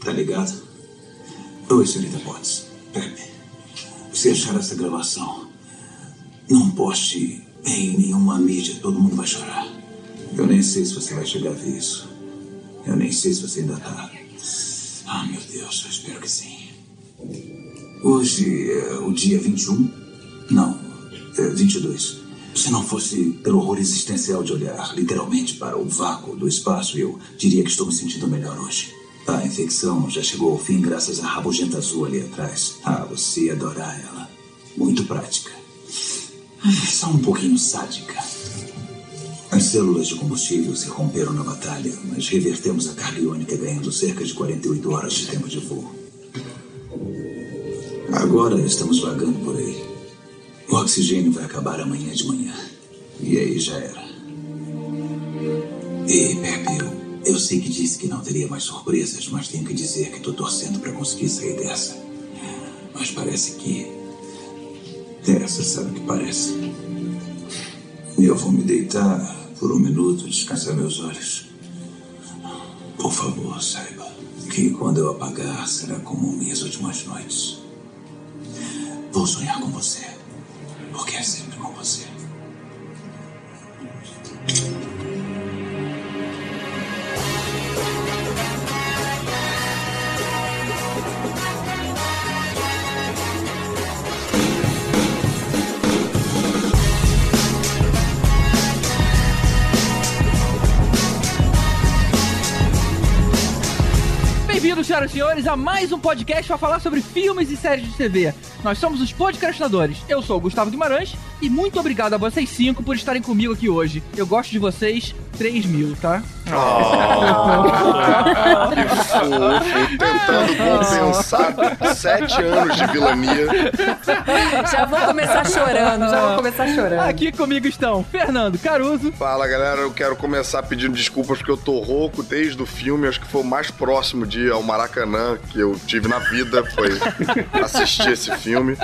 Tá ligado? Oi, senhorita Potts. Pepe, se achar essa gravação, não poste em nenhuma mídia, todo mundo vai chorar. Eu nem sei se você vai chegar a ver isso. Eu nem sei se você ainda tá. Ah, meu Deus, eu espero que sim. Hoje é o dia 21? Não, é 22. Se não fosse pelo horror existencial de olhar literalmente para o vácuo do espaço, eu diria que estou me sentindo melhor hoje. A infecção já chegou ao fim graças à rabugenta azul ali atrás. Ah, você ia adorar ela. Muito prática. Só um pouquinho sádica. As células de combustível se romperam na batalha, mas revertemos a carga iônica ganhando cerca de 48 horas de tempo de voo. Agora estamos vagando por aí. O oxigênio vai acabar amanhã de manhã. E aí já era. E, Pepe, eu, sei que disse que não teria mais surpresas, mas tenho que dizer que estou torcendo para conseguir sair dessa. Mas parece que. Essa sabe o que parece. Eu vou me deitar por um minuto, descansar meus olhos. Por favor, saiba que quando eu apagar será como minhas últimas noites. Vou sonhar com você, porque é sempre com você. Senhoras e senhores, a mais um podcast para falar sobre filmes e séries de TV. Nós somos os podcastadores. Eu sou o Gustavo Guimarães e muito obrigado a vocês cinco por estarem comigo aqui hoje. Eu gosto de vocês 3 mil, tá? Que fofo, tentando compensar sete anos de vilania. Já vou começar chorando, já vou começar chorando. Aqui comigo estão Fernando Caruso, Fala galera, eu quero começar pedindo desculpas porque eu tô rouco desde o filme. Acho que foi o mais próximo de ao Maracanã que eu tive na vida, foi assistir esse filme.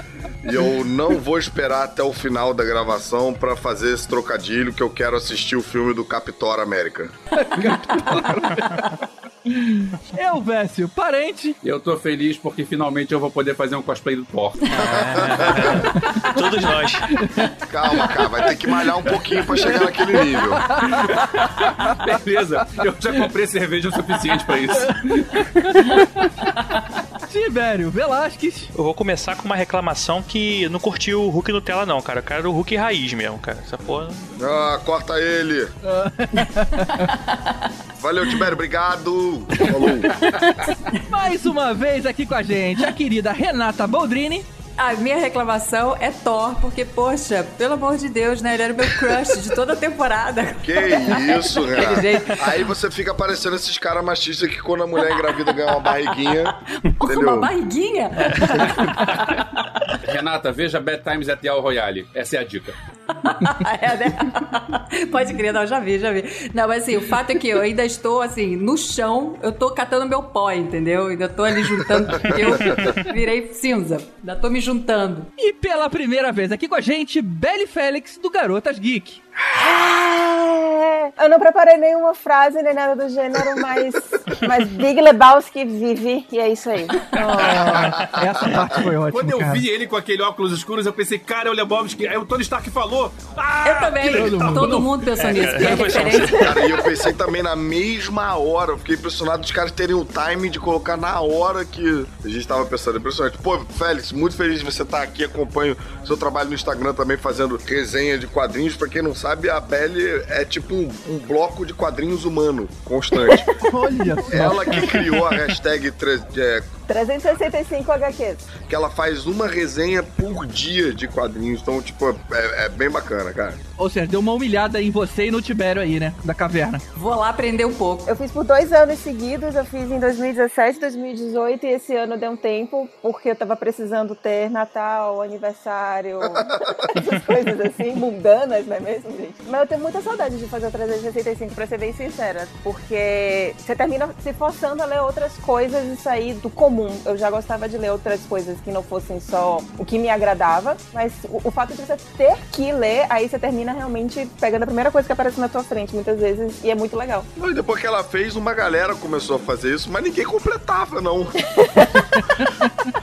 E eu não vou esperar até o final da gravação pra fazer esse trocadilho que eu quero assistir o filme do Capitão América. eu, Vécio, parente, Eu tô feliz porque finalmente eu vou poder fazer um cosplay do Thor. Todos nós. Calma, cara, vai ter que malhar um pouquinho pra chegar naquele nível. Beleza, eu já comprei cerveja o suficiente pra isso. Tibério Velasquez, Eu vou começar com uma reclamação que não curti o Hulk Nutella, não, cara. Eu quero o Hulk raiz mesmo, cara. Essa porra. Ah, corta ele. Valeu, Tibério, obrigado. Falou. mais uma vez aqui com a gente, a querida Renata Boldrini. A minha reclamação é Thor, porque, poxa, pelo amor de Deus, né? Ele era o meu crush de toda a temporada. Que isso, jeito. Aí você fica parecendo esses caras machistas que quando a mulher engravida ganha uma barriguinha. Uma barriguinha. Renata, veja Bad Times at the El Royale. Essa é a dica. É, né? Pode crer, não, já vi, já vi. Não, mas assim, o fato é que eu ainda estou, assim, no chão, eu tô catando meu pó, entendeu? Ainda tô ali juntando, porque eu virei cinza. Ainda tô me juntando. E pela primeira vez aqui com a gente, Belle Félix do Garotas Geek. Eu não preparei nenhuma frase nem nada do gênero, mas, mas Big Lebowski vive e é isso aí. Oh, essa parte foi ótima. Quando eu cara. vi ele com aquele óculos escuros, eu pensei, cara, é o Lebowski. Aí o Tony Stark falou. Ah, Eu também. que legal. Todo mundo pensou nisso. É, que é referência. Cara, e eu pensei também na mesma hora. Eu fiquei impressionado dos caras terem o time de colocar na hora que a gente tava pensando. Impressionante. Pô, Félix, muito feliz de você estar aqui. Acompanho seu trabalho no Instagram também fazendo resenha de quadrinhos. Pra quem não sabe, a Belle é tipo um, um bloco de quadrinhos humano constante. Olha só. Ela que criou a hashtag é, 365 HQs. que ela faz uma resenha por dia de quadrinhos. Então, tipo, é, é bem bacana, cara. Ou seja, deu uma humilhada em você e no Tibério aí, né? Da caverna. Vou lá aprender um pouco. Eu fiz por dois anos seguidos, eu fiz em 2017, 2018 e esse ano deu um tempo, porque eu tava precisando ter Natal, aniversário, essas coisas assim, mundanas, não é mesmo, gente? Mas eu tenho muita saudade de fazer o 365, pra ser bem sincera, porque você termina se forçando a ler outras coisas e sair do comum comum. Eu já gostava de ler outras coisas que não fossem só o que me agradava, mas o, o fato de você ter que ler, aí você termina realmente pegando a primeira coisa que aparece na tua frente, muitas vezes, e é muito legal. Não, e depois que ela fez, uma galera começou a fazer isso, mas ninguém completava, não.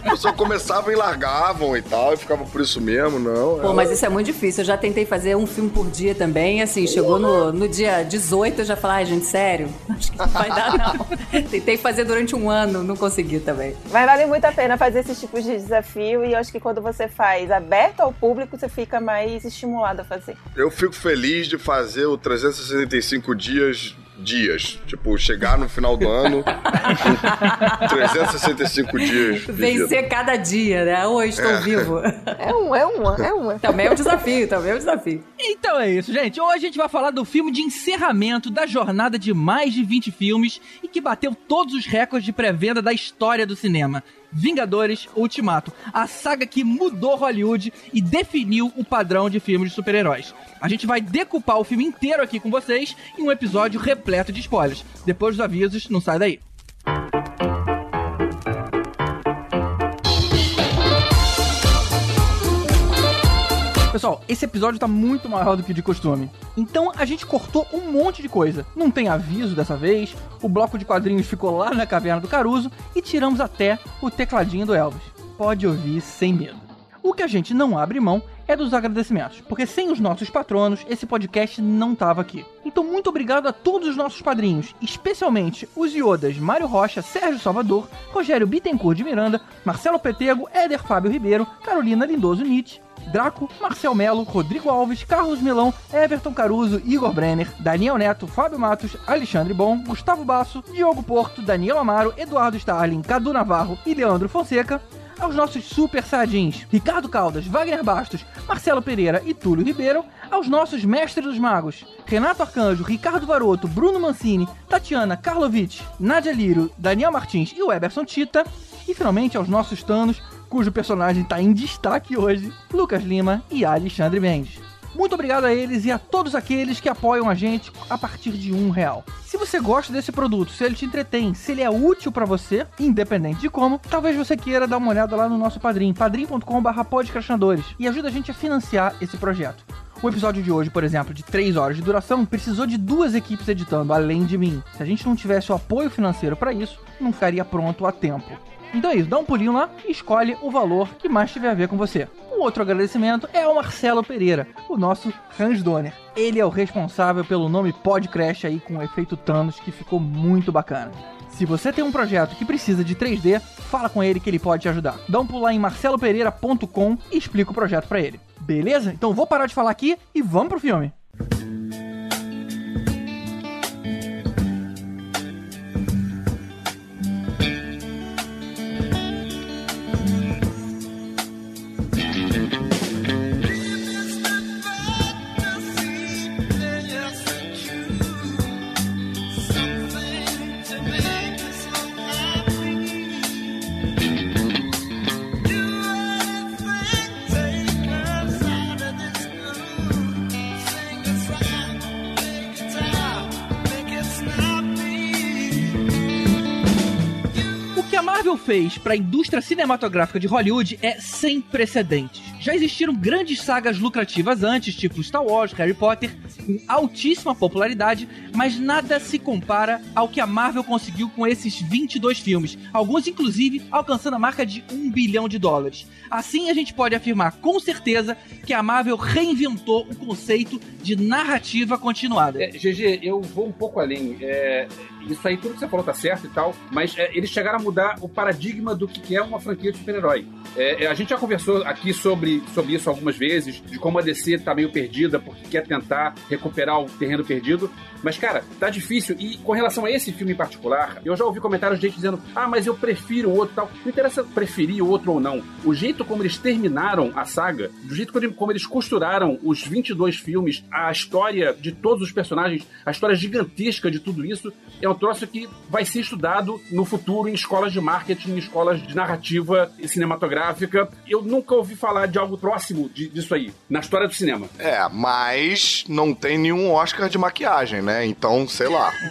As pessoas começavam e largavam e tal, e ficava por isso mesmo, não. Pô, mas isso é muito difícil. Eu já tentei fazer um filme por dia também, assim, chegou no, no dia 18, eu já falei, ai, gente, sério? Acho que não vai dar, não. Tentei fazer durante um ano, não consegui também. Mas vale muito a pena fazer esses tipos de desafio e eu acho que quando você faz aberto ao público, você fica mais estimulado a fazer. Eu fico feliz de fazer o 365 dias dias. Tipo, chegar no final do ano com 365 dias. Vencer cada dia, né? Hoje estou É. vivo. É uma, é uma, é uma. Também é um desafio, também é um desafio. Então é isso, gente. Hoje a gente vai falar do filme de encerramento da jornada de mais de 20 filmes e que bateu todos os recordes de pré-venda da história do cinema. Vingadores Ultimato, a saga que mudou Hollywood e definiu o padrão de filmes de super-heróis. A gente vai decupar o filme inteiro aqui com vocês em um episódio repleto de spoilers. Depois dos avisos, não sai daí. Pessoal, esse episódio tá muito maior do que de costume. Então a gente cortou um monte de coisa. Não tem aviso dessa vez, o bloco de quadrinhos ficou lá na caverna do Caruso e tiramos até o tecladinho do Elvis. Pode ouvir sem medo. O que a gente não abre mão é dos agradecimentos, porque sem os nossos patronos, esse podcast não tava aqui. Então, muito obrigado a todos os nossos padrinhos, especialmente os Iodas Mário Rocha, Sérgio Salvador, Rogério Bittencourt de Miranda, Marcelo Petego, Éder Fábio Ribeiro, Carolina Lindoso Nietzsche, Draco, Marcel Melo, Rodrigo Alves, Carlos Milão, Everton Caruso, Igor Brenner, Daniel Neto, Fábio Matos, Alexandre Bom, Gustavo Basso, Diogo Porto, Daniel Amaro, Eduardo Starling, Cadu Navarro e Leandro Fonseca, aos nossos super sardins, Ricardo Caldas, Wagner Bastos, Marcelo Pereira e Túlio Ribeiro, aos nossos mestres dos magos, Renato Arcanjo, Ricardo Varoto, Bruno Mancini, Tatiana Karlovic, Nadia Lírio, Daniel Martins e o Eberson Tita, e finalmente aos nossos Thanos, cujo personagem está em destaque hoje, Lucas Lima e Alexandre Mendes. Muito obrigado a eles e a todos aqueles que apoiam a gente a partir de um real. Se você gosta desse produto, se ele te entretém, se ele é útil pra você, independente de como, talvez você queira dar uma olhada lá no nosso padrinho, padrim.com.br e ajuda a gente a financiar esse projeto. O episódio de hoje, por exemplo, de 3 horas de duração, precisou de duas equipes editando, além de mim. Se a gente não tivesse o apoio financeiro para isso, não ficaria pronto a tempo. Então é isso, dá um pulinho lá e escolhe o valor que mais tiver a ver com você. Um outro agradecimento é ao Marcelo Pereira, o nosso Hans Donner. Ele é o responsável pelo nome Podcrash aí com o efeito Thanos, que ficou muito bacana. Se você tem um projeto que precisa de 3D, fala com ele que ele pode te ajudar. Dá um pulo lá em marcelopereira.com e explica o projeto pra ele. Beleza? Então vou parar de falar aqui e vamos pro filme. O Marvel fez para a indústria cinematográfica de Hollywood é sem precedentes. Já existiram grandes sagas lucrativas antes, tipo Star Wars, Harry Potter, com altíssima popularidade, mas nada se compara ao que a Marvel conseguiu com esses 22 filmes, alguns inclusive alcançando a marca de 1 bilhão de dólares. Assim a gente pode afirmar com certeza que a Marvel reinventou o conceito de narrativa continuada. É, GG, eu vou um pouco além. É, isso aí, tudo que você falou tá certo e tal, mas é, eles chegaram a mudar o paradigma do que é uma franquia de super-herói. É, é, a gente já conversou aqui sobre, sobre isso algumas vezes, de como a DC tá meio perdida porque quer tentar recuperar o terreno perdido. Mas, cara, tá difícil. E com relação a esse filme em particular, eu já ouvi comentários de gente dizendo: ah, mas eu prefiro o outro tal. Não interessa preferir o outro ou não. O jeito como eles terminaram a saga, do jeito como eles costuraram os 22 filmes, a história de todos os personagens, a história gigantesca de tudo isso, é um troço que vai ser estudado no futuro em escolas de marketing, em escolas de narrativa cinematográfica. Eu nunca ouvi falar de algo próximo de- disso aí, na história do cinema. É, mas não tem nenhum Oscar de maquiagem, né? Então, sei lá.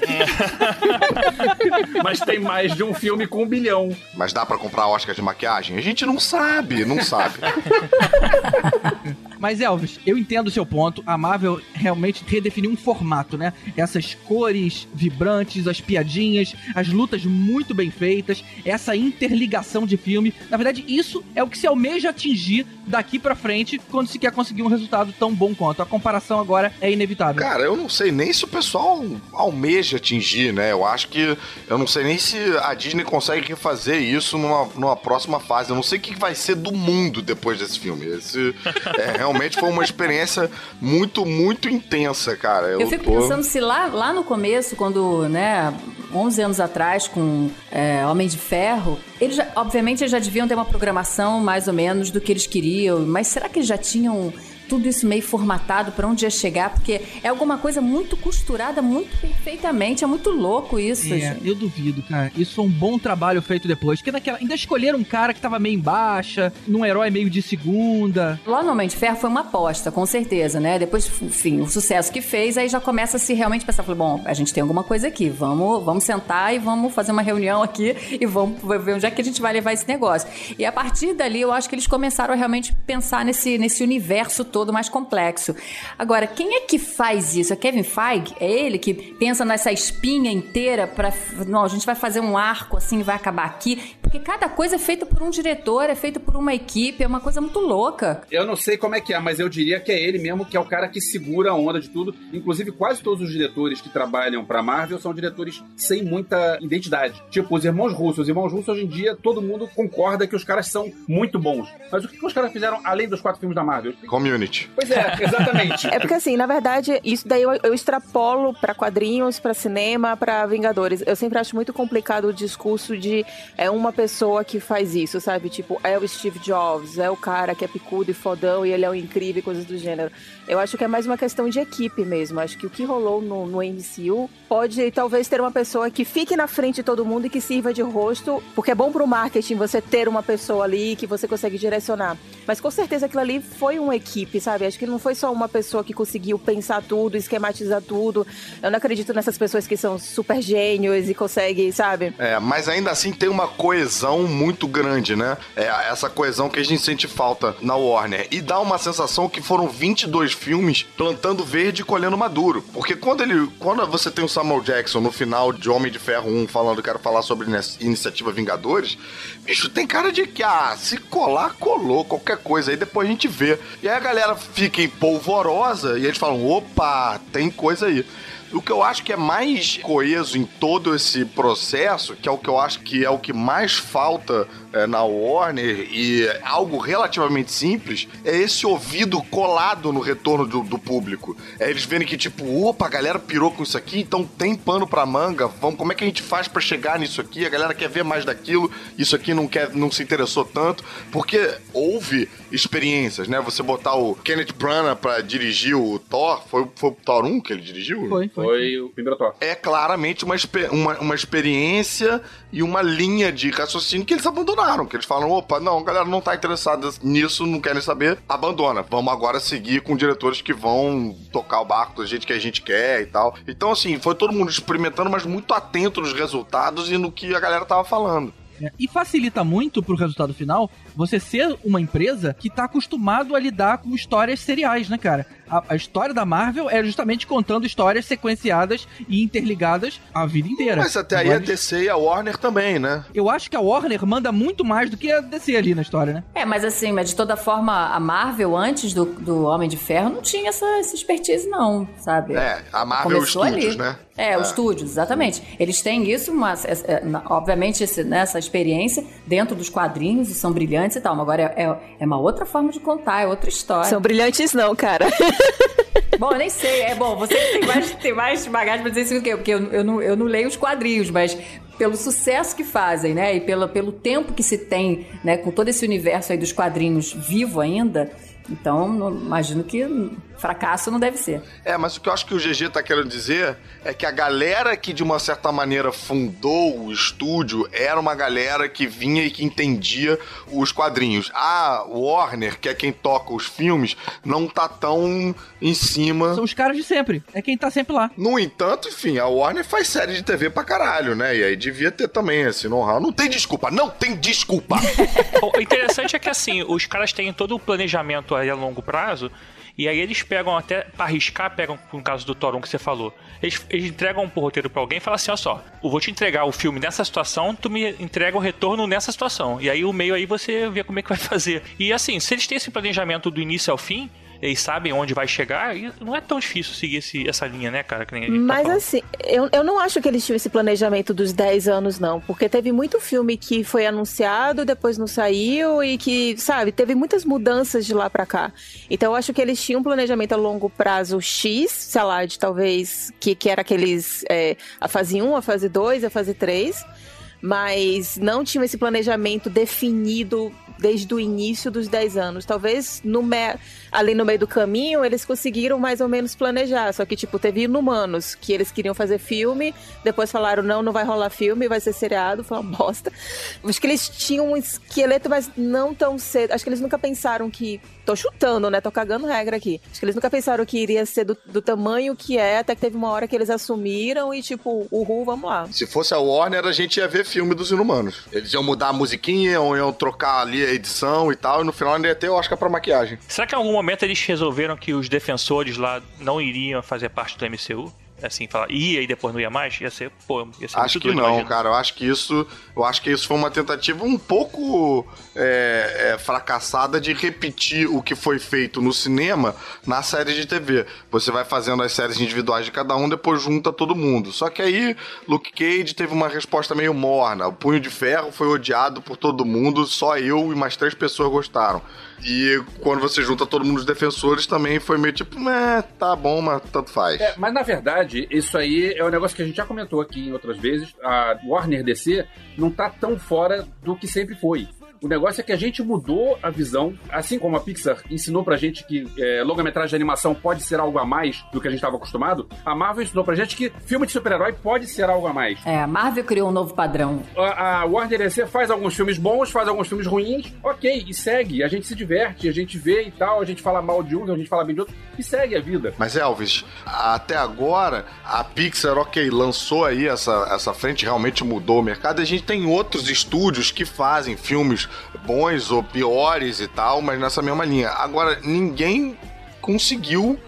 Mas tem mais de um filme com um bilhão. Mas dá pra comprar Oscar de maquiagem? A gente não sabe, não sabe. Mas, Elvis, eu entendo o seu ponto. A Marvel realmente redefiniu um formato, né? Essas cores vibrantes, as piadinhas, as lutas muito bem feitas, essa interligação de filme. Na verdade, isso é o que se almeja atingir daqui pra frente quando se quer conseguir um resultado tão bom quanto. A comparação agora é inevitável. Cara, eu não sei nem se o pessoal almeja atingir, né? Eu acho que. Eu não sei nem se a Disney consegue refazer isso numa, numa próxima fase. Eu não sei o que vai ser do mundo depois desse filme. Esse é, realmente foi uma experiência muito, muito intensa, cara. Eu, Eu fico tô- pensando se lá, lá no começo, quando, né, 11 anos atrás, com é, Homem de Ferro, eles já, obviamente eles já deviam ter uma programação mais ou menos do que eles queriam, mas será que eles já tinham tudo isso meio formatado pra onde ia chegar? Porque é alguma coisa muito costurada, muito perfeitamente, é muito louco isso, É, gente. eu duvido, cara. Isso foi um bom trabalho feito depois. Porque naquela, ainda escolheram um cara que tava meio em baixa, num herói meio de segunda. Lá no Homem de Ferro foi uma aposta, com certeza, né? Depois, enfim, o sucesso que fez, aí já começa a se realmente pensar, falei, bom, a gente tem alguma coisa aqui, vamos, vamos sentar e vamos fazer uma reunião aqui e vamos ver onde é que a gente vai levar esse negócio. E a partir dali, eu acho que eles começaram a realmente pensar nesse, nesse universo todo mais complexo. Agora, quem é que faz isso? É Kevin Feige? É ele que pensa nessa espinha inteira para não, a gente vai fazer um arco assim, vai acabar aqui, porque cada coisa é feita por um diretor, é feita por uma equipe, é uma coisa muito louca. Eu não sei como é que é, mas eu diria que é ele mesmo que é o cara que segura a onda de tudo. Inclusive, quase todos os diretores que trabalham pra Marvel são diretores sem muita identidade. Tipo, os irmãos russos. Os irmãos russos, hoje em dia, todo mundo concorda que os caras são muito bons. Mas o que que os caras fizeram além dos quatro filmes da Marvel? Community. Pois é, exatamente. É porque assim, na verdade, isso daí eu, eu extrapolo pra quadrinhos, pra cinema, pra Vingadores. Eu sempre acho muito complicado o discurso de é uma pessoa que faz isso, sabe? Tipo, é o Steve Jobs, é o cara que é picudo e fodão e ele é o incrível e coisas do gênero. Eu acho que é mais uma questão de equipe mesmo. Acho que o que rolou no, no MCU pode talvez ter uma pessoa que fique na frente de todo mundo e que sirva de rosto, porque é bom pro marketing você ter uma pessoa ali que você consegue direcionar. Mas com certeza aquilo ali foi uma equipe, sabe? Acho que não foi só uma pessoa que conseguiu pensar tudo, esquematizar tudo. Eu não acredito nessas pessoas que são super gênios e conseguem, sabe? É, mas ainda assim tem uma coesão muito grande, né? É essa coesão que a gente sente falta na Warner. E dá uma sensação que foram 22 filmes plantando verde e colhendo maduro. Porque quando ele. Quando você tem o Samuel Jackson no final de Homem de Ferro 1 falando, quero falar sobre iniciativa Vingadores, bicho, tem cara de que, ah, se colar, colou, qualquer coisa. Aí depois a gente vê. E aí a galera fica em polvorosa e eles falam, opa, tem coisa aí. O que eu acho que é mais coeso em todo esse processo, que é o que eu acho que é o que mais falta é, na Warner e é algo relativamente simples, é esse ouvido colado no retorno do, do público. É eles verem que, tipo, opa, a galera pirou com isso aqui, então tem pano pra manga, vamos, como é que a gente faz pra chegar nisso aqui? A galera quer ver mais daquilo, isso aqui não quer, não se interessou tanto, porque houve experiências, né? Você botar o Kenneth Branagh pra dirigir o Thor, foi, foi o Thor 1 que ele dirigiu? Foi, foi. Foi o primeiro toque. é claramente uma, uma, uma experiência e uma linha de raciocínio que eles abandonaram. Que eles falam: opa, não, a galera não tá interessada nisso, não querem saber, abandona. Vamos agora seguir com diretores que vão tocar o barco do jeito que a gente quer e tal. Então, assim, foi todo mundo experimentando, mas muito atento nos resultados e no que a galera tava falando. É, E facilita muito pro resultado final você ser uma empresa que tá acostumado a lidar com histórias seriais, né, cara? A, a história da Marvel é justamente contando histórias sequenciadas e interligadas a vida inteira. Mas até aí a DC e a Warner também, né? Eu acho que a Warner manda muito mais do que a DC ali na história, né? É, mas assim, mas de toda forma, a Marvel, antes do, do Homem de Ferro, não tinha essa, essa expertise, não, sabe? É, a Marvel Começou Studios, ali. né? É, os estúdios, exatamente. Eles têm isso, mas, é, é, obviamente, esse, né, essa experiência dentro dos quadrinhos, e são brilhantes e tal, mas agora é, é, é uma outra forma de contar, é outra história. São brilhantes não, cara. Bom, eu nem sei. É bom, você tem mais, tem mais bagagem pra dizer isso do que eu, porque eu, eu, não, eu não leio os quadrinhos, mas pelo sucesso que fazem, né? E pelo, pelo tempo que se tem, né? Com todo esse universo aí dos quadrinhos vivo ainda. Então, imagino que Fracasso não deve ser. É, mas o que eu acho que o GG tá querendo dizer é que a galera que de uma certa maneira fundou o estúdio era uma galera que vinha e que entendia os quadrinhos. A Warner, que é quem toca os filmes, não tá tão em cima. São os caras de sempre. É quem tá sempre lá. No entanto, enfim, a Warner faz série de TV pra caralho, né? E aí devia ter também esse know-how. Não tem desculpa, não tem desculpa. O interessante é que assim, os caras têm todo o planejamento aí a longo prazo. E aí eles pegam até, pra arriscar, pegam, no caso do Toron que você falou, eles, eles entregam um roteiro pra alguém e falam assim, ó só, eu vou te entregar o filme nessa situação, tu me entrega o retorno nessa situação. E aí o meio aí você vê como é que vai fazer. E assim, se eles têm esse planejamento do início ao fim, eles sabem onde vai chegar, e não é tão difícil seguir esse, essa linha, né, cara? Tá Mas falando. assim, eu, eu não acho que eles tinham esse planejamento dos 10 anos, não. Porque teve muito filme que foi anunciado, depois não saiu e que, sabe, teve muitas mudanças de lá pra cá. Então eu acho que eles tinham um planejamento a longo prazo X, sei lá, de talvez, que, que era aqueles, é, a fase 1, a fase 2, a fase 3. Mas não tinham esse planejamento definido desde o início dos 10 anos. Talvez no me... ali no meio do caminho eles conseguiram mais ou menos planejar. Só que, tipo, teve Inumanos, que eles queriam fazer filme, depois falaram, não, não vai rolar filme, vai ser seriado, foi uma bosta. Acho que eles tinham um esqueleto, mas não tão cedo. Acho que eles nunca pensaram que. Tô chutando, né? Tô cagando regra aqui. Acho que eles nunca pensaram que iria ser do, do tamanho que é, até que teve uma hora que eles assumiram e, tipo, uhul, vamos lá. Se fosse a Warner, a gente ia ver filme dos Inumanos. Eles iam mudar a musiquinha, ou iam trocar ali a edição e tal, e no final ainda ia ter o Oscar pra maquiagem. Será que algum momento eles resolveram que os defensores lá não iriam fazer parte do MCU? Assim, falar, ia e depois não ia mais? Ia ser, pô, ia ser Acho que doido, não, cara. Eu acho que isso, eu acho que isso foi uma tentativa um pouco é, é, fracassada de repetir o que foi feito no cinema na série de TV. Você vai fazendo as séries individuais de cada um, depois junta todo mundo. Só que aí Luke Cage teve uma resposta meio morna. O Punho de Ferro foi odiado por todo mundo, só eu e mais três pessoas gostaram. E quando você junta todo mundo os defensores, também foi meio tipo, é, tá bom, mas tanto faz. É, mas na verdade, isso aí é um negócio que a gente já comentou aqui em outras vezes. A Warner DC não tá tão fora do que sempre foi. O negócio é que a gente mudou a visão, assim como a Pixar ensinou pra gente que é, longa-metragem de animação pode ser algo a mais do que a gente estava acostumado, a Marvel ensinou pra gente que filme de super-herói pode ser algo a mais. É, a Marvel criou um novo padrão. A, a Warner DC faz alguns filmes bons, faz alguns filmes ruins, ok, e segue. A gente se diverte, a gente vê e tal, a gente fala mal de um, a gente fala bem de outro, e segue a vida. Mas Elvis, até agora a Pixar, ok, lançou aí essa, essa frente, realmente mudou o mercado. E a gente tem outros estúdios que fazem filmes bons ou piores e tal, mas nessa mesma linha. Agora, ninguém conseguiu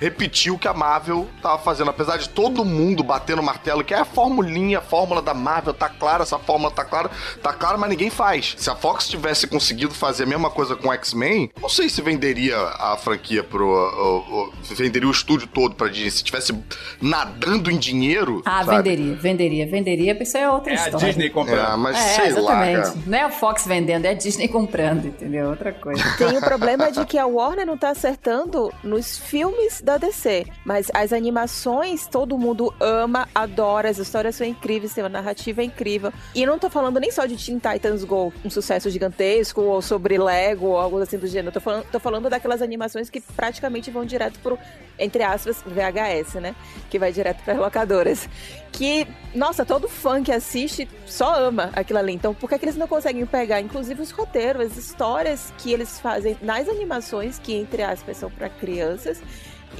repetir o que a Marvel tava fazendo. Apesar de todo mundo bater no martelo, que é a formulinha, a fórmula da Marvel, tá clara, essa fórmula tá clara, tá clara, mas ninguém faz. Se a Fox tivesse conseguido fazer a mesma coisa com X-Men, não sei se venderia a franquia pro. o- o- venderia o estúdio todo pra Disney. Se tivesse nadando em dinheiro. Ah, sabe? venderia, venderia, venderia, isso é outra É a história. Disney comprando. É, mas É, sei lá, exatamente. cara. Não é a Fox vendendo, é a Disney comprando, entendeu? Outra coisa. Tem o problema de que a Warner não tá acertando nos filmes da DC. Mas as animações, todo mundo ama, adora, as histórias são incríveis, tem uma narrativa incrível. E eu não tô falando nem só de Teen Titans Go, um sucesso gigantesco, ou sobre Lego, ou algo assim do gênero. Tô falando, tô falando daquelas animações que praticamente vão direto pro, entre aspas, VHS, né? Que vai direto para locadoras. Que, nossa, todo fã que assiste só ama aquilo ali. Então, por que, que eles não conseguem pegar, inclusive, os roteiros, as histórias que eles fazem nas animações, que, entre aspas, são para crianças,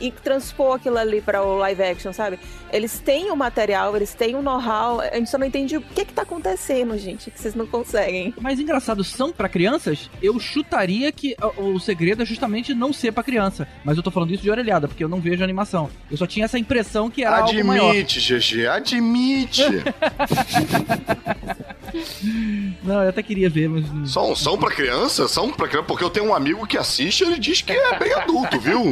e transpor aquilo ali para o live action, sabe? Eles têm o material, eles têm o know-how, a gente só não entende o que que tá acontecendo, gente, que vocês não conseguem. Mas engraçado, são pra crianças? Eu chutaria que o, o segredo é justamente não ser pra criança. Mas eu tô falando isso de orelhada, porque eu não vejo animação. Eu só tinha essa impressão que era algo maior. Admite, GG, admite. Não, eu até queria ver, mas. são, são pra criança? São pra criança? Porque eu tenho um amigo que assiste ele diz que é bem adulto, viu?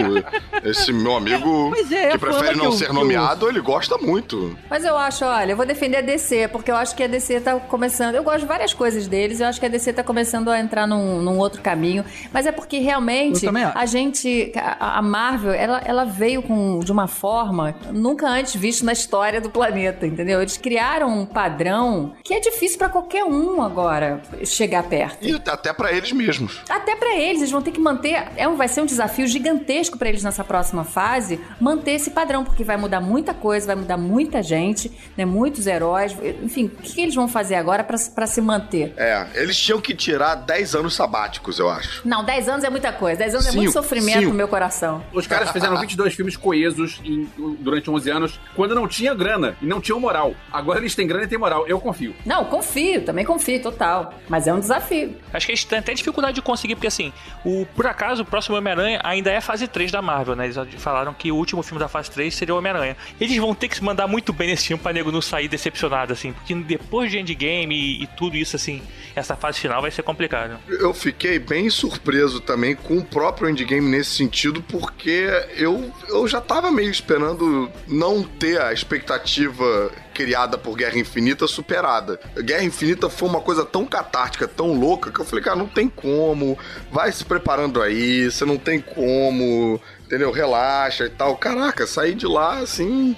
Esse meu amigo é, é que prefere que não eu- ser que eu nomeado, ele gosta muito. Mas eu acho, olha, eu vou defender a DC, porque eu acho que a DC tá começando. Eu gosto de várias coisas deles, eu acho que a DC tá começando a entrar num, num outro caminho. Mas é porque realmente a gente. A, a Marvel, ela, ela veio com, de uma forma nunca antes vista na história do planeta, entendeu? Eles criaram um padrão que é difícil pra qualquer um agora chegar perto. E até pra eles mesmos. Até pra eles, eles vão ter que manter. É um, vai ser um desafio gigantesco pra eles nessa próxima fase manter esse padrão, porque vai mudar muita coisa, vai mudar muita gente, né? Muitos heróis. Enfim, o que, que eles vão fazer agora pra, pra se manter? É, eles tinham que tirar 10 anos sabáticos, eu acho. Não, 10 anos é muita coisa. 10 anos é Cinco, muito sofrimento cinco. no meu coração. Os caras fizeram 22 filmes coesos em- durante 11 anos, quando não tinha grana e não tinha moral. Agora eles têm grana e têm moral. Eu confio. Não, confio, também confio, total. Mas é um desafio. Acho que eles têm até dificuldade de conseguir, porque assim, o, por acaso, o próximo Homem-Aranha ainda é a fase 3 da Marvel, né? Eles falaram que o último filme da fase 3 seria o Homem-Aranha. Eles vão ter que se mandar muito bem nesse filme pra nego não sair decepcionado, assim, porque depois de Endgame e, e tudo isso, assim, essa fase final vai ser complicado. Eu fiquei bem surpreso também com o próprio Endgame nesse sentido, porque eu, eu já tava meio esperando não ter a expectativa criada por Guerra Infinita superada. Guerra Infinita foi uma coisa tão catártica, tão louca, que eu falei, cara, não tem como, vai se preparando aí, você não tem como, entendeu? Relaxa e tal. Caraca, saí de lá assim.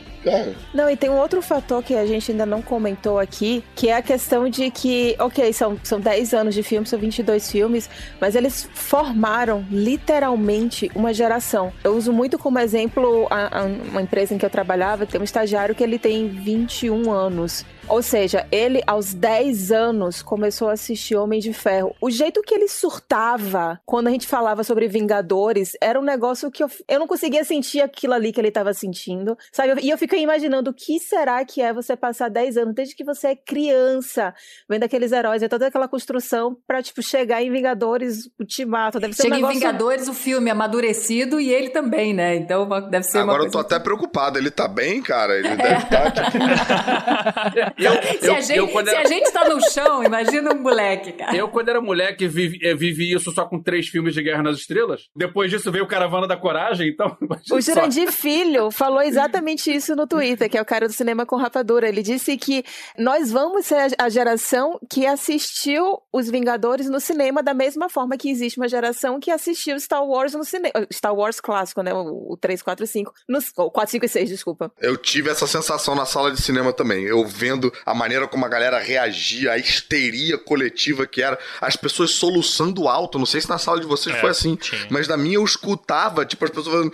Não, e tem um outro fator que a gente ainda não comentou aqui, que é a questão de que, ok, são, são 10 anos de filme, são 22 filmes, mas eles formaram literalmente uma geração. Eu uso muito como exemplo a- a- uma empresa em que eu trabalhava, tem um estagiário que ele tem 21 anos. Ou seja, ele aos 10 anos começou a assistir Homem de Ferro. O jeito que ele surtava quando a gente falava sobre Vingadores era um negócio que eu, eu não conseguia sentir aquilo ali que ele estava sentindo, sabe? E eu fiquei imaginando o que será que é você passar 10 anos, desde que você é criança, vendo aqueles heróis, é toda aquela construção pra, tipo, chegar em Vingadores Ultimato. Deve ser Chega um negócio... em Vingadores, o filme amadurecido e ele também, né? Então deve ser Agora uma eu tô coisa... até preocupado. Ele tá bem, cara? Ele deve estar, tipo, Eu, Se, eu- a, gente, eu, quando se era, a gente tá no chão, imagina um moleque, cara. eu, quando era moleque, vivi, vivi isso só com três filmes de Guerra nas Estrelas. Depois disso veio o Caravana da Coragem, então... O só. Jurandir Filho falou exatamente isso no Twitter, que é o cara do cinema com rapadura. Ele disse que nós vamos ser a geração que assistiu Os Vingadores no cinema da mesma forma que existe uma geração que assistiu Star Wars no cinema. Star Wars clássico, né? O, o 3, 4 e 5. No, o 4, 5 e 6, desculpa. Eu tive essa sensação na sala de cinema também. Eu vendo a maneira como a galera reagia, a histeria coletiva que era, as pessoas soluçando alto. Não sei se na sala de vocês É, foi assim, tinha. mas na minha eu escutava, tipo, as pessoas falando.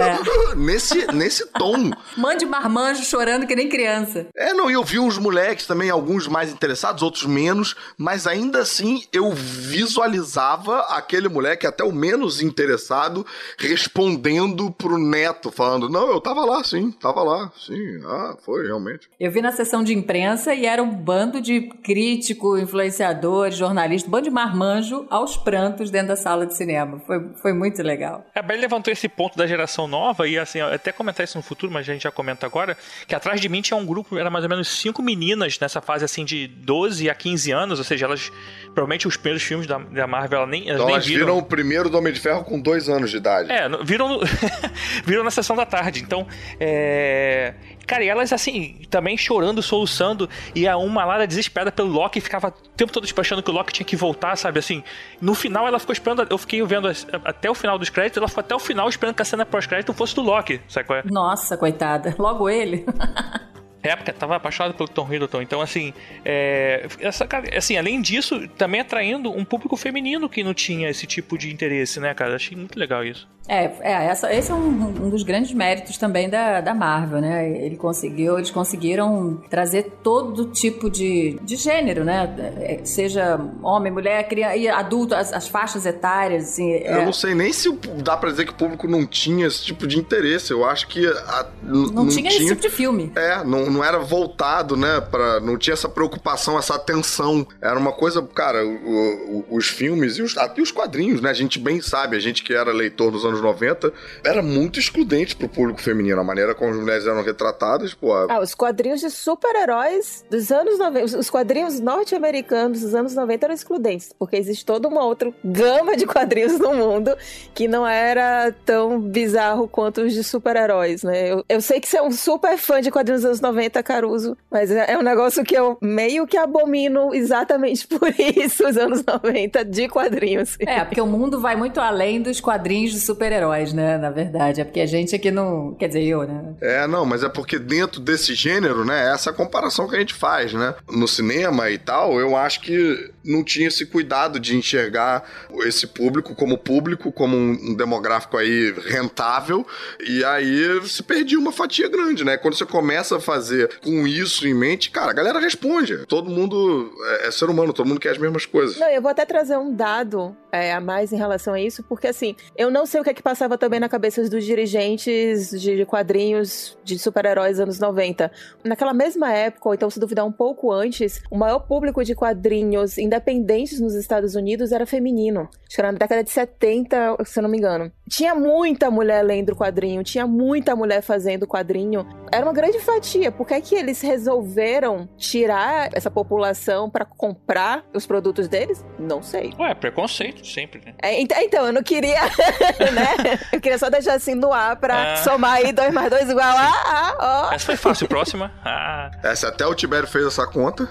É. nesse, nesse tom. Mande marmanjo chorando que nem criança. É, não, e eu vi uns moleques também, alguns mais interessados, outros menos, mas ainda assim eu visualizava aquele moleque, até o menos interessado, respondendo pro neto, falando: Não, eu tava lá, sim, tava lá, sim, ah, foi, realmente. Eu vi na sessão de imprensa e era um bando de crítico, influenciador, jornalista, um bando de marmanjo aos prantos dentro da sala de cinema. Foi, foi muito legal. A Belle levantou esse ponto da geração nova e assim, eu até comentar isso no futuro, mas a gente já comenta agora, que atrás de mim tinha um grupo, era mais ou menos cinco meninas nessa fase assim de 12 a 15 anos, ou seja, elas provavelmente os primeiros filmes da, da Marvel ela nem, elas Então nem elas viram o primeiro do Homem de Ferro com dois anos de idade. É, viram, no- viram na sessão da tarde. Então, é. Cara, e elas assim, também chorando, soluçando, e a uma lá era desesperada pelo Loki, ficava o tempo todo tipo, achando que o Loki tinha que voltar, sabe? Assim, no final ela ficou esperando, eu fiquei vendo até o final dos créditos, ela ficou até o final esperando que a cena pós-crédito fosse do Loki, sabe qual é? Nossa, coitada. Logo ele. É, porque tava apaixonado pelo Tom Hiddleston. Então, assim, é, essa, cara, assim, além disso, também atraindo um público feminino que não tinha esse tipo de interesse, né, cara? Achei muito legal isso. É, é essa, esse é um, um dos grandes méritos também da, da Marvel, né? Ele conseguiu, eles conseguiram trazer todo tipo de, de gênero, né? É, Seja homem, mulher, criança, e adulto, as, as faixas etárias, assim. Eu é. não sei nem se dá pra dizer que o público não tinha esse tipo de interesse. Eu acho que a- n- não, tinha esse tipo de filme. É, não, não era voltado, né? Pra, não tinha essa preocupação, essa atenção. Era uma coisa, cara, o- o- os filmes e os, até os quadrinhos, né? A gente bem sabe, a gente que era leitor dos anos 90, era muito excludente pro público feminino. A maneira como as mulheres eram retratadas, pô. Ah, os quadrinhos de super-heróis dos anos 90, os- os quadrinhos norte-americanos dos anos 90 eram excludentes, porque existe toda uma outra gama de quadrinhos no mundo que não era tão bizarro quanto os de super-heróis, né? Eu, eu sei que você é um super fã de quadrinhos dos anos 90, Caruso, mas é, é um negócio que eu meio que abomino exatamente por isso, os anos 90 de quadrinhos. É, porque o mundo vai muito além dos quadrinhos de super-heróis, né? Na verdade. É porque a gente aqui não. Quer dizer, eu, né? É, não, mas é porque dentro desse gênero, né? Essa é a comparação que a gente faz, né? No cinema e tal, eu acho que não tinha esse cuidado de enxergar esse público como público, como um demográfico aí rentável, e aí se perdia uma fatia grande, né? Quando você começa a fazer com isso em mente, cara, a galera responde. Todo mundo é, é ser humano, todo mundo quer as mesmas coisas. Não, eu vou até trazer um dado é, a mais em relação a isso, porque assim, eu não sei o que é que passava também na cabeça dos dirigentes de quadrinhos de super-heróis anos 90. Naquela mesma época, ou então se duvidar um pouco antes, o maior público de quadrinhos independentes nos Estados Unidos era feminino. Acho que era na década de 70, se eu não me engano. Tinha muita mulher lendo quadrinho, tinha muita mulher fazendo quadrinho. Era uma grande fatia. Por que é que eles resolveram tirar essa população para comprar os produtos deles? Não sei. Ué, preconceito sempre, né? É, então, eu não queria, né? Eu queria só deixar assim no ar pra Ah. somar aí 2 mais 2 igual a, a, ó. Essa foi fácil. Próxima. Ah, Essa até o Tibério fez essa conta.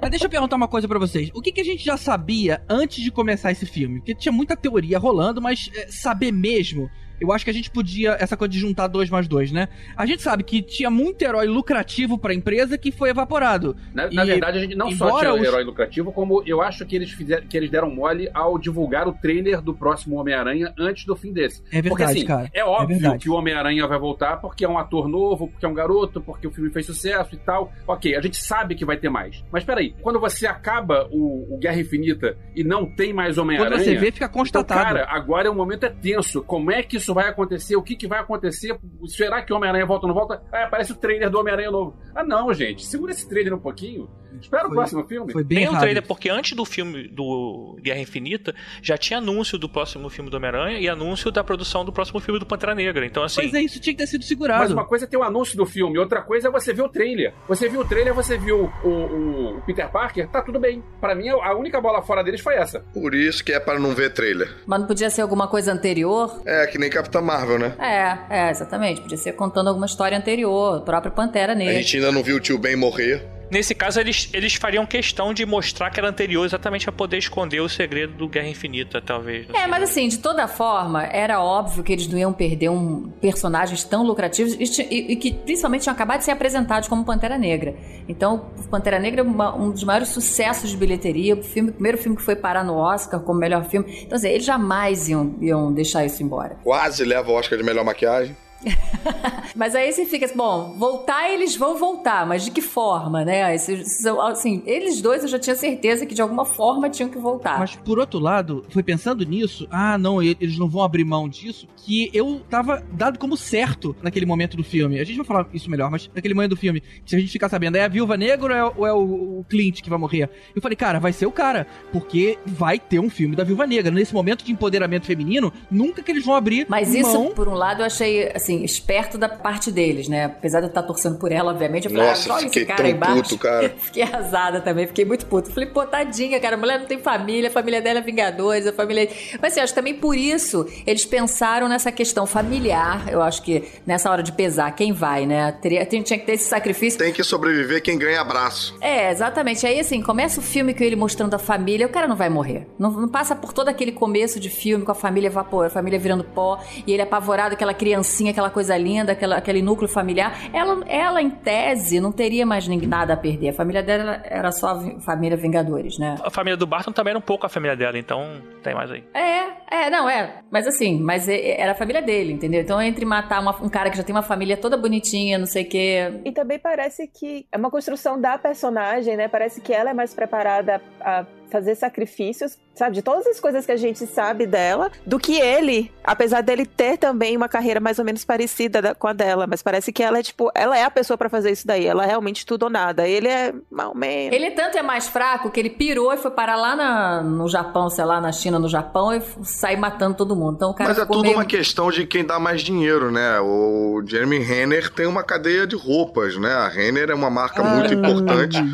Mas deixa eu perguntar uma coisa pra vocês. O que, que a gente já sabia antes de começar esse filme? Porque tinha muita teoria rolando, mas é, saber mesmo. Eu acho que a gente podia, essa coisa de juntar dois mais dois, né? A gente sabe que tinha muito herói lucrativo pra empresa que foi evaporado. Na, na E, verdade, a gente não só tinha os- herói lucrativo, como eu acho que eles, fizeram, que eles deram mole ao divulgar o trailer do próximo Homem-Aranha antes do fim desse. É verdade, porque assim, cara. é óbvio verdade. que o Homem-Aranha vai voltar porque é um ator novo, porque é um garoto, porque o filme fez sucesso e tal. Ok, a gente sabe que vai ter mais. Mas peraí, quando você acaba o, o Guerra Infinita e não tem mais Quando Homem-Aranha. você vê, fica Então, constatado. cara, agora o momento é tenso. Como é que isso vai acontecer? O que, que vai acontecer? Será que o Homem-Aranha volta ou não volta? Ah, aparece o trailer do Homem-Aranha novo. Ah, não, gente. Segura esse trailer um pouquinho. Espera o Foi- próximo filme. foi bem Tem um errado. trailer, porque antes do filme do Guerra Infinita, já tinha anúncio do próximo filme do Homem-Aranha e anúncio da produção do próximo filme do Pantera Negra. Então, assim. Pois é, isso tinha que ter sido Mas segurado. uma coisa é ter o anúncio do filme, outra coisa é você ver o trailer. Você viu o trailer, você viu o, o- o Peter Parker, tá tudo bem. Pra mim, a única bola fora deles foi essa. Por isso que é para não ver trailer. Mas não podia ser alguma coisa anterior? É, que nem Capitã Marvel, né? É, é, exatamente. Podia ser contando alguma história anterior, o próprio Pantera A Negra. gente ainda não viu o tio Ben morrer. Nesse caso, eles, eles fariam questão de mostrar que era anterior exatamente a poder esconder o segredo do Guerra Infinita, talvez. É, mas assim, de toda forma, era óbvio que eles não iam perder um personagens tão lucrativos e, e- e que principalmente tinham acabado de ser apresentados como Pantera Negra. Então, o Pantera Negra é uma- um dos maiores sucessos de bilheteria, o filme, o primeiro filme que foi parar no Oscar como melhor filme. Então, assim, eles jamais iam, iam deixar isso embora. Quase leva o Oscar de melhor maquiagem. Mas aí você fica assim, bom, voltar eles vão voltar, mas de que forma, né? Esses, assim, eles dois eu já tinha certeza que de alguma forma tinham que voltar. Mas por outro lado, foi pensando nisso, ah, não, eles não vão abrir mão disso, que eu tava dado como certo naquele momento do filme. A gente vai falar isso melhor, mas naquele momento do filme, se a gente ficar sabendo, é a Viúva Negra ou é, ou é o, o Clint que vai morrer? Eu falei, cara, vai ser o cara, porque vai ter um filme da Viúva Negra. Nesse momento de empoderamento feminino, nunca que eles vão abrir Mas isso, mão. por um lado, eu achei, assim, esperto da parte deles, né? Apesar de eu estar torcendo por ela, obviamente. Eu falei, Nossa, ah, fiquei esse cara tão embaixo. puto, cara. Fiquei arrasada também, fiquei muito puto. Falei, pô, tadinha, cara, a mulher não tem família, a família dela é Vingadores, a família... Mas, assim, acho que também por isso eles pensaram nessa questão familiar. Eu acho que nessa hora de pesar, quem vai, né? Teria, tinha que ter esse sacrifício. Tem que sobreviver quem ganha abraço. É, exatamente. Aí, assim, começa o filme com ele mostrando a família, o cara não vai morrer. Não, não passa por todo aquele começo de filme com a família evapor, a família virando pó, e ele apavorado, aquela criancinha, aquela coisa linda, aquela, aquele núcleo familiar. Ela, ela, em tese, não teria mais nada a perder. A família dela era só a família Vingadores, né? A família do Barton também era um pouco a família dela, então tem mais aí. É, é, não, é. Mas assim, mas era a família dele, entendeu? Então, entre matar uma- um cara que já tem uma família toda bonitinha, não sei o quê. E também parece que é uma construção da personagem, né? Parece que ela é mais preparada a fazer sacrifícios, sabe? De todas as coisas que a gente sabe dela, do que ele. Apesar dele ter também uma carreira mais ou menos parecida da- com a dela. Mas parece que ela é, tipo, ela é a pessoa pra fazer isso daí. Ela é realmente tudo ou nada. Ele é mal menos. Ele tanto é mais fraco que ele pirou e foi parar lá na- no Japão, sei lá, na China, no Japão, e sai matando todo mundo. Então o cara Mas é tudo meio... uma questão de quem dá mais dinheiro, né? O Jeremy Renner tem uma cadeia de roupas, né? A Renner é uma marca muito importante.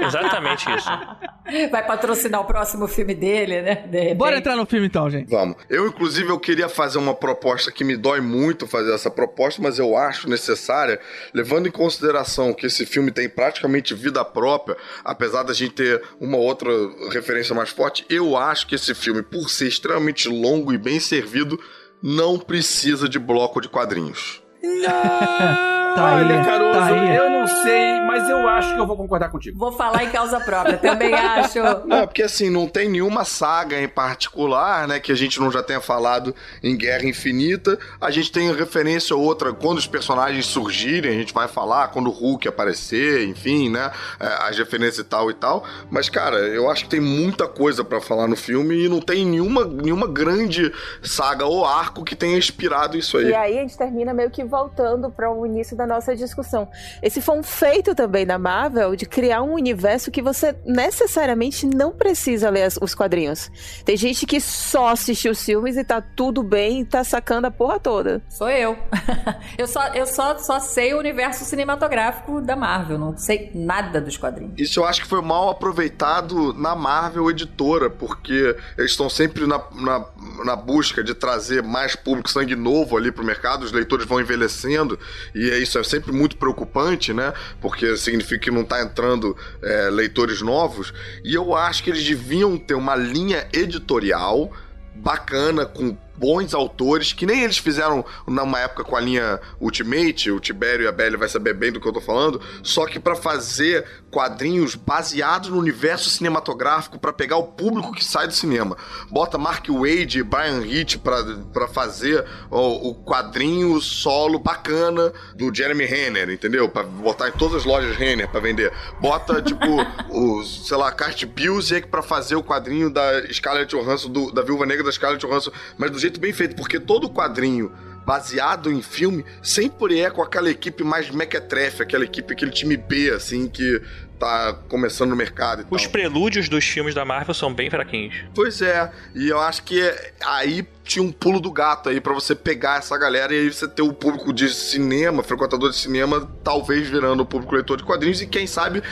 Exatamente isso. Vai patrocinar o próximo filme dele, né? De repente. Bora entrar no filme então, gente. Vamos. Eu, inclusive, eu queria fazer uma proposta que me dói muito fazer essa proposta, mas eu acho necessária, levando em consideração que esse filme tem praticamente vida própria, apesar da gente ter uma outra referência mais forte, eu acho que esse esse filme, por ser extremamente longo e bem servido, não precisa de bloco de quadrinhos. Tá Olha, aí, Caruso, tá aí. eu não sei, mas eu acho que eu vou concordar contigo. Vou falar em causa própria, também acho. Não, porque assim, não tem nenhuma saga em particular, né, que a gente não já tenha falado em Guerra Infinita. A gente tem referência ou outra quando os personagens surgirem, a gente vai falar, quando o Hulk aparecer, enfim, né, é, as referências e tal e tal. Mas, cara, eu acho que tem muita coisa pra falar no filme e não tem nenhuma, nenhuma grande saga ou arco que tenha inspirado isso aí. E aí a gente termina meio que voltando para o início da nossa discussão. Esse foi um feito também da Marvel de criar um universo que você necessariamente não precisa ler as- os quadrinhos. Tem gente que só assistiu os filmes e tá tudo bem e tá sacando a porra toda. Sou eu. Eu só, eu só, só sei o universo cinematográfico da Marvel, não sei nada dos quadrinhos. Isso eu acho que foi mal aproveitado na Marvel editora, porque eles estão sempre na, na, na busca de trazer mais público sangue novo ali pro mercado, os leitores vão envelhecendo, e é isso é sempre muito preocupante, né? Porque significa que não tá entrando é, leitores novos, e eu acho que eles deviam ter uma linha editorial bacana, com bons autores, que nem eles fizeram numa época com a linha Ultimate, o Tibério e a Belly vai saber bem do que eu tô falando, só que pra fazer quadrinhos baseados no universo cinematográfico pra pegar o público que sai do cinema. Bota Mark Wade e Brian Hitch pra fazer o, o quadrinho solo bacana do Jeremy Renner, entendeu? Pra botar em todas as lojas Renner pra vender. Bota, tipo, os, sei lá, Cart Busiek pra fazer o quadrinho da Scarlett Johansson, do- da Viúva Negra da Scarlett Johansson, mas do jeito bem feito, porque todo quadrinho baseado em filme sempre é com aquela equipe mais mequetrefe, aquela equipe, aquele time B, assim, que tá começando no mercado e tal. Os prelúdios dos filmes da Marvel são bem fraquinhos. Pois é, e eu acho que aí tinha um pulo do gato aí pra você pegar essa galera e aí você ter o público de cinema, frequentador de cinema, talvez virando o público leitor de quadrinhos e quem sabe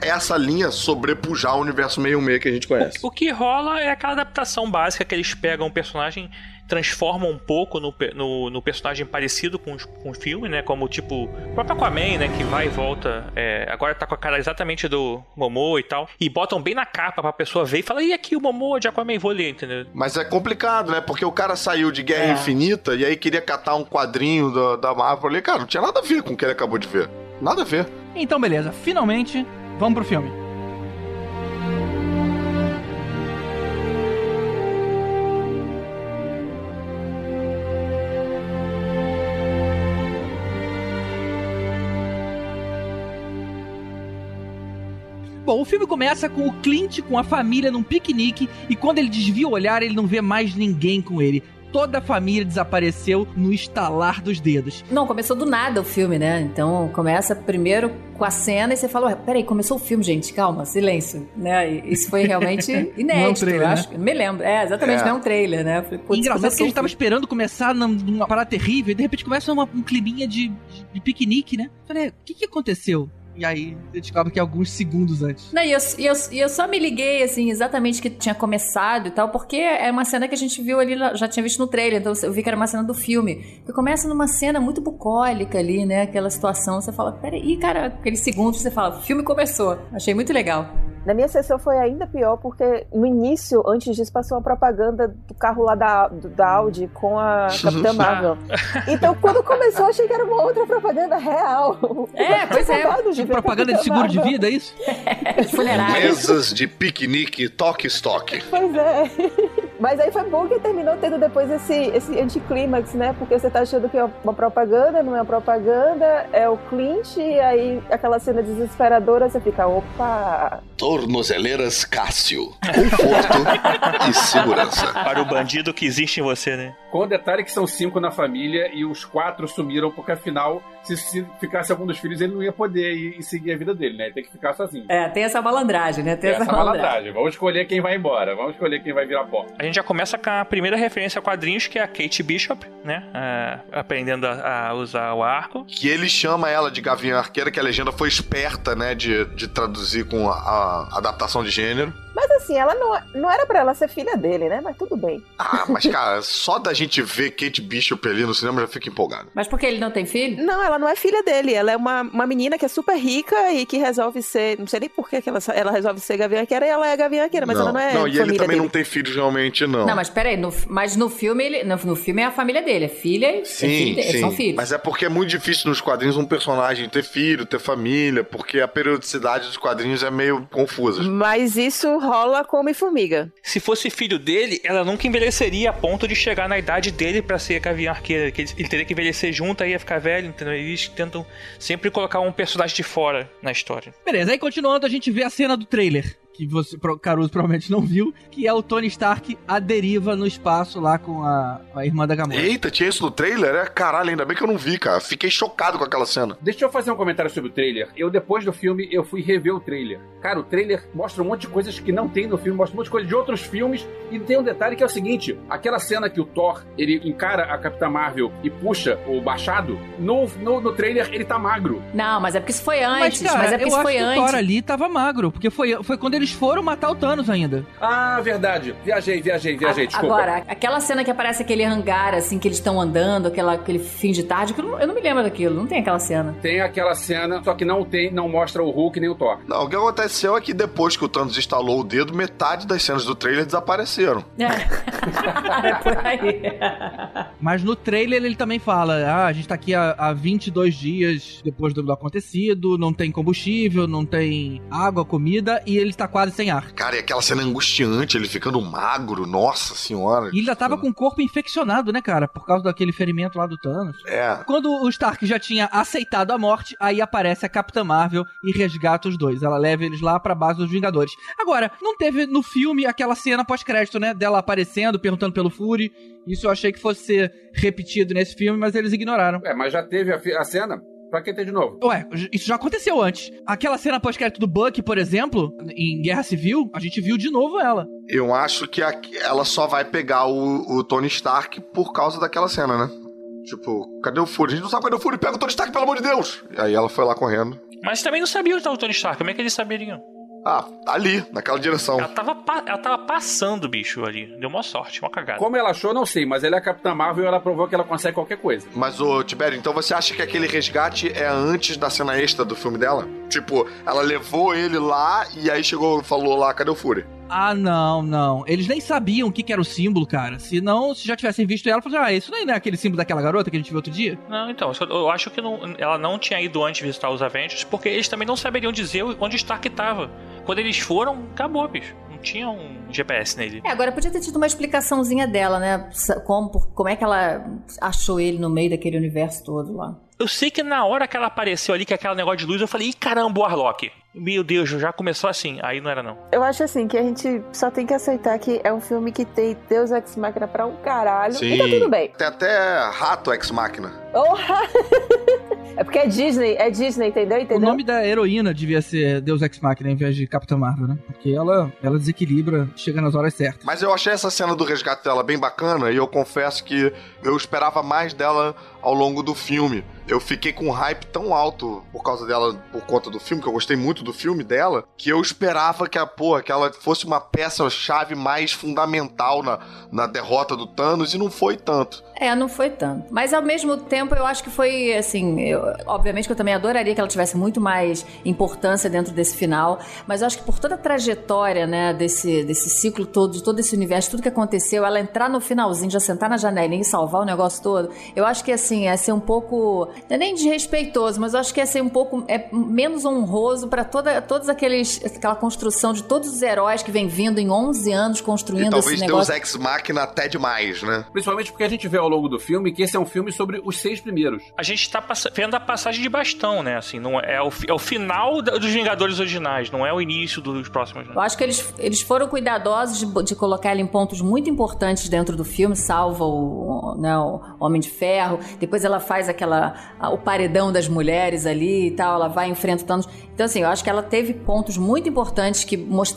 essa linha sobrepujar o universo meio meio que a gente conhece. O que rola é aquela adaptação básica que eles pegam um personagem, transformam um pouco no, no, no personagem parecido com, os- com o filme, né? Como tipo o próprio Aquaman, né? Que vai e volta. é, agora tá com a cara exatamente do Momoa e tal. E botam bem na capa pra pessoa ver e fala: e aqui o Momoa de Aquaman, vou ler, entendeu? Mas é complicado, né? Porque o cara saiu de Guerra É. Infinita e aí queria catar um quadrinho da, da Marvel. Eu falei, cara, não tinha nada a ver com o que ele acabou de ver. Nada a ver. Então, beleza. Finalmente, vamos pro filme. Bom, o filme começa com o Clint com a família num piquenique e quando ele desvia o olhar, ele não vê mais ninguém com ele. Toda a família desapareceu no estalar dos dedos. Não, começou do nada o filme, né? Então começa primeiro com a cena e você fala, "Ué, peraí, começou o filme, gente, calma, silêncio. Né? E Isso foi realmente inédito, Não é um trailer, eu né? acho. Não me lembro. É, exatamente, É. não é um trailer, né? Eu falei, Engraçado que a gente tava filme. esperando começar num- numa parada terrível e de repente começa uma- um climinha de, de, de piquenique, né? Falei, o que que aconteceu? E aí você descobre que alguns segundos antes. Não, e eu, e, eu, e eu só me liguei, assim, exatamente que tinha começado e tal, porque é uma cena que a gente viu ali, já tinha visto no trailer, então eu vi que era uma cena do filme. Que começa numa cena muito bucólica ali, né? Aquela situação, você fala, peraí, cara, aqueles segundos você fala, o filme começou. Achei muito legal. Na minha sessão foi ainda pior, porque no início, antes disso, passou uma propaganda do carro lá da, do- da Audi com a Capitã Marvel. Então, quando começou, achei que era uma outra propaganda real. É, pois é. De Tipo propaganda de seguro de Marvel. vida, é isso? Mesas de piquenique, toque-estoque. Pois é. Mas aí foi bom que terminou tendo depois esse, esse anticlímax, né? Porque você tá achando que é uma propaganda, não é uma propaganda, é o Clint, e aí aquela cena desesperadora, você fica, opa! Tornozeleiras Cássio. Conforto e segurança. Para o bandido que existe em você, né? Com o detalhe que são cinco na família e os quatro sumiram, porque afinal, se, se ficasse algum dos filhos, ele não ia poder ir, e seguir a vida dele, né? Ele tem que ficar sozinho. É, tem essa malandragem, né? Tem Essa malandragem. Vamos escolher quem vai embora. Vamos escolher quem vai virar pó. A gente já começa com a primeira referência a quadrinhos, que é a Kate Bishop, né? Ah, aprendendo a, a usar o arco. Que ele chama ela de Gavião Arqueira, que a legenda foi esperta, né? De, de traduzir com a, a adaptação de gênero. Mas assim, ela não, não era pra ela ser filha dele, né? Mas tudo bem. Ah, mas cara, só da gente ver Kate Bishop ali no cinema já fica empolgado. Mas porque ele não tem filho? Não, ela não é filha dele. Ela é uma, uma menina que é super rica e que resolve ser. Não sei nem por que que ela, ela resolve ser Gavião Arqueira e ela é Gavião Arqueira, mas ela não é. Não, e ele também dele. não tem filhos realmente, não. Não, mas peraí, no, mas no filme, ele, no, no filme é a família dele, é filha e é Sim, filho dele, sim. são filhos. Mas é porque é muito difícil nos quadrinhos um personagem ter filho, ter família, porque a periodicidade dos quadrinhos é meio confusa. Mas isso rola com Homem-Formiga. Se fosse filho dele, ela nunca envelheceria a ponto de chegar na idade dele pra ser Gavião Arqueira. Que ele, ele teria que envelhecer junto, aí ia ficar velho, entendeu? Eles tentam sempre colocar um personagem de fora na história. Beleza, aí continuando, a gente vê a cena do trailer. Que você, Caruso, provavelmente não viu. Que é o Tony Stark à deriva no espaço lá com a, a irmã da Gamora. Eita, tinha isso no trailer? É caralho, ainda bem que eu não vi, cara. Fiquei chocado com aquela cena. Deixa eu fazer um comentário sobre o trailer. Eu, depois do filme, eu fui rever o trailer. Cara, o trailer mostra um monte de coisas que não tem no filme, mostra um monte de coisas de outros filmes. E tem um detalhe que é o seguinte: aquela cena que o Thor ele encara a Capitã Marvel e puxa o machado, no, no, no trailer ele tá magro. Não, mas é porque isso foi antes. Mas, cara, é porque eu isso acho foi que o antes. Thor ali tava magro, porque foi, foi quando eles foram matar o Thanos ainda. Ah, verdade. Viajei, viajei, viajei. A- Desculpa. Agora, aquela cena que aparece aquele hangar, assim, que eles estão andando, aquela, aquele fim de tarde, que eu não, eu não me lembro daquilo, não tem aquela cena. Tem aquela cena, só que não tem, não mostra o Hulk nem o Thor. Não, o que aconteceu é que depois que o Thanos instalou o dedo, metade das cenas do trailer desapareceram. é por aí. Mas no trailer ele também fala: ah, a gente tá aqui há, há 22 dias depois do, do acontecido, não tem combustível, não tem água, comida e ele tá quase sem ar. Cara, e aquela cena angustiante, ele ficando magro, nossa senhora. E ele já tava com o corpo infeccionado, né, cara? Por causa daquele ferimento lá do Thanos. É. Quando o Stark já tinha aceitado a morte, aí aparece a Capitã Marvel e resgata os dois. Ela leva eles lá pra base dos Vingadores. Agora, não teve no filme aquela cena pós-crédito, né? Dela aparecendo, perguntando pelo Fury. Isso eu achei que fosse ser repetido nesse filme, mas eles ignoraram. É, mas já teve a, a cena. Pra que ter de novo? Ué, isso já aconteceu antes. Aquela cena pós-crédito do Buck, por exemplo, em Guerra Civil, a gente viu de novo ela. Eu acho que a- ela só vai pegar o, o Tony Stark por causa daquela cena, né? Tipo, cadê o Fury? A gente não sabe cadê o Fury. Pega o Tony Stark, pelo amor de Deus! E aí ela foi lá correndo. Mas também não sabia onde estava o Tony Stark. Como é que eles saberiam? Ah, ali, naquela direção. Ela tava, ela tava passando o bicho ali. Deu uma sorte, uma cagada. Como ela achou, não sei, mas ela é a Capitã Marvel e ela provou que ela consegue qualquer coisa. Mas, ô, Tibério, então você acha que aquele resgate é antes da cena extra do filme dela? Tipo, ela levou ele lá e aí chegou falou lá, cadê o Fury? Ah, não, não. Eles nem sabiam o que, que era o símbolo, cara. Se não, se já tivessem visto ela, falaram, ah, isso não é aquele símbolo daquela garota que a gente viu outro dia? Não, então, eu- acho que não- ela não tinha ido antes visitar os Avengers, porque eles também não saberiam dizer onde o Stark tava. Quando eles foram, acabou, bicho. Não tinha um GPS nele. É, agora podia ter tido uma explicaçãozinha dela, né? Como, como é que ela achou ele no meio daquele universo todo lá. Eu sei que na hora que ela apareceu ali, que é aquele negócio de luz, eu falei, ih, caramba, o Warlock. Meu Deus, já começou assim. Aí não era não. Eu acho assim que a gente só tem que aceitar que é um filme que tem Deus Ex Machina pra um caralho. E tá tudo bem. Tem até rato ex-máquina. Porra! é porque é Disney, é Disney, entendeu? O entendeu? nome da heroína devia ser Deus Ex Machina em vez de Capitã Marvel, né? Porque ela, ela desequilibra, chega nas horas certas. Mas eu achei essa cena do resgate dela bem bacana e eu confesso que eu esperava mais dela ao longo do filme. Eu fiquei com um hype tão alto por causa dela, por conta do filme, que eu gostei muito do filme dela, que eu esperava que a porra, que ela fosse uma peça-chave mais fundamental na, na derrota do Thanos e não foi tanto. É, não foi tanto. Mas ao mesmo tempo, eu acho que foi assim. eu- obviamente que eu também adoraria que ela tivesse muito mais importância dentro desse final. Mas eu acho que por toda a trajetória, né, desse, desse ciclo todo, de todo esse universo, tudo que aconteceu, ela entrar no finalzinho, já sentar na janelinha e salvar o negócio todo, eu acho que assim, é ser um pouco. Não é nem desrespeitoso, mas eu acho que é ser um pouco. É menos honroso para toda, todos aqueles. aquela construção de todos os heróis que vem vindo em 11 anos E construindo talvez esse Deus negócio. ex-máquina até demais, né? Principalmente porque a gente vê ao longo do filme que esse é um filme sobre os seis primeiros. A gente tá vendo a passagem de bastão, né? Assim, não é, é o, é o final da- dos Vingadores originais, não é o início dos próximos. Né? Eu acho que eles, eles foram cuidadosos de, de colocar ele em pontos muito importantes dentro do filme, salva o, né, o Homem de Ferro. Depois ela faz aquela o paredão das mulheres ali e tal, ela vai enfrentando. Então assim, eu acho que ela teve pontos muito importantes que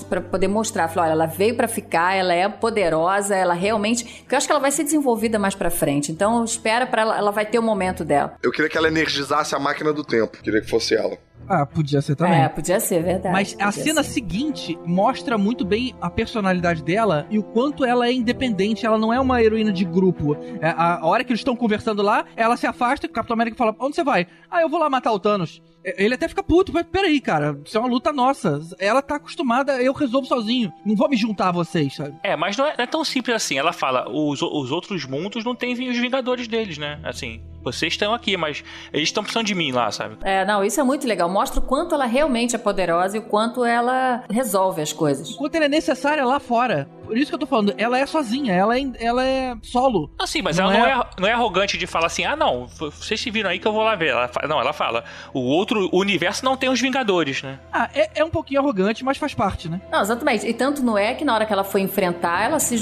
para poder mostrar, falar, olha, ela veio pra ficar, ela é poderosa, ela realmente, porque eu acho que ela vai ser desenvolvida mais pra frente. Então espera para ela, ela vai ter o momento dela. Eu queria que ela energizasse a máquina do tempo. Queria que fosse ela. Ah, podia ser também. É, podia ser, verdade. Mas a cena ser. seguinte mostra muito bem a personalidade dela e o quanto ela é independente. Ela não é uma heroína de grupo. É, a, a hora que eles estão conversando lá, ela se afasta e o Capitão América fala: Onde você vai? Ah, eu vou lá matar o Thanos. É, Ele até fica puto, mas peraí, cara, isso é uma luta nossa. Ela tá acostumada, eu resolvo sozinho. Não vou me juntar a vocês, sabe? É, mas não é, não é tão simples assim. Ela fala, os, os outros mundos não têm os Vingadores deles, né? Assim, vocês estão aqui, mas eles estão precisando de mim lá, sabe? É, não, isso é muito legal. Mostra o quanto ela realmente é poderosa e o quanto ela resolve as coisas. Enquanto ela é necessária lá fora. Por isso que eu tô falando, ela é sozinha, ela é, ela é solo. Assim, mas Não ela não é- é... não é arrogante de falar assim, ah, não, vocês se viram aí que eu vou lá ver. Ela não, ela fala, o outro universo não tem os Vingadores, né? Ah, é, é um pouquinho arrogante, mas faz parte, né? Não, exatamente. E tanto não é que na hora que ela foi enfrentar, ela se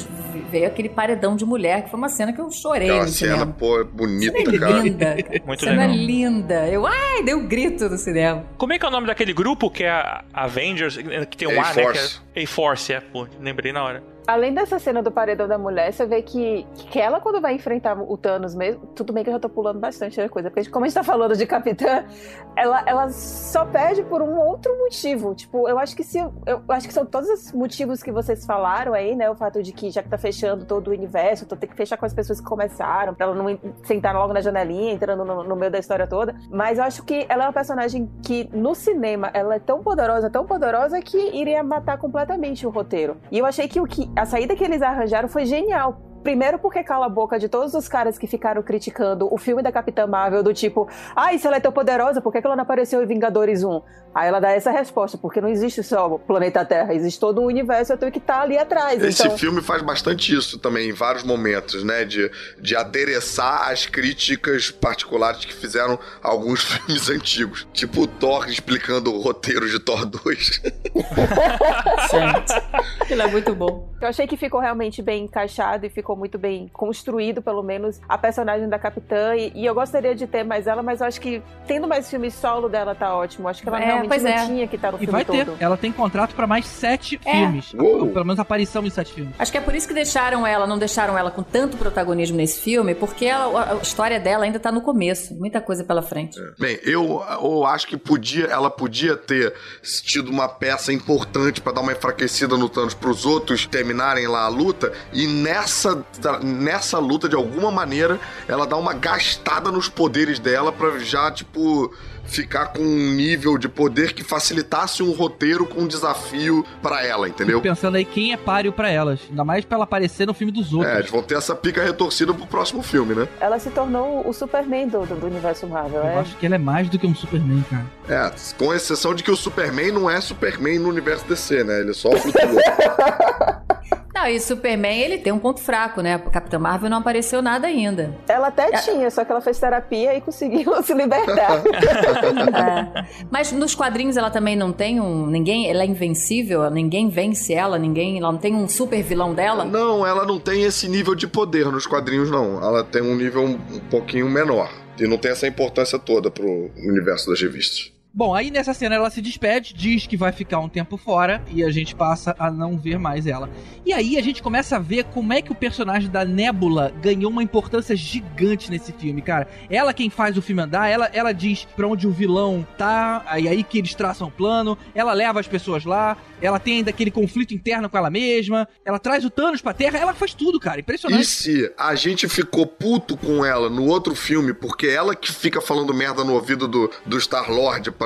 veio aquele paredão de mulher, que foi uma cena que eu chorei Aquela cena, pô, bonita, Cena cara. Linda. Muito cena legal. linda. Eu, ai, dei um grito no cinema. Como é que é o nome daquele grupo que é a Avengers, que tem um A, né? A-Force. Que é A-Force, é, pô, lembrei na hora. Além dessa cena do paredão da mulher, você vê que, que ela, quando vai enfrentar o Thanos mesmo, tudo bem que eu já tô pulando bastante a coisa, porque como a gente tá falando de Capitã, ela, ela só perde por um outro motivo. Tipo, eu acho que se. Eu acho que são todos os motivos que vocês falaram aí, né? O fato de que já que tá fechando todo o universo, então tem que fechar com as pessoas que começaram, pra ela não sentar logo na janelinha, entrando no, no meio da história toda. Mas eu acho que ela é uma personagem que, no cinema, ela é tão poderosa, tão poderosa, que iria matar completamente o roteiro. E eu achei que, o que a saída que eles arranjaram foi genial. Primeiro porque cala a boca de todos os caras que ficaram criticando o filme da Capitã Marvel, do tipo, ai, se ela é tão poderosa, por que ela não apareceu em Vingadores 1? Aí ela dá essa resposta, porque não existe só o planeta Terra, existe todo um universo, eu tenho que estar ali atrás. Esse então, filme faz bastante isso também, em vários momentos, né? De, de adereçar as críticas particulares que fizeram alguns filmes antigos. Tipo o Thor explicando o roteiro de Thor 2. Gente, ele é muito bom. eu achei que ficou realmente bem encaixado e ficou muito bem construído, pelo menos, a personagem da Capitã. E, e eu gostaria de ter mais ela, mas eu acho que tendo mais filmes solo dela tá ótimo. Acho que ela É, realmente pois não é. tinha que estar no E filme vai ter. todo. Ela tem contrato pra mais sete É. filmes. Uou. Ou Pelo menos aparição em sete filmes. Acho que é por isso que deixaram ela, não deixaram ela com tanto protagonismo nesse filme, porque ela- a história dela ainda tá no começo. Muita coisa pela frente. Bem, eu, eu acho que podia, ela podia ter tido uma peça importante pra dar uma enfraquecida no Thanos pros outros terminarem lá a luta e nessa nessa luta de alguma maneira ela dá uma gastada nos poderes dela pra já tipo ficar com um nível de poder que facilitasse um roteiro com um desafio pra ela, entendeu? Pensando aí quem é páreo pra elas. Ainda mais pra ela aparecer no filme dos outros. É, eles vão ter essa pica retorcida pro próximo filme, né? Ela se tornou o Superman do, do, do universo Marvel. Eu É. acho que ela é mais do que um Superman, cara. É, com exceção de que o Superman não é Superman no universo DC, né? Ele só flutuou. Não, e Superman, ele tem um ponto fraco, né? O Capitão Marvel não apareceu nada ainda. Ela até tinha, só que ela fez terapia e conseguiu se libertar. É. Mas nos quadrinhos ela também não tem um. Ninguém. Ela é invencível, ninguém vence ela, ninguém. Ela não tem um super vilão dela. Não, ela não tem esse nível de poder nos quadrinhos, não. Ela tem um nível um, um pouquinho menor. E não tem essa importância toda pro universo das revistas. Bom, aí nessa cena ela se despede, diz que vai ficar um tempo fora e a gente passa a não ver mais ela. E aí a gente começa a ver como é que o personagem da Nebula ganhou uma importância gigante nesse filme, cara. Ela quem faz o filme andar, ela, ela diz pra onde o vilão tá, aí aí que eles traçam o plano, ela leva as pessoas lá, ela tem ainda aquele conflito interno com ela mesma, ela traz o Thanos pra Terra, ela faz tudo, cara, E impressionante. se a gente ficou puto com ela no outro filme, porque ela que fica falando merda no ouvido do, do Star-Lord pra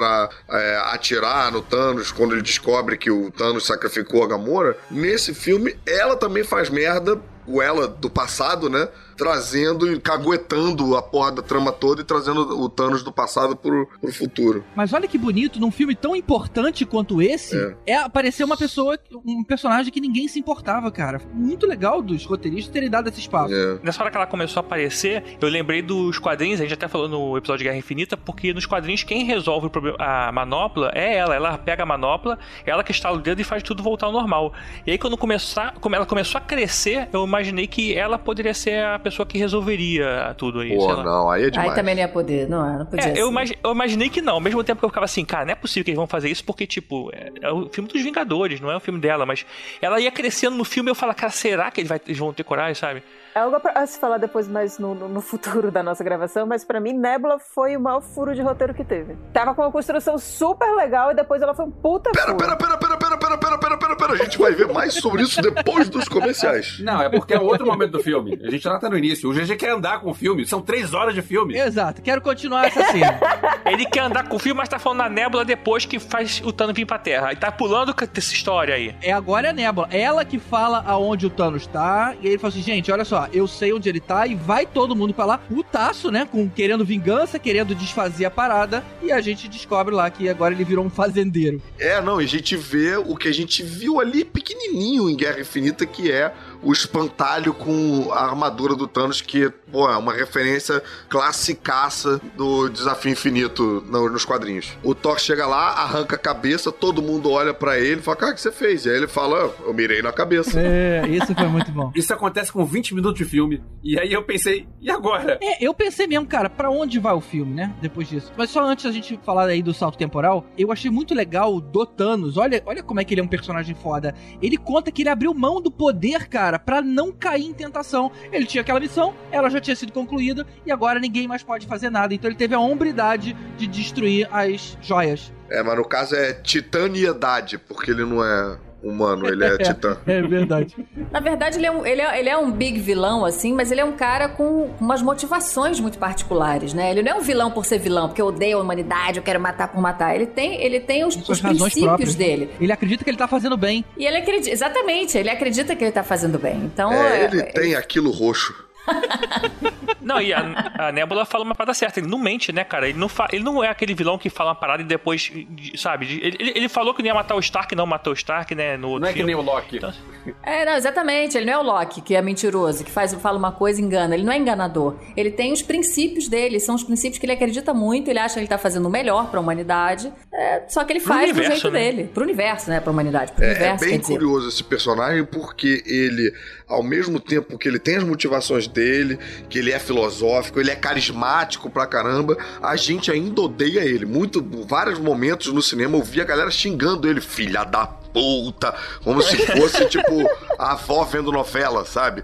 é, atirar no Thanos quando ele descobre que o Thanos sacrificou a Gamora, nesse filme ela também faz merda, o ela do passado, né? Trazendo e caguetando a porra da trama toda e trazendo o Thanos do passado pro, pro futuro. Mas olha que bonito, num filme tão importante quanto esse, é, aparecer uma pessoa, um personagem que ninguém se importava, cara. Muito legal dos roteiristas terem dado esse espaço. É. Nessa hora que ela começou a aparecer, eu lembrei dos quadrinhos, a gente até falou no episódio de Guerra Infinita, porque nos quadrinhos quem resolve o problema, a manopla é ela. Ela pega a manopla, ela que estala o dedo e faz tudo voltar ao normal. E aí quando começar, como ela começou a crescer, eu imaginei que ela poderia ser a pessoa que resolveria tudo aí. sei Pô, lá. não, aí é demais. Aí também não ia poder, não, não podia É, ser. eu, imagi- eu imaginei que não, ao mesmo tempo que eu ficava assim, cara, não é possível que eles vão fazer isso, porque, tipo, é, é o filme dos Vingadores, não é o filme dela, mas ela ia crescendo no filme e eu falava, cara, será que eles, vai- eles vão ter coragem, sabe? É algo pra se falar depois mais no, no- no futuro da nossa gravação, mas pra mim Nebula foi o maior furo de roteiro que teve. Tava com uma construção super legal e depois ela foi um puta Pera, furo. pera, pera, pera, pera, pera, pera, pera, pera, pera. A gente vai ver mais sobre isso depois dos comerciais. Não, é porque é outro momento do filme. A gente já tá no início. O GG quer andar com o filme. São três horas de filme. Exato, quero continuar essa cena. Ele quer andar com o filme, mas tá falando na nébula depois que faz o Thanos vir pra Terra. E tá pulando com essa história aí. É agora a Nebula. Ela que fala aonde o Thanos tá. E aí ele fala assim: gente, olha só, eu sei onde ele tá. E vai todo mundo pra lá, putaço, né? Com, querendo vingança, querendo desfazer a parada. E a gente descobre lá que agora ele virou um fazendeiro. É, não, e a gente vê o que a gente viu ali pequenininho em Guerra Infinita, que é o espantalho com a armadura do Thanos, que, pô, é uma referência classicaça do Desafio Infinito no- nos quadrinhos. O Thor chega lá, arranca a cabeça, todo mundo olha pra ele e fala, cara, o que você fez? E aí ele fala, eu mirei na cabeça. É, isso foi muito bom. Isso acontece com 20 minutos de filme. E aí eu pensei, e agora? É, eu pensei mesmo, cara, pra onde vai o filme, né? Depois disso. Mas só antes da gente falar aí do salto temporal, eu achei muito legal o do Thanos. Olha, olha como é que ele é um personagem foda. Ele conta que ele abriu mão do poder, cara, pra não cair em tentação. Ele tinha aquela missão, ela já tinha sido concluída e agora ninguém mais pode fazer nada. Então ele teve a hombridade de destruir as joias. É, mas no caso é titaniedade, porque ele não é humano, ele é titã. É verdade. Na verdade, ele é, um, ele, é, ele é um big vilão, assim, mas ele é um cara com umas motivações muito particulares, né? Ele não é um vilão por ser vilão, porque eu odeio a humanidade, eu quero matar por matar. Ele tem, ele tem os, os princípios próprias. dele. Ele acredita que ele tá fazendo bem. E ele acredita, exatamente, ele acredita que ele tá fazendo bem. Então, É, é- ele tem aquilo roxo. Não, e a, a Nebula fala uma parada certa. Ele não mente, né, cara? Ele não, fa- ele não é aquele vilão que fala uma parada e depois, sabe? Ele, ele- ele falou que não ia matar o Stark, não matou o Stark, né? No outro Não é que filme. nem o Loki. Então, É, não, exatamente. Ele não é o Loki, que é mentiroso, que faz, fala uma coisa e engana. Ele não é enganador. Ele tem os princípios dele, são os princípios que ele acredita muito, ele acha que ele tá fazendo o melhor pra humanidade. É, só que ele Pro faz do universo, jeito né? dele. Pro universo, né? Pra humanidade. Pro É, é universo, bem quer dizer. curioso esse personagem porque ele, ao mesmo tempo que ele tem as motivações dele, que ele é filosófico, ele é carismático pra caramba, a gente ainda odeia ele. Muito, vários momentos no cinema eu vi a galera xingando ele, filha da puta, como se fosse tipo a avó vendo novela, sabe?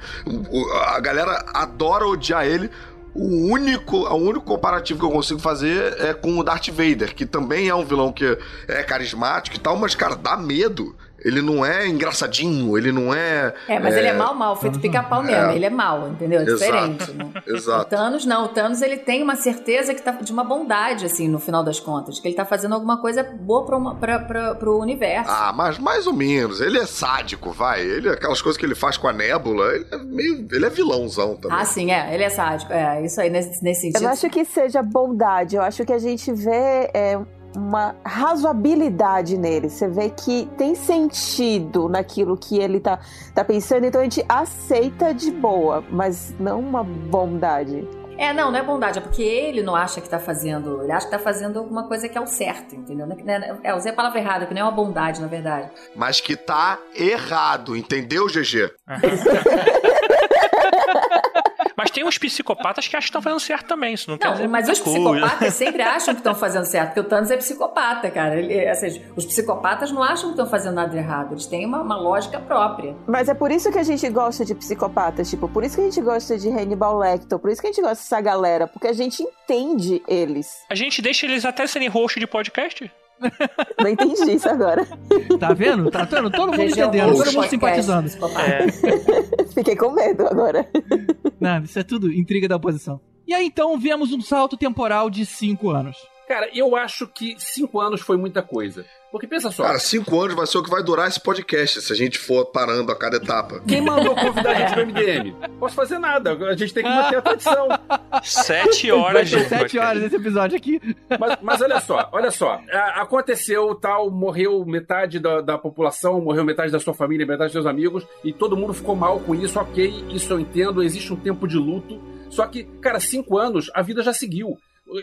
A galera adora odiar ele. O único, o único comparativo que eu consigo fazer é com o Darth Vader, que também é um vilão que é carismático e tal, mas, cara, dá medo. Ele não é engraçadinho, ele não é. É, mas ele é mal, mal, feito pica-pau mesmo. Ele é mal, entendeu? É Exato. diferente. Né? O Exato. Thanos não, o Thanos ele tem uma certeza que tá de uma bondade, assim, no final das contas, que ele tá fazendo alguma coisa boa pra uma, pra, pra, pro universo. Ah, mas mais ou menos. Ele é sádico, vai. Ele, aquelas coisas que ele faz com a nébula, ele é meio. Ele é vilãozão também. Ah, sim, é, ele é sádico. É, isso aí, nesse, nesse Eu sentido. não acho que seja bondade, eu acho que a gente vê é, uma razoabilidade nele. Você vê que tem sentido naquilo que ele tá, tá pensando, então a gente aceita de boa, mas não uma bondade. É, não, não é bondade, é porque ele não acha que tá fazendo. Ele acha que tá fazendo alguma coisa que é o certo, entendeu? Não é- É, usei a palavra errada, que não é uma bondade, na verdade. Mas que tá errado, entendeu, GG? Mas tem uns psicopatas que acham que estão fazendo certo também. Isso não, quer Não, mas muita os coisa. psicopatas sempre acham que estão fazendo certo, porque o Thanos é psicopata, cara. Ele, ou seja, os psicopatas não acham que estão fazendo nada errado, eles têm uma, uma lógica própria. Mas é por isso que a gente gosta de psicopatas, tipo, por isso que a gente gosta de Hannibal Lecter, por isso que a gente gosta dessa galera, porque a gente entende eles. A gente deixa eles até serem host de podcast? Não entendi isso agora. Tá vendo? Tá vendo? Todo mundo Região entendendo, todo mundo simpatizando. É. Fiquei com medo agora. Não, isso é tudo intriga da oposição. E aí então vemos um salto temporal de 5 anos. Cara, eu acho que cinco anos foi muita coisa. Porque pensa só, Cara, cinco anos vai ser o que vai durar esse podcast, se a gente for parando a cada etapa. quem mandou convidar a gente pro MDM? Posso fazer nada, a gente tem que manter a tradição. Sete horas de ter 7 podcast. horas esse episódio aqui. Mas, mas olha só, olha só. A- Aconteceu tal, morreu metade da, da população, morreu metade da sua família, metade dos seus amigos, e todo mundo ficou mal com isso, ok, isso eu entendo, existe um tempo de luto. Só que, cara, cinco anos, a vida já seguiu.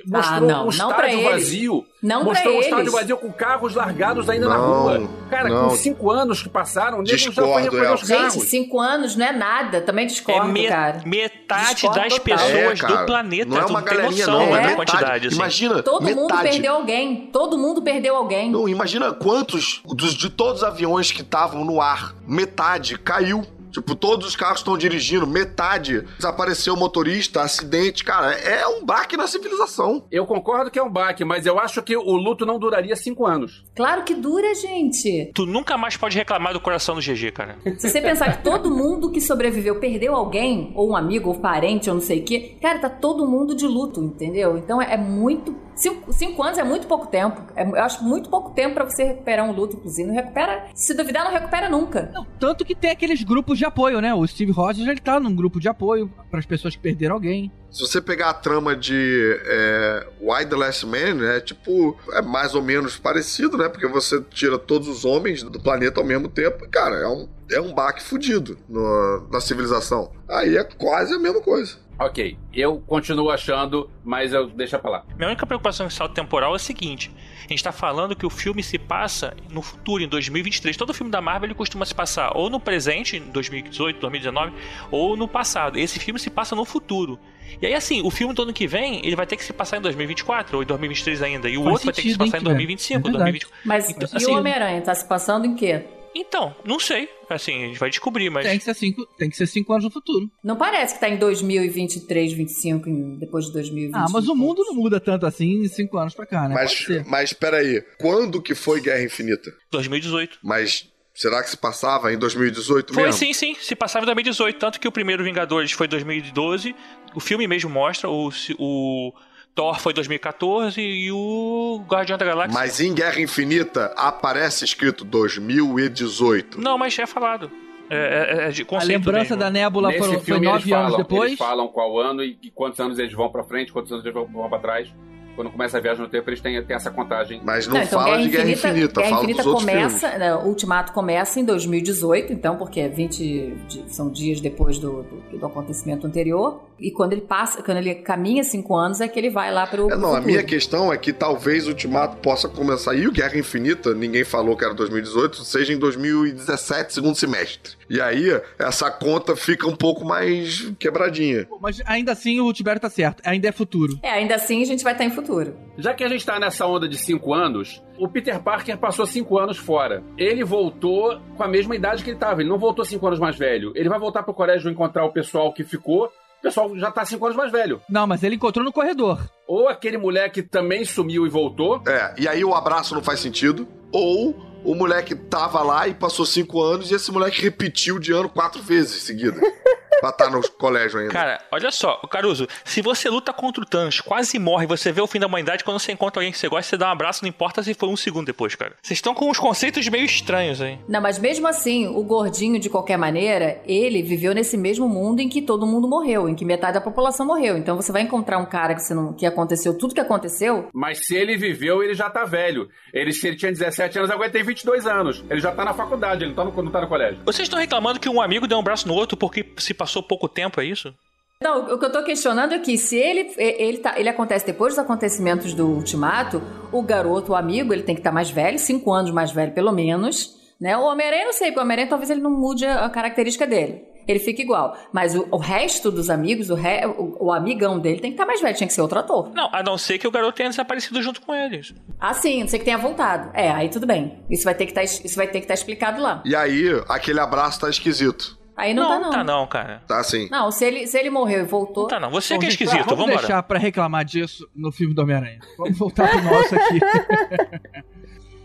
Mostrou Ah, não, um não estádio pra eles. vazio. Não pra mostrou um eles. estádio vazio com carros largados ainda na Não, rua. Cara, não. com cinco anos que passaram, o nego já os. Gente, carros. cinco anos não é nada. Também É discordo, me- cara. metade Discordo das total. pessoas É, do planeta. Não é uma galerinha, noção não. da É metade. quantidade. Assim. Imagina, Todo mundo metade. perdeu alguém. Todo mundo perdeu alguém. Não, imagina quantos dos, de todos os aviões que estavam no ar, metade caiu. Tipo, todos os carros estão dirigindo, metade desapareceu o motorista, acidente. Cara, é um baque na civilização. Eu concordo que é um baque, mas eu acho que o luto não duraria cinco anos. Claro que dura, gente. Tu nunca mais pode reclamar do coração do GG, cara. Se você pensar que todo mundo que sobreviveu perdeu alguém, ou um amigo, ou parente, ou não sei o quê, cara, tá todo mundo de luto, entendeu? Então é, é muito. Cinco, cinco anos é muito pouco tempo. É- eu acho muito pouco tempo pra você recuperar um luto, inclusive. Não recupera. Se duvidar, não recupera nunca. Não, tanto que tem aqueles grupos de apoio, né? O Steve Rogers, ele tá num grupo de apoio para as pessoas que perderam alguém. Se você pegar a trama de é, Why the Last Man, é tipo, é mais ou menos parecido, né? Porque você tira todos os homens do planeta ao mesmo tempo. e, Cara, é um, é um baque fudido no- na civilização. Aí é quase a mesma coisa. Ok, eu continuo achando, mas eu deixa pra lá. Minha única preocupação com esse salto temporal é o seguinte: a gente tá falando que o filme se passa no futuro, em 2023. Todo filme da Marvel ele costuma se passar ou no presente, em 2018, 2019, ou no passado. Esse filme se passa no futuro. E aí, assim, o filme do ano que vem, ele vai ter que se passar em 2024 ou em 2023 ainda. E o Faz outro vai ter que se sentido, hein, passar em Guilherme? 2025, É verdade. 2024. Mas Então, e assim, o Homem-Aranha? Tá se passando em quê? Então, não sei. Assim, a gente vai descobrir, mas. Tem que ser cinco, tem que ser cinco anos no futuro. Não parece que tá em 2023, 25, em- depois de 2020. Ah, mas o mundo não muda tanto assim de cinco anos pra cá, né? Mas, Pode ser. mas peraí, quando que foi Guerra Infinita? 2018. Mas será que se passava em 2018 Foi mesmo? sim, sim. Se passava em 2018. Tanto que o primeiro Vingadores foi 2012. O filme mesmo mostra. O, o Thor foi 2014. E o Guardião da Galáxia. Mas em Guerra Infinita aparece escrito 2018. Não, mas é falado. É, é- é de A conceito lembrança mesmo. da Nébula Nesse foram- foi nove eles anos falam, depois. Eles falam qual ano e, e quantos anos eles vão pra frente, quantos anos eles vão, vão pra trás. Quando começa a viagem no tempo, eles têm, têm essa contagem. Mas não, fala de Guerra Infinita, Guerra fala Infinita dos começa, filmes. né, o Ultimato começa em 2018, então, porque é 20 di- são dias depois do, do, do acontecimento anterior. E quando ele passa, quando ele caminha cinco anos, é que ele vai lá pro. É, não, pro a minha questão é que talvez o Ultimato possa começar. E o Guerra Infinita, ninguém falou que era 2018, seja em 2017, segundo semestre. E aí, essa conta fica um pouco mais quebradinha. Mas ainda assim o Tibério tá certo. Ainda é futuro. É, ainda assim a gente vai estar em futuro. Já que a gente tá nessa onda de cinco anos, o Peter Parker passou cinco anos fora. Ele voltou com a mesma idade que ele tava. Ele não voltou cinco anos mais velho. Ele vai voltar pro colégio encontrar o pessoal que ficou. O pessoal já tá cinco anos mais velho. Não, mas ele encontrou no corredor. Ou aquele moleque também sumiu e voltou. É, e aí o abraço não faz sentido. Ou o moleque tava lá e passou cinco anos e esse moleque repetiu de ano quatro vezes seguida. pra estar no colégio ainda. Cara, olha só, Caruso, se você luta contra o Thanos, quase morre, você vê o fim da humanidade, quando você encontra alguém que você gosta, você dá um abraço, não importa se foi um segundo depois, cara. Vocês estão com uns conceitos meio estranhos aí. Não, mas mesmo assim, o gordinho, de qualquer maneira, ele viveu nesse mesmo mundo em que todo mundo morreu, em que metade da população morreu. Então você vai encontrar um cara que, você não, que aconteceu tudo que aconteceu. Mas se ele viveu, ele já tá velho. Ele, se ele tinha 17 anos, agora ele tem 22 anos. Ele já tá na faculdade, ele não tá no, não tá no colégio. Vocês estão reclamando que um amigo deu um braço no outro porque se passou pouco tempo, é isso? Não, o que eu tô questionando é que se ele ele, tá, ele acontece depois dos acontecimentos do Ultimato, o garoto, o amigo, ele tem que estar mais velho, cinco anos mais velho pelo menos, né? O Homem-Aranha, não sei, porque o Homem-Aranha talvez ele não mude a característica dele. Ele fica igual. Mas o, o resto dos amigos, o, re- o, o amigão dele tem que estar mais velho, tinha que ser outro ator. Não, a não ser que o garoto tenha desaparecido junto com eles. Ah, sim, não sei que tenha voltado. É, aí tudo bem. Isso vai ter que tá, isso vai ter que estar explicado lá. E aí, aquele abraço tá esquisito. Aí não, tá não. tá não, cara. Tá assim. Não, se ele, se ele morreu e voltou. Não tá não. Você Bom, que é gente, esquisito, vamos deixar pra reclamar disso no filme do Homem-Aranha. Vamos voltar pro nosso aqui.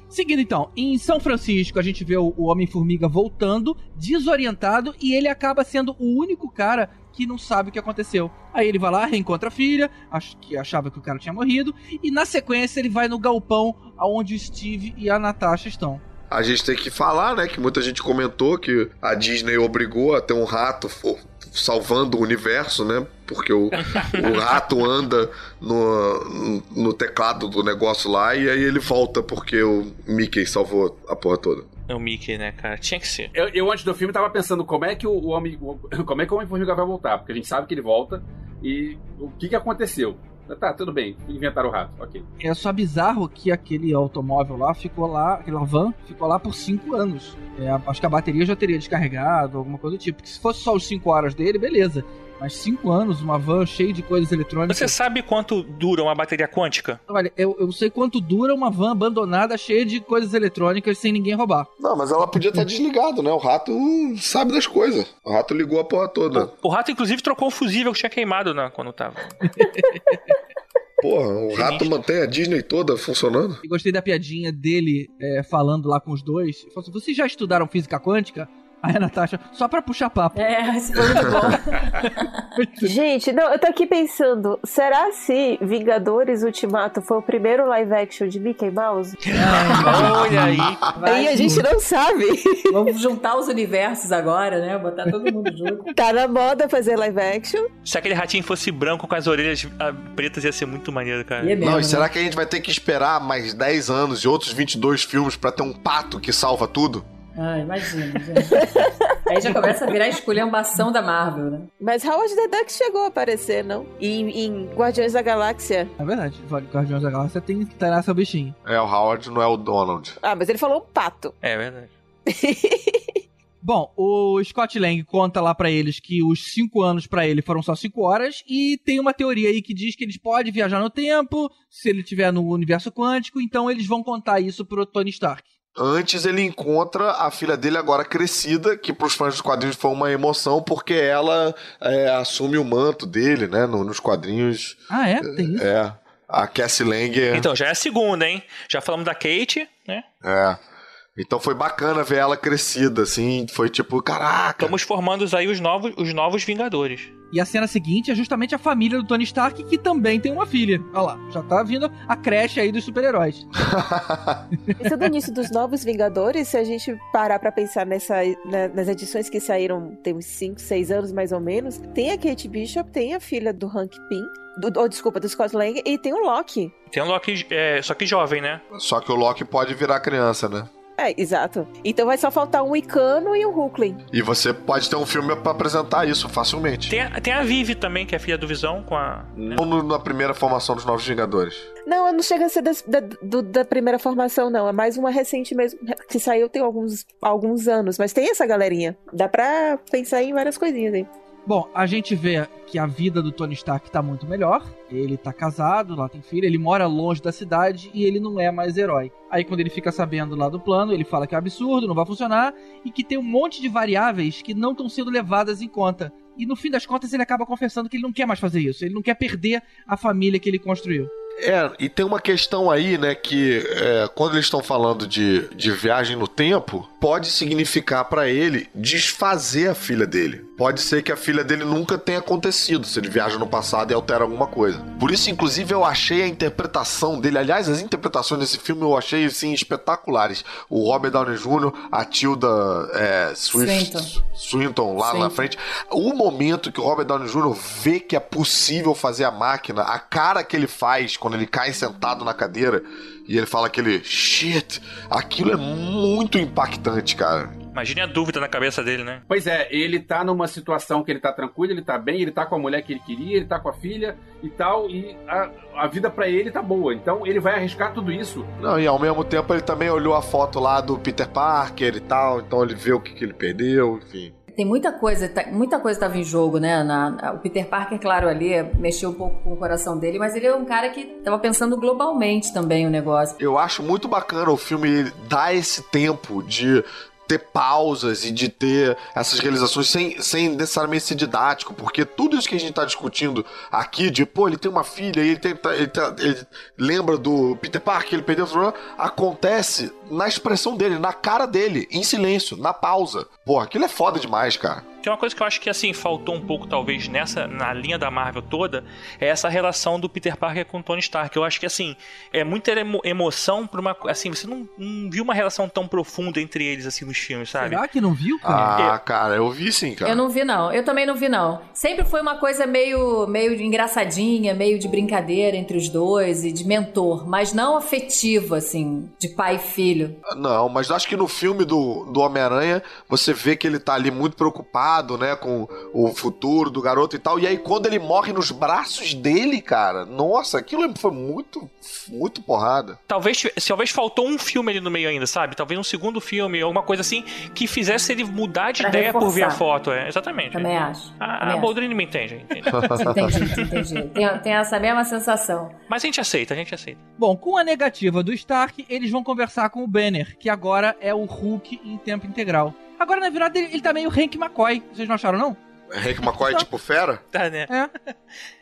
Seguindo então, em São Francisco a gente vê o, Homem-Formiga voltando, desorientado, e ele acaba sendo o único cara que não sabe o que aconteceu. Aí ele vai lá, reencontra a filha, acho que achava que o cara tinha morrido, e na sequência ele vai no galpão aonde o Steve e a Natasha estão. A gente tem que falar, né, que muita gente comentou que a Disney obrigou a ter um rato salvando o universo, né? Porque o, o rato anda no, no teclado do negócio lá e aí ele volta porque o Mickey salvou a porra toda. É o Mickey, né, cara? Tinha que ser. Eu, eu, antes do filme, tava pensando como é que o, o homem. o- como é que o Homem-Formiga vai voltar? Porque a gente sabe que ele volta. E o que, que aconteceu? Tá, tudo bem. Inventaram o rato, ok. É só bizarro que aquele automóvel lá ficou lá, aquela van ficou lá por 5 anos. É, acho que a bateria já teria descarregado, alguma coisa do tipo. Porque se fosse só os 5 horas dele, beleza. Mas 5 anos, uma van cheia de coisas eletrônicas. Você sabe quanto dura uma bateria quântica? Olha, eu, eu sei quanto dura uma van abandonada cheia de coisas eletrônicas sem ninguém roubar. Não, mas ela podia estar desligado, né? O rato sabe das coisas. O rato ligou a porra toda. O rato, inclusive, trocou o fusível que tinha queimado né, quando tava. Porra, o rato mantém a Disney toda funcionando. E gostei da piadinha dele é, falando lá com os dois. Ele falou assim, vocês já estudaram física quântica? Aí a Natasha, só pra puxar papo. É, isso foi muito bom. Gente, não, eu tô aqui pensando, será se Vingadores Ultimato foi o primeiro live action de Mickey Mouse? Olha aí. Vai Aí a gente não sabe. Vamos juntar os universos agora, né? Botar todo mundo junto. Tá na moda fazer live action. Se aquele ratinho fosse branco com as orelhas ah, pretas, ia ser muito maneiro, cara. E é mesmo, Não, e né? será que a gente vai ter que esperar mais 10 anos e outros 22 filmes pra ter um pato que salva tudo? Ah, imagina, gente. Aí já começa a virar a esculhambação da Marvel, né? Mas Howard the Duck chegou a aparecer, não? E em, em Guardiões da Galáxia. É verdade, Guardiões da Galáxia tem que treinar seu bichinho. É, o Howard não é o Donald. Ah, mas ele falou um pato. É verdade. Bom, o Scott Lang conta lá pra eles que os cinco anos pra ele foram só cinco horas e tem uma teoria aí que diz que eles podem viajar no tempo se ele estiver no universo quântico, então eles vão contar isso pro Tony Stark. Antes ele encontra a filha dele agora crescida, que pros fãs dos quadrinhos foi uma emoção, porque ela é, assume o manto dele, né? no- nos quadrinhos. Ah, é? Tem isso? É. A Cassie Lang é. Então, já é a segunda, hein? Já falamos da Kate, né? é. Então foi bacana ver ela crescida, assim. Foi tipo, caraca. Estamos formando aí os novos, os novos Vingadores. E a cena seguinte é justamente a família do Tony Stark, que também tem uma filha. Olha lá, já tá vindo a creche aí dos super-heróis. Pensando nisso dos Novos Vingadores, se a gente parar pra pensar nessa, na- nas edições que saíram tem uns 5, 6 anos mais ou menos, tem a Kate Bishop, tem a filha do Hank Pym, do, oh, desculpa, do Scott Lang, e tem o Loki. Tem um Loki, é, só que jovem, né? Só que o Loki pode virar criança, né? É, exato. Então vai só faltar um Icano e um Hulkling. E você pode ter um filme pra apresentar isso facilmente. Tem a, tem a Vivi também, que é filha do Visão, com a. Não no- na primeira formação dos Novos Vingadores. Não, não chega a ser das- da, do- da primeira formação, não. É mais uma recente mesmo, que saiu tem alguns, alguns anos. Mas tem essa galerinha. Dá pra pensar em várias coisinhas aí. Bom, a gente vê que a vida do Tony Stark tá muito melhor. Ele tá casado, lá tem filho, ele mora longe da cidade e ele não é mais herói. Aí quando ele fica sabendo lá do plano, ele fala que é absurdo, não vai funcionar e que tem um monte de variáveis que não estão sendo levadas em conta. E no fim das contas ele acaba confessando que ele não quer mais fazer isso, ele não quer perder a família que ele construiu. É, e tem uma questão aí, né, que é, quando eles estão falando de, de viagem no tempo, pode significar pra ele desfazer a filha dele. Pode ser que a filha dele nunca tenha acontecido, se ele viaja no passado e altera alguma coisa. Por isso, inclusive, eu achei a interpretação dele, aliás, as interpretações desse filme eu achei, assim, espetaculares. O Robert Downey Jr., a Tilda é, Swift, Swinton. Swinton lá Swinton. na frente. O momento que o Robert Downey Jr. vê que é possível fazer a máquina, a cara que ele faz quando ele cai sentado na cadeira e ele fala aquele shit, aquilo é muito impactante, cara. Imagine a dúvida na cabeça dele, né? Pois é, ele tá numa situação que ele tá tranquilo, ele tá bem, ele tá com a mulher que ele queria, ele tá com a filha e tal, e a, a vida pra ele tá boa. Então ele vai arriscar tudo isso. Não, e ao mesmo tempo ele também olhou a foto lá do Peter Parker e tal, então ele vê o que, que ele perdeu, enfim. Tem muita coisa, tá- muita coisa estava em jogo, né? Na- na- o Peter Parker, claro, ali mexeu um pouco com o coração dele, mas ele é um cara que estava pensando globalmente também o negócio. Eu acho muito bacana o filme dar esse tempo de ter pausas e de ter essas realizações sem, sem necessariamente ser didático, porque tudo isso que a gente tá discutindo aqui, de pô, ele tem uma filha ele, tem, tá- ele, tá- ele lembra do Peter Parker, ele perdeu o acontece na expressão dele, na cara dele, em silêncio, na pausa. Pô, aquilo é foda demais, cara. Tem uma coisa que eu acho que assim faltou um pouco talvez nessa na linha da Marvel toda é essa relação do Peter Parker com o Tony Stark. Eu acho que assim é muita emo- emoção para uma assim você não, não viu uma relação tão profunda entre eles assim nos filmes, sabe? Será que não viu, cara? Ah, cara, eu vi sim, cara. Eu não vi, não. Eu também não vi, não. Sempre foi uma coisa meio, meio engraçadinha, meio de brincadeira entre os dois e de mentor, mas não afetivo, assim, de pai e filho. Não, mas acho que no filme do, do Homem-Aranha você vê que ele tá ali muito preocupado preocupado, né, com o futuro do garoto e tal. E aí, quando ele morre nos braços dele, cara, nossa, aquilo foi muito, muito porrada. Talvez, se talvez faltou um filme ali no meio ainda, sabe? Talvez um segundo filme, alguma coisa assim, que fizesse ele mudar de Pra ideia por ver a reforçar. foto. É, exatamente. Também acho. A, também a. Boldrini me entende, entende. Entendi, entendi. Tem, tem essa mesma sensação. Mas a gente aceita, a gente aceita. Bom, com a negativa do Stark, eles vão conversar com o Banner, que agora é o Hulk em tempo integral. Agora, na verdade, ele, ele tá meio Hank McCoy. Vocês não acharam, não? Hank McCoy, tipo fera? Tá, né? É.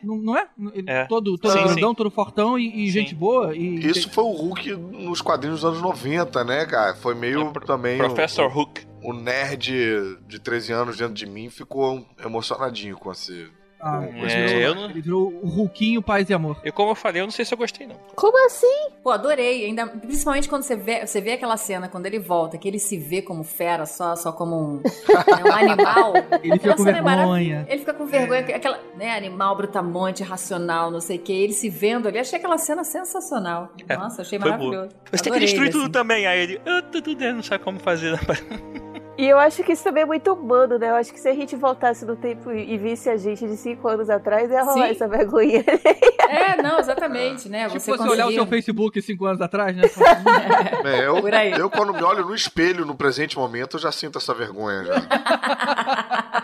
Não, não é? É. Todo, todo Sim, grandão, sim. todo fortão e, e gente boa. E, Isso foi o Hulk nos quadrinhos dos anos 90, né, cara? Foi meio É, pro- também. Professor o, Hook. o nerd de 13 anos dentro de mim ficou emocionadinho com esse. Ah, É, eu não- ele virou o Hulkinho Paz e Amor. E como eu falei, eu não sei se eu gostei, não. Como assim? Pô, adorei. Ainda, principalmente quando você vê, você vê aquela cena, quando ele volta, que ele se vê como fera, só, só como um, né, um animal. Ele fica com é vergonha. Ele fica com vergonha, aquela, né, animal brutamonte, racional, não sei o que. Ele se vendo ali, achei aquela cena sensacional. É, Nossa, achei maravilhoso. Você tem que Adorei, destruir assim. tudo também. Aí ele, ah, tudo dentro, não sabe como fazer. E eu acho que isso também é muito humano, né? Eu acho que se a gente voltasse no tempo e visse a gente de cinco anos atrás, ia rolar Sim. essa vergonha. É, não, exatamente, né? Tipo, Você você olhar o seu Facebook cinco anos atrás, né? É, eu, Por aí. eu, quando me olho no espelho no presente momento, eu já sinto essa vergonha já.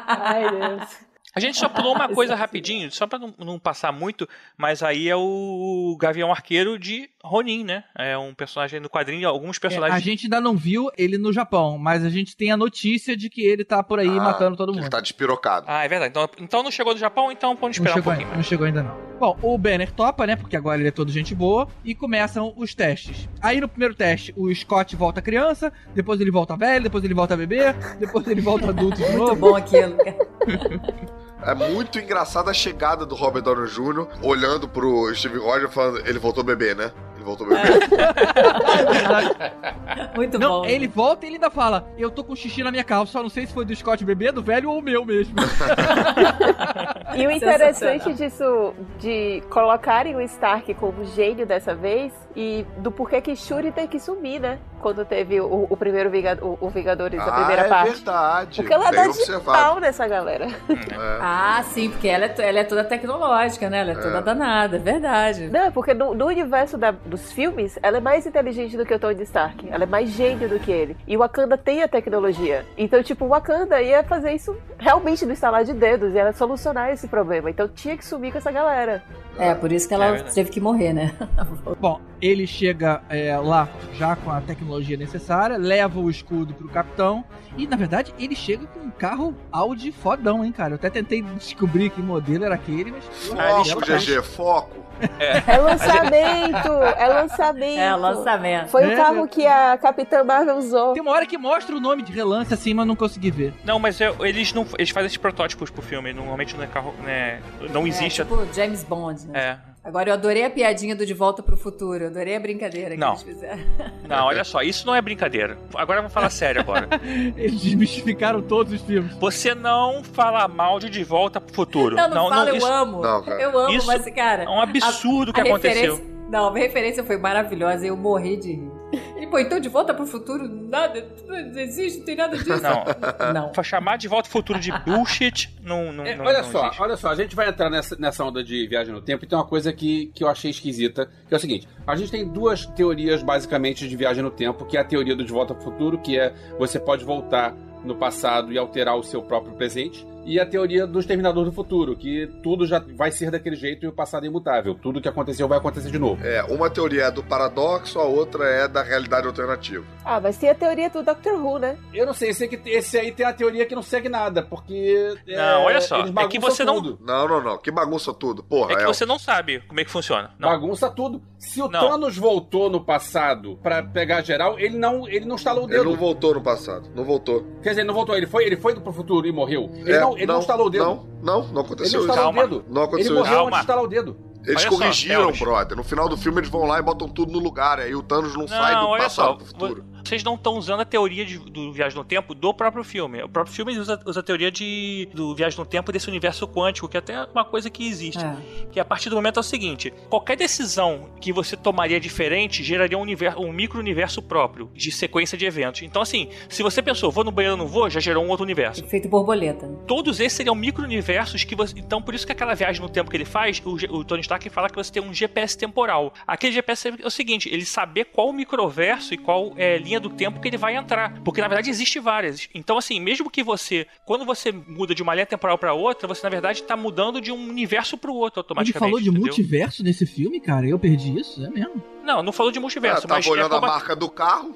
Ai, Deus. A gente só pulou uma coisa rapidinho, só pra não, não passar muito, mas aí é o Gavião Arqueiro de Ronin, né? É um personagem no quadrinho, alguns É, personagens. a gente ainda não viu ele no Japão, mas a gente tem a notícia de que ele tá por aí Ah, matando todo mundo. Ele tá despirocado. Ah, é verdade. Então, então não chegou do Japão, então Não esperar um chegou, pouquinho ainda, não chegou ainda não. Bom, o Banner topa, né? Porque agora ele é todo gente boa. E começam os testes. Aí no primeiro teste, o Scott volta criança, depois ele volta velho, depois ele volta bebê, depois ele volta adulto de Muito novo. bom aquilo. É muito engraçada a chegada do Robert Downey Jr. olhando pro Steve Rogers falando, ele voltou bebê, né? Ele voltou bebê. Muito Não, bom. ele volta e ele ainda fala: Eu tô com xixi na minha calça, só não sei se foi do Scott bebê, do velho ou o meu mesmo. E o interessante disso, de colocarem o Stark como gênio dessa vez, e do porquê que Shuri tem que sumir, né? Quando teve o, o primeiro Vingador, o, o Vingadores, a ah, primeira é parte. verdade. Porque ela dá de pau nessa galera. É. Ah, sim, porque ela é, ela é toda tecnológica, né? Ela é toda danada, é verdade. Não, é porque no, no universo da- dos filmes, ela é mais inteligente do que o Tony Stark. Ela é mais gênio do que ele. E o Wakanda tem a tecnologia. Então, tipo, o Wakanda ia fazer isso realmente no instalar de dedos. Ia solucionar esse problema. Então tinha que sumir com essa galera. É, por isso que É ela verdade. teve que morrer, né? Bom, ele chega é, lá já com a tecnologia necessária, leva o escudo pro capitão. E na verdade, ele chega com um carro Audi fodão, hein, cara? Eu até tentei descobrir que modelo era aquele, mas. Ah, Foco, GG, foco. É lançamento! É lançamento! É, lançamento. Foi É, o carro né? que a Capitã Marvel usou. Tem uma hora que mostra o nome de relance assim, mas não consegui ver. Não, mas é- eles não eles fazem esses protótipos pro filme. Normalmente não é carro. Né, não existe. É, tipo James Bond, né? É. Agora eu adorei a piadinha do De Volta pro Futuro. Eu adorei a brincadeira que Não. eles fizeram. Não, olha só, isso não é brincadeira. Agora vamos falar sério agora. Eles desmistificaram todos os filmes. Você não fala mal de De Volta pro Futuro. Não, não, fala, eu isso amo. Não, cara. Eu amo, Isso mas, cara. É um absurdo o que a aconteceu. referência- Não, a referência foi maravilhosa e eu morri de rir. Ele, pô, então de volta pro futuro, nada, tudo existe, não tem nada disso. Não. Não. Pra chamar de volta pro futuro de bullshit, não, não, É, não- olha não só, existe. olha só, a gente vai entrar nessa, nessa onda de viagem no tempo e tem uma coisa que, que eu achei esquisita, que é o seguinte, a gente tem duas teorias basicamente de viagem no tempo, que é a teoria do De Volta ao Futuro, que é você pode voltar no passado e alterar o seu próprio presente, e a teoria do Exterminador do Futuro, que tudo já vai ser daquele jeito e o passado é imutável, tudo que aconteceu vai acontecer de novo. É, uma teoria é do paradoxo, a outra é da realidade alternativa. Ah, mas tem a teoria do Doctor Who, né? Eu não sei, esse, aqui, esse aí tem a teoria que não segue nada, porque... é, Não, olha só, eles é que você não- tudo. Não, não, não. Que bagunça tudo. Porra, É que é. você não sabe como é que funciona. Não. Bagunça tudo. Se o Não. Thanos voltou no passado pra pegar geral, ele não, ele não estalou o Ele dedo. não voltou no passado. Não voltou. Quer dizer, ele não voltou, ele foi, ele foi pro futuro e morreu. Ele, É, não, ele não, estalou o dedo. Não, não, não Ele não aconteceu isso. estalou Calma. o dedo. Não Ele aconteceu morreu isso. Calma. antes de estalar o dedo. Eles Olha só, corrigiram, Elvis. brother. No final do filme eles vão lá e botam tudo no lugar. Aí o Thanos não, sai do passado só, pro futuro. Vocês não estão usando a teoria de- do Viagem no Tempo do próprio filme. O próprio filme usa, usa a teoria de, do Viagem no Tempo desse universo quântico, que é até uma coisa que existe. É. Que a partir do momento é o seguinte: qualquer decisão que você tomaria diferente geraria um, universo, um micro-universo próprio, de sequência de eventos. Então, assim, se você pensou, vou no banheiro, não vou, já gerou um outro universo. Efeito borboleta. Todos esses seriam micro-universos que você. Então, por isso que aquela viagem no tempo que ele faz, o, o Tony Stark fala que você tem um GPS temporal. Aquele GPS é o seguinte: ele saber qual microverso e qual é, linha do tempo que ele vai entrar. Porque na verdade existe várias. Então, assim, mesmo que você. Quando você muda de uma linha temporal pra outra, você na verdade tá mudando de um universo pro outro Ele automaticamente. falou de entendeu? multiverso nesse filme, cara. Eu perdi isso, é mesmo. Não, não falou de Ah, multiverso, tava mas. olhando é a como- marca do carro.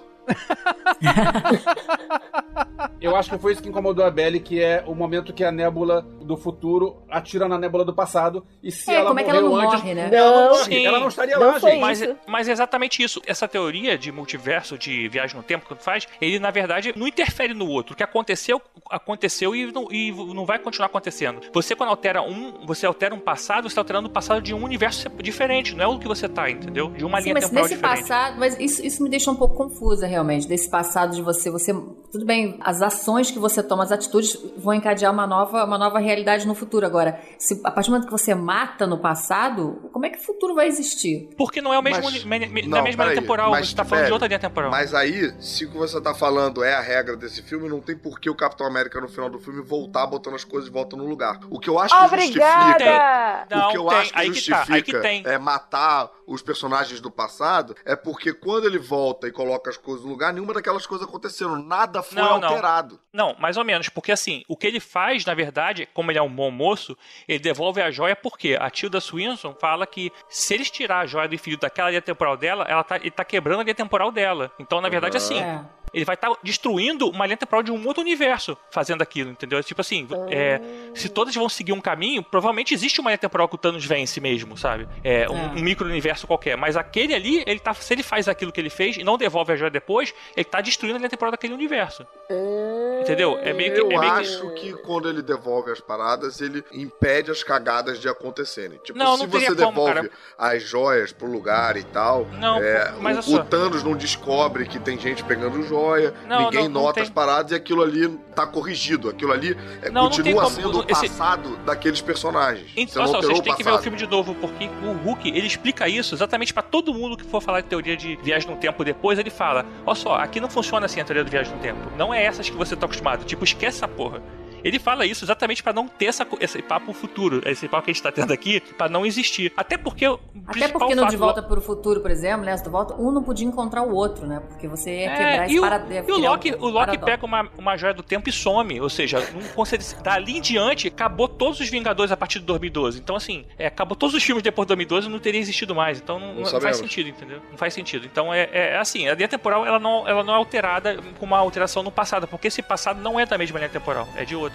Eu acho que foi isso que incomodou a Belly, que é o momento que a nébula do futuro atira na nébula do passado. E se É, ela como é que ela não antes, morre, né? ela não morre. Sim. Ela não estaria Não lá, foi gente. Mas, Isso. mas é exatamente isso. Essa teoria de multiverso, de viagem no tempo, que faz, ele na verdade não interfere no outro. O que aconteceu, aconteceu e não, e não vai continuar acontecendo. Você, quando altera um, você altera um passado, você está alterando o passado de um universo diferente. Não é o que você tá, entendeu? De uma Sim, linha mas temporal nesse diferente. passado, mas isso, isso me deixa um pouco confusa realmente, desse passado de você, você, tudo bem, as ações que você toma, as atitudes vão encadear uma nova, uma nova realidade no futuro. Agora, se a partir do momento que você mata no passado, como é que o futuro vai existir? Porque não é o mesmo, Mas- me- me- não, não é a mesma linha temporal. mas, Você está falando de outra linha temporal. Mas aí, se o que você tá falando é a regra desse filme, não tem por que o Capitão América no final do filme voltar botando as coisas de volta no lugar. O que eu acho que justifica. Obrigada! Não, o que eu tem. acho que Aí que justifica tá, aí que tem. é matar os personagens do passado é porque quando ele volta e coloca as coisas lugar, nenhuma daquelas coisas aconteceram. Nada foi Não, não. alterado. Não, mais ou menos, porque assim, o que ele faz, na verdade, como ele é um bom moço, ele devolve a joia porque a Tilda Swinson fala que se eles tirar a joia do infinito daquela linha temporal dela, ela tá, ele tá quebrando a linha temporal dela. Então, na verdade, assim, É. ele vai estar destruindo uma linha temporal de um outro universo fazendo aquilo, entendeu? Tipo assim, é, se todas vão seguir um caminho, provavelmente existe uma linha temporal que o Thanos vence mesmo, sabe? É, um, É. um micro-universo qualquer. Mas aquele ali, ele tá, se ele faz aquilo que ele fez e não devolve a joia depois, ele tá destruindo a linha temporal daquele universo. Entendeu? É meio que. Eu é meio que- acho que quando ele devolve as paradas, ele impede as cagadas de acontecerem. Tipo, Não, se não você como, devolve cara. as joias pro lugar e tal, Não, é, mas o, o Thanos não descobre que tem gente pegando Não, ninguém não, nota tem. as paradas e aquilo ali tá corrigido. Aquilo ali é, Não, continua como, sendo o esse- passado daqueles personagens. Então, não só, vocês têm que ver o filme de novo, porque o Hulk, ele explica isso exatamente pra todo mundo que for falar de teoria de viagem no tempo depois, ele fala, olha só, aqui não funciona assim a teoria de viagem no tempo. Não é essas que você tá acostumado. Tipo, esquece essa porra. Ele fala isso exatamente pra não ter essa, esse papo futuro, esse papo que a gente tá tendo aqui, pra não existir. Até porque o Até porque no fato De do- Volta para o Futuro, por exemplo, né? De Volta, um não podia encontrar o outro, né? Porque você ia quebrar É, esse e o, parado- ia e o Loki, um o Loki paradoxo. pega uma, uma joia do tempo e some. Ou seja, não consegue, dali em diante, acabou todos os Vingadores a partir de 2012. Então, assim, é, acabou todos os filmes depois de 2012 e não teria existido mais. Então não, Não não faz sentido, entendeu? Não faz sentido. Então é, é assim, a linha temporal ela não, ela não é alterada com uma alteração no passado, porque esse passado não é da mesma linha temporal, é de outra.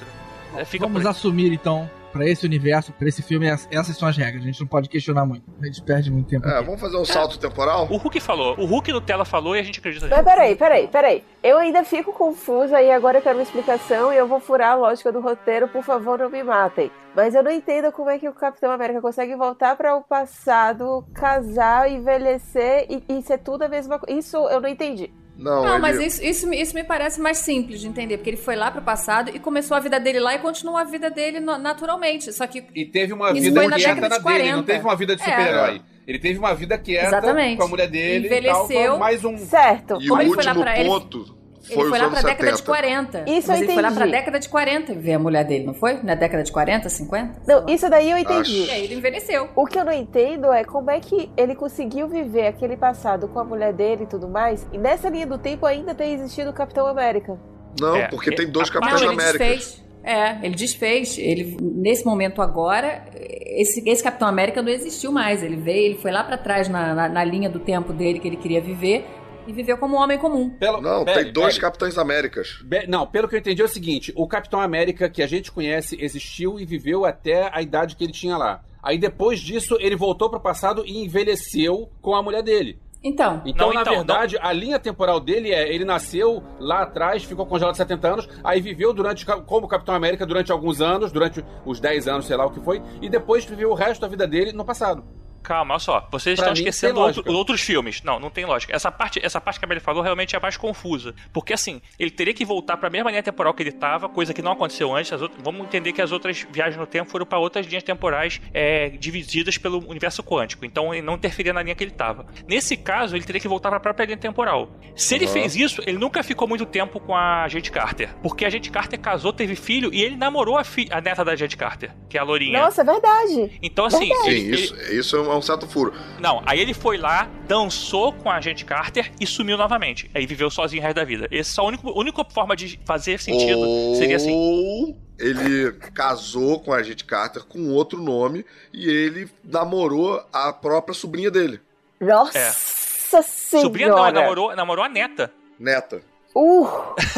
É, fica Vamos assumir, então, pra esse universo, pra esse filme, ess- essas são as regras. A gente não pode questionar muito. A gente perde muito tempo É, aqui. vamos fazer um salto temporal? O Hulk falou, o Hulk no tela falou e a gente acredita Mas nisso. peraí, peraí, peraí. Eu ainda fico confusa e agora eu quero uma explicação e eu vou furar a lógica do roteiro, por favor, não me matem. Mas eu não entendo como é que o Capitão América consegue voltar para o passado, casar, envelhecer e, e ser tudo a mesma coisa. Isso eu não entendi. Não, Não, ele... mas isso, isso, me- isso me parece mais simples de entender, porque ele foi lá pro passado e começou a vida dele lá e continuou a vida dele naturalmente. Só que E teve uma Isso vida na quieta década na de dele, não 40. teve uma vida de É. super-herói. Ele teve uma vida quieta Exatamente. com a mulher dele e Envelheceu. tal, mais um... Certo. E Como o ele foi lá último ponto ele foi foi lá anos pra década de 70. 40. Isso mas eu ele foi lá pra entendi. década de 40 ver a mulher dele, não foi? Na década de 40, 50? Não, isso daí eu entendi. E aí ele envelheceu. O que eu não entendo é como é que ele conseguiu viver aquele passado com a mulher dele e tudo mais, e nessa linha do tempo ainda ter existido o Capitão América. Não, É, porque é- tem dois a- Capitães Américas. desfez. É, ele desfez. Ele, nesse momento agora, esse, esse Capitão América não existiu mais. Ele veio, ele foi lá pra trás na, na, na linha do tempo dele que ele queria viver e viveu como um homem comum. Pelo... Não, Belly, tem dois Belly. Capitães Américas. Be- Não, pelo que eu entendi é o seguinte: o Capitão América que a gente conhece existiu e viveu até a idade que ele tinha lá. Aí depois disso, ele voltou pro passado e envelheceu com a mulher dele. Então, Então, Não, na então, verdade, a linha temporal dele é: ele nasceu lá atrás, ficou congelado 70 anos, aí viveu durante, como Capitão América durante alguns anos, durante os 10 anos, sei lá o que foi, e depois viveu o resto da vida dele no passado. Calma, olha só. Vocês Pra estão mim, esquecendo outro- outros filmes. Não, não tem lógica. Essa parte, essa parte que a Beli falou realmente é a mais confusa. Porque assim, ele teria que voltar pra mesma linha temporal que ele tava, coisa que não aconteceu antes. As outras- vamos entender que as outras viagens no tempo foram pra outras linhas temporais é, divididas pelo universo quântico. Então ele não interferia na linha que ele tava. Nesse caso, ele teria que voltar pra própria linha temporal. Se ele Uhum. fez isso, ele nunca ficou muito tempo com a Agente Carter. Porque a Agente Carter casou, teve filho e ele namorou a, fi- a neta da Agente Carter, que é a Lourinha. Nossa, é verdade. Então, assim, Sim, ele- ele- isso, isso é um certo furo. não, aí ele foi lá, dançou com a agente Carter e sumiu novamente. Aí viveu sozinho o resto da vida. Essa é a única, única forma de fazer sentido Ou seria assim. ele casou com a agente Carter com outro nome e ele namorou a própria sobrinha dele, Nossa É. senhora. Sobrinha não, namorou, namorou a neta. neta. Uh,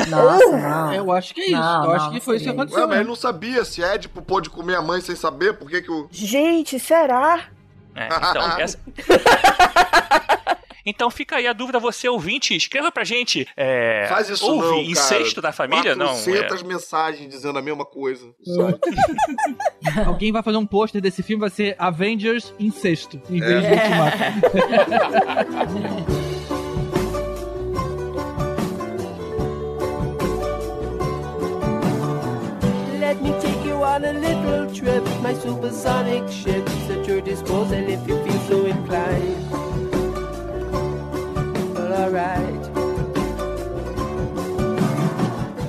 nossa, não. Eu acho que é isso. Não, eu acho não, que foi isso que aconteceu. Ué, mas ele não sabia se Édipo pôde comer a mãe sem saber, por que que o... gente, será? É, então, essa- Então fica aí a dúvida, você ouvinte, escreva pra gente. É, Faz isso houve não, incesto cara. da família? Não. 400 é. mensagens dizendo a mesma coisa. Alguém vai fazer um pôster desse filme, vai ser Avengers Incesto, em É. vez de Ultimato. Let me take on a little trip. My supersonic ship's at your disposal if you feel so inclined. Well, alright.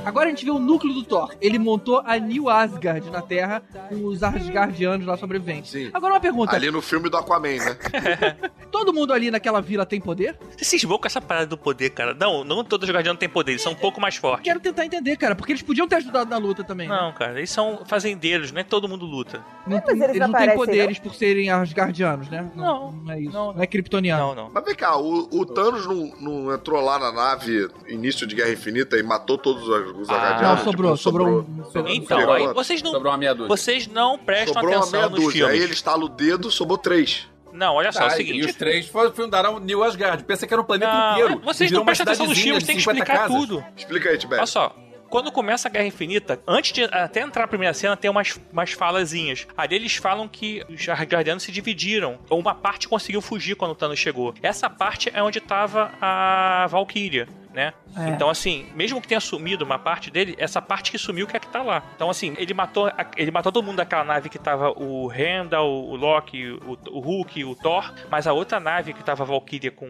Agora a gente vê o núcleo do Thor. Ele montou a New Asgard na Terra com os Asgardianos lá sobreviventes. Sim. Agora uma pergunta: Ali no filme do Aquaman, né? todo mundo ali naquela vila tem poder? Você cismou com essa parada do poder, cara. Não, não todos os guardiões têm poder, eles são um pouco mais fortes. Quero tentar entender, cara, porque eles podiam ter ajudado na luta também. né? Não, cara, eles são fazendeiros, não é todo mundo luta. Não, mas eles eles não não têm poderes por serem Asgardianos, né? Não. não é isso. Não, Não, é kryptoniano. Não, não. Mas vem cá, o, o Thanos não, não entrou lá na nave início de Guerra Infinita e matou todos os, os Ah? Não, sobrou, sobrou um pedaço. Então, Sobrou aí vocês não, Sobrou uma meia dúzia. vocês não prestam Sobrou uma atenção meia nos dúzia. filmes. Aí ele estala o dedo, sobrou três. Não, olha só, é o seguinte. E os três foi- fundaram New Asgard. Pensa que era o planeta Não, inteiro. vocês não uma prestam atenção nos filmes, tem que 50 explicar casas. tudo. Explica aí, Tibério. Olha só, quando começa a Guerra Infinita, antes de até entrar a primeira cena, tem umas, umas falazinhas. Ali eles falam que os Asgardianos se dividiram. Uma parte conseguiu fugir quando o Thanos chegou. Essa parte é onde tava a Valkyria. Né? É. Então, assim, mesmo que tenha sumido uma parte dele, essa parte que sumiu que é que tá lá. Então, assim, ele matou, a- ele matou todo mundo daquela nave que tava o Randall, o Loki, o, o Hulk, o Thor, mas a outra nave que tava a Valkyria com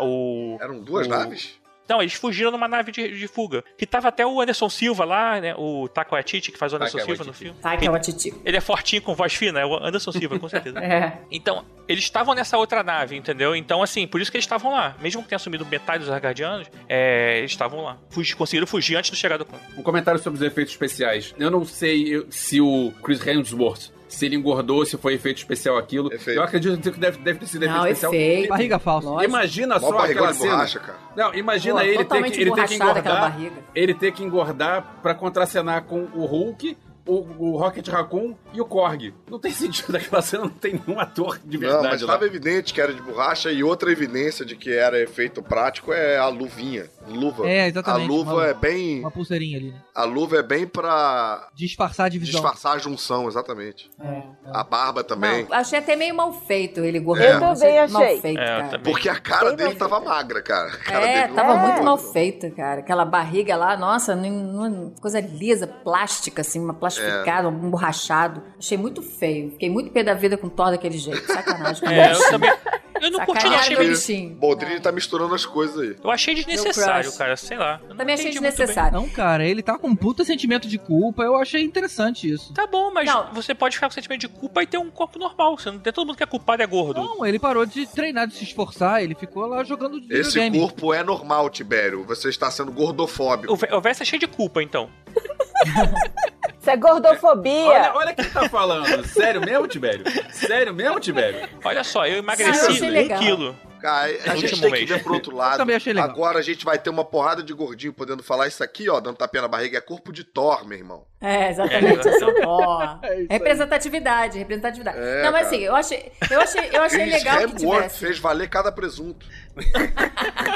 o. Eram duas o- naves? Não, eles fugiram numa nave de, de fuga. Que tava até o Anderson Silva lá, né? O Taco Waititi, que faz o Anderson Taika Silva no Waititi. filme. O atitivo. Ele é fortinho com voz fina, é o Anderson Silva, com certeza. É. Então, eles estavam nessa outra nave, entendeu? Então, assim, por isso que eles estavam lá. Mesmo que tenha sumido metade dos Argardianos, é, eles estavam lá. Fugi- conseguiram fugir antes do chegar do clã. Um comentário sobre os efeitos especiais. Eu não sei se o Chris Hemsworth, se ele engordou, se foi efeito especial aquilo. Efeito. Eu acredito que deve, deve ter sido efeito Não, especial. efeito. Barriga falsa. Lógico. Imagina Mó só aquela de cena. borracha, cara. Não, imagina Pô, ele ter, que, ele ter que engordar. Ele ter que engordar pra contracenar com o Hulk, o, o Rocket Raccoon e o Korg. Não tem sentido aquela cena, não tem nenhum ator de Não, verdade mas lá. estava evidente que era de borracha e outra evidência de que era efeito prático é a luvinha. Luva. É, exatamente, A luva uma- é bem. Uma pulseirinha ali, né? A luva é bem pra Disfarçar a divisão. disfarçar a junção, exatamente. É. A barba também. Não, achei até meio mal feito ele Eu gordinho. também Mal achei. feito, É, eu cara. também. Porque a cara Bem dele tava magra, cara. A cara É, dele tava não- muito mal feito, cara. Aquela barriga lá, nossa, não- coisa lisa, plástica, assim, uma plastificada, um borrachado. Achei muito feio. Fiquei muito pé da vida com o Thor daquele jeito. Sacanagem. É, eu também. Eu não curti, não. Sacanagem Achei, com o meio- bichinho. Boldrini tá misturando as coisas aí. eu achei desnecessário, cara. Sei lá. Também achei desnecessário. Não, cara, ele tá com um puta sentimento de culpa. Eu achei interessante isso. Tá bom, mas Não. você pode ficar com sentimento de culpa e ter um corpo normal. Você não tem todo mundo que é culpado é gordo. Não, ele parou de treinar, de se esforçar. Ele ficou lá jogando Esse videogame. corpo é normal, Tibério. Você está sendo gordofóbico. O o Vessa é cheio de culpa, então. Isso é gordofobia. Olha, olha quem tá falando. Sério mesmo, Tibério? Sério mesmo, Tibério? Olha só, eu eu emagreci um quilo. Cara, a gente tem mês. que ver pro outro lado. também achei legal. Agora a gente vai ter uma porrada de gordinho podendo falar isso aqui, ó, dando tapinha na barriga. É corpo de Thor, meu irmão. É, exatamente. É, Essa porra. É representatividade, representatividade. É, não, mas cara. assim, eu achei, eu achei, eu achei Chris legal que Hemsworth tivesse. fez valer cada presunto.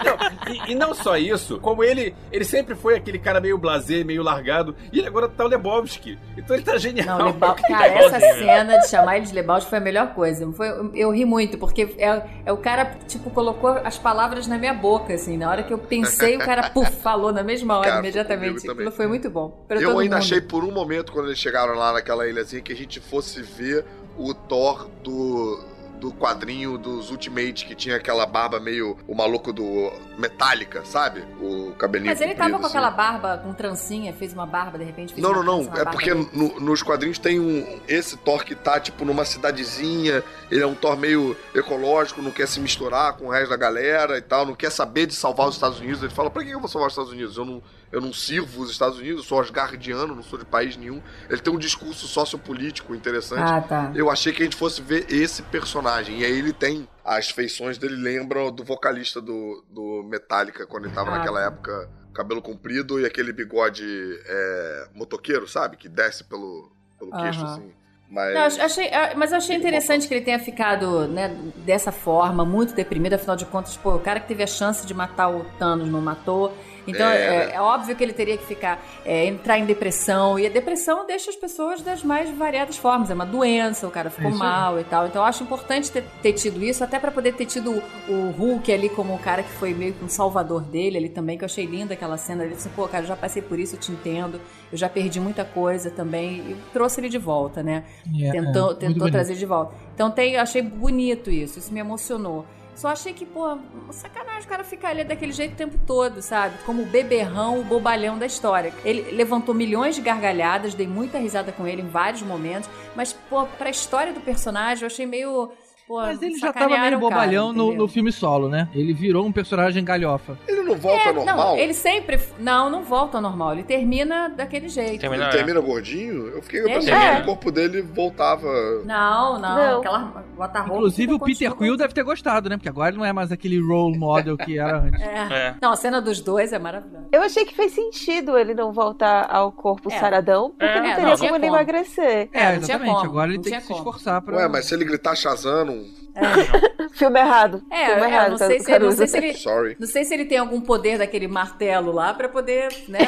Não, e, e não só isso, como ele, ele sempre foi aquele cara meio blasé, meio largado, e ele agora tá o Lebowski. Então ele tá genial. Não, Lebal... Ele tá cara, essa cena de chamar ele de Lebowski foi a melhor coisa. Foi, eu ri muito, porque é, é o cara, tipo, colocou as palavras na minha boca, assim. Na hora que eu pensei, o cara, puf, falou na mesma hora, Cara, imediatamente. Aquilo foi muito bom. Eu ainda mundo. achei por um momento, quando eles chegaram lá naquela ilhazinha, que a gente fosse ver o Thor do, do quadrinho dos Ultimate, que tinha aquela barba meio o maluco do Metallica, sabe? O cabelinho Mas ele tava comprido, com assim. aquela barba, com trancinha, fez uma barba, de repente fez Não, não, não. trança, É porque no- nos quadrinhos tem um. Esse Thor que tá, tipo, numa cidadezinha. Ele é um Thor meio ecológico, não quer se misturar com o resto da galera e tal, não quer saber de salvar os Estados Unidos. Ele fala: pra que eu vou salvar os Estados Unidos? Eu não, eu não sirvo os Estados Unidos, eu sou asgardiano, não sou de país nenhum. Ele tem um discurso sociopolítico interessante. Ah, tá. Eu achei que a gente fosse ver esse personagem. E aí ele tem. As feições dele lembram do vocalista do, do Metallica, quando ele tava Ah, naquela tá. época, cabelo comprido e aquele bigode é, motoqueiro, sabe? Que desce pelo, pelo queixo, Aham. assim. Mas. Não, ach- achei, mas eu achei interessante que ele tenha ficado né, dessa forma, muito deprimido, afinal de contas, pô, o cara que teve a chance de matar o Thanos não matou. Então É, é, né? é óbvio que ele teria que ficar, é, entrar em depressão. E a depressão deixa as pessoas das mais variadas formas. É uma doença, o cara ficou É mal e tal. Então eu acho importante ter, ter tido isso, até pra poder ter tido o, Hulk ali como o cara que foi meio que um salvador dele ali também, que eu achei linda aquela cena. Ele disse, pô, cara, eu já passei por isso, eu te entendo. Eu já perdi muita coisa também. E trouxe ele de volta, né? É, tentou, é, tentou trazer de volta. Então tem, eu achei bonito isso, isso me emocionou. Só achei que, pô, sacanagem o cara ficar ali daquele jeito o tempo todo, sabe? Como o beberrão, o bobalhão da história. Ele levantou milhões de gargalhadas, dei muita risada com ele em vários momentos, mas, pô, pra história do personagem eu achei meio. Pô, Mas ele já tava meio o cara, bobalhão no, no filme solo, né? Ele virou um personagem galhofa. Ele não volta É, normal? Não, ele sempre. Não, não volta ao normal. Ele termina daquele jeito. Termina- Ele termina gordinho? Eu fiquei pensando é. que o corpo dele voltava. Não, não. Não. Aquela bota roupa. Inclusive o Peter Quill deve ter gostado, né? Porque agora ele não é mais aquele role model que era antes. É. É. Não, a cena dos dois é maravilhosa. Eu achei que fez sentido ele não voltar ao corpo É. saradão, porque É, não teria não como ele como. emagrecer. É, exatamente. Agora ele tem que se esforçar pra. Ué, mas se ele gritar Shazam, Filme errado. É, Filme é, errado, não sei, se, não Caruso. sei se ele. sorry. Não sei se ele tem algum poder daquele martelo lá pra poder, né,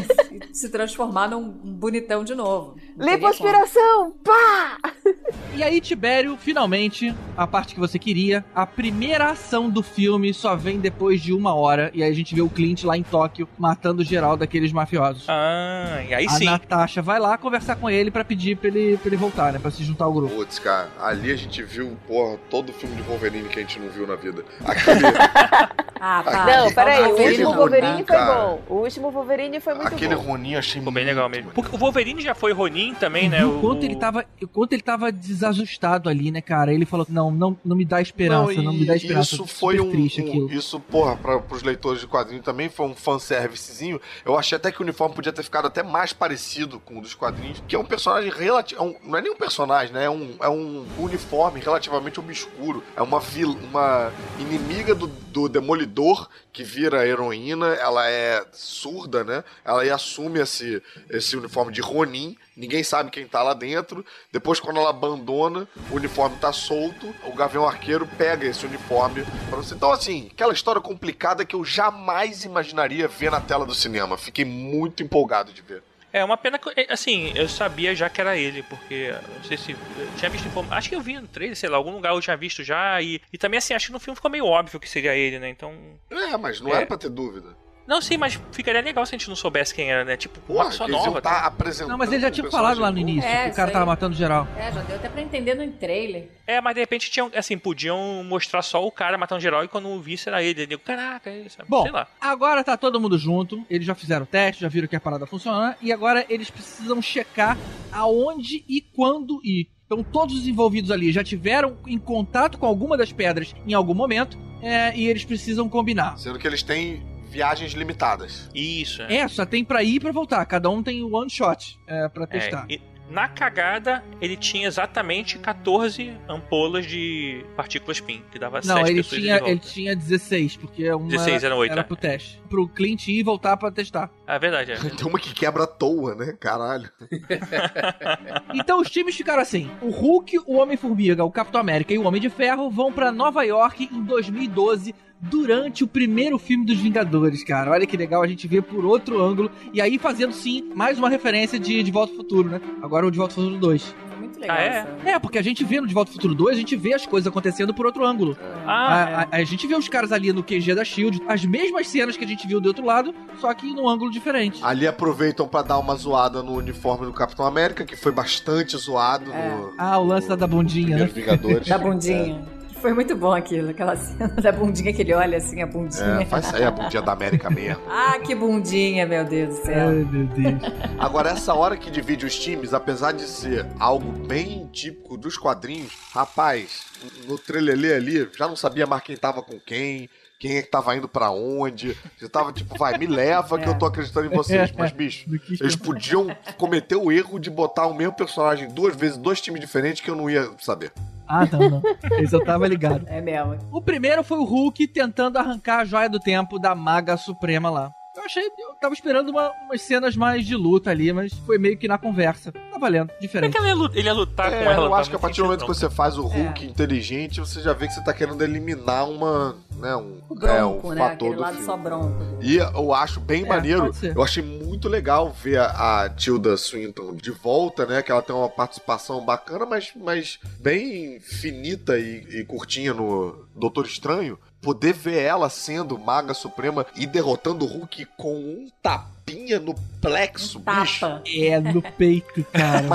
se transformar num bonitão de novo. Não. Lipoaspiração! Pá! E aí, Tibério, finalmente, a parte que você queria. A primeira ação do filme só vem depois de uma hora. E aí a gente vê o Clint lá em Tóquio matando geral daqueles mafiosos. Ah, e aí a sim. Natasha vai lá conversar com ele pra pedir pra ele, pra ele voltar, né? Pra se juntar ao grupo. Putz, cara, ali a gente viu, porra, todo filme de Wolverine que a gente não viu na vida. Aquele, Ah, pá. Não, peraí, o aquele último Ronin, Wolverine foi cara. bom. O último Wolverine foi muito aquele bom. Ronin achei Ficou bem legal mesmo. Porque o Wolverine já foi Ronin também, né? O- quanto ele tava, o quanto ele tava desajustado ali, né, cara? Ele falou: "Não, não, não me dá esperança, não, e me dá esperança". Isso foi um, triste um- aquilo. Isso, porra, pra, pros leitores de quadrinho também foi um fanservicezinho. Eu achei até que o uniforme podia ter ficado até mais parecido com o dos quadrinhos, que é um personagem relativo. não é nem um personagem, né? É um, é um uniforme relativamente obscuro. É uma vil, uma inimiga do, do Demolidor que vira heroína. Ela é surda, né? Ela assume esse, esse uniforme de Ronin. Ninguém sabe quem tá lá dentro. Depois, quando ela abandona, o uniforme tá solto. O Gavião Arqueiro pega esse uniforme. Então, assim, aquela história complicada que eu jamais imaginaria ver na tela do cinema. Fiquei muito empolgado de ver. É uma pena que, é, assim, eu sabia já que era ele, porque não sei se. Eu tinha visto. Acho que eu vi no trailer, sei lá, algum lugar eu tinha visto já. E, e também, assim, acho que no filme ficou meio óbvio que seria ele, né? Então. É, mas não É. era pra ter dúvida. Não, sim, mas ficaria legal se a gente não soubesse quem era, né? Tipo, uma Porra, iam nova. tá tá? apresentando. Não, mas ele já tinha falado lá no início É, que o cara tava matando geral. É, já deu até pra entender no trailer. É, mas de repente tinham, assim, podiam mostrar só o cara matando geral e quando visse era ele. Eu digo, caraca, é isso. Bom, Sei lá. agora tá todo mundo junto, eles já fizeram o teste, já viram que a parada funciona, e agora eles precisam checar aonde e quando ir. Então todos os envolvidos ali já tiveram em contato com alguma das pedras em algum momento, é, e eles precisam combinar. Sendo que eles têm viagens limitadas. Isso. É. É, só tem pra ir e pra voltar, cada um tem one shot é, pra É, testar. e na cagada, ele tinha exatamente 14 ampolas de partículas PIN, que dava Não, 7 ele pessoas tinha, de volta. ele tinha 16, porque uma 16 era 8, era é. pro teste. Pro Clint ir e voltar pra testar. É verdade, é. Tem uma que quebra à toa, né? Caralho. Então os times ficaram assim: o Hulk, o Homem-Formiga, o Capitão América e o Homem de Ferro vão pra Nova York em 2012. Durante o primeiro filme dos Vingadores, cara. Olha que legal a gente vê por outro ângulo. E aí fazendo sim mais uma referência de De Volta ao Futuro, né? Agora o De Volta ao Futuro 2. Legal. Ah, é? É, porque a gente vê no De Volta ao Futuro 2, a gente vê as coisas acontecendo por outro ângulo. Ah, A, a- a gente vê os caras ali no QG da Shield, as mesmas cenas que a gente viu do outro lado, só que num ângulo diferente. Ali aproveitam pra dar uma zoada no uniforme do Capitão América, que foi bastante zoado no Ah, o lance da, da bundinha, né? Vingadores. Da bundinha. Foi muito bom aquilo, aquela cena da bundinha que ele olha assim, a bundinha. É, faz sair a bundinha da América mesmo. Ah, que bundinha, meu Deus do céu. Ai, meu Deus. Agora, essa hora que divide os times, apesar de ser algo bem típico dos quadrinhos, rapaz, no trailer ali, já não sabia mais quem tava com quem, quem é que tava indo pra onde. Já tava tipo, vai, me leva que eu tô acreditando em vocês. Mas, bicho, eles podiam cometer o erro de botar o mesmo personagem duas vezes, dois times diferentes que eu não ia saber. Ah, não, não. Esse eu tava ligado. É mesmo. O primeiro foi o Hulk tentando arrancar a joia do tempo da Maga Suprema lá. Eu achei, eu tava esperando uma- umas cenas mais de luta ali, mas foi meio que na conversa. Tá valendo, como é diferente. que ia ele ia lutar É, com ela? eu acho que a partir do momento que você faz o Hulk inteligente, você já vê que você tá querendo eliminar uma. Né, um, O é, bronco, um né? fator Aquele do lado filme. só bronco. E eu acho bem É, maneiro. Eu achei muito legal ver a, a Tilda Swinton de volta, né? Que ela tem uma participação bacana, mas, mas bem finita e, e curtinha no Doutor Estranho. Poder ver ela sendo Maga Suprema e derrotando o Hulk com um tapinha no plexo, bicho. Tapa. É, no peito, cara.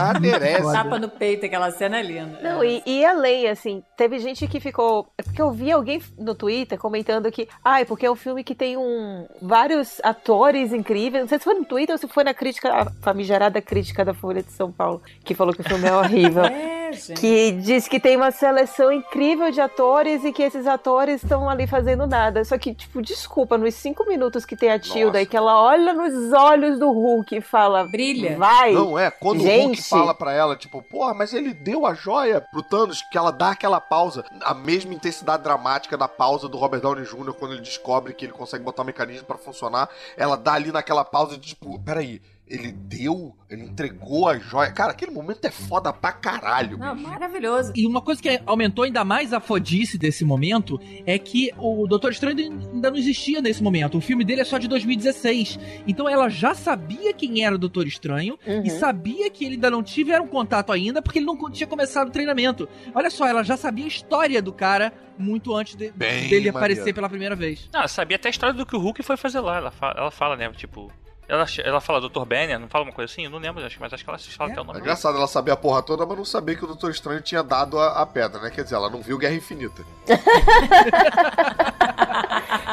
Tapa no peito, aquela cena é linda. Não, e, e a lei, assim, teve gente que ficou. é Porque eu vi alguém no Twitter comentando que. Ai, porque é um filme que tem um vários atores incríveis. Não sei se foi no Twitter ou se foi na crítica, a famigerada crítica da Folha de São Paulo, que falou que o filme é horrível. É, gente. Que diz que tem uma seleção incrível de atores e que esses atores estão ali fazendo nada. Só que, tipo, desculpa, nos cinco minutos que tem a Tilda Nossa. e que ela olha nos olhos do Hulk e fala: Brilha. Vai! Não é, quando o Hulk Gente. fala pra ela, tipo, porra, mas ele deu a joia pro Thanos, que ela dá aquela pausa, a mesma intensidade dramática da pausa do Robert Downey Jr. quando ele descobre que ele consegue botar o mecanismo pra funcionar, ela dá ali naquela pausa de tipo, peraí, ele deu, ele entregou a joia. Cara, aquele momento é foda pra caralho, Não, bicho. maravilhoso. E uma coisa que aumentou ainda mais a fodice desse momento é que o Doutor Estranho ainda não existia nesse momento. O filme dele é só de 2016. Então ela já sabia quem era o Doutor Estranho Uhum. e sabia que ele ainda não tiveram contato ainda porque ele não tinha começado o treinamento. Olha só, ela já sabia a história do cara muito antes de- Bem dele maneiro. aparecer pela primeira vez. Não, ela sabia até a história do que o Hulk foi fazer lá. Ela fala, ela fala né? Tipo. Ela, ela fala Dr. Banner, não fala uma coisa assim? Eu não lembro, acho, mas acho que ela fala É, até o É nome. engraçado ela saber a porra toda, mas não saber que o Doutor Estranho tinha dado a, a pedra, né? Quer dizer, ela não viu Guerra Infinita.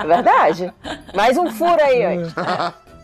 É verdade. Mais um furo aí, ó.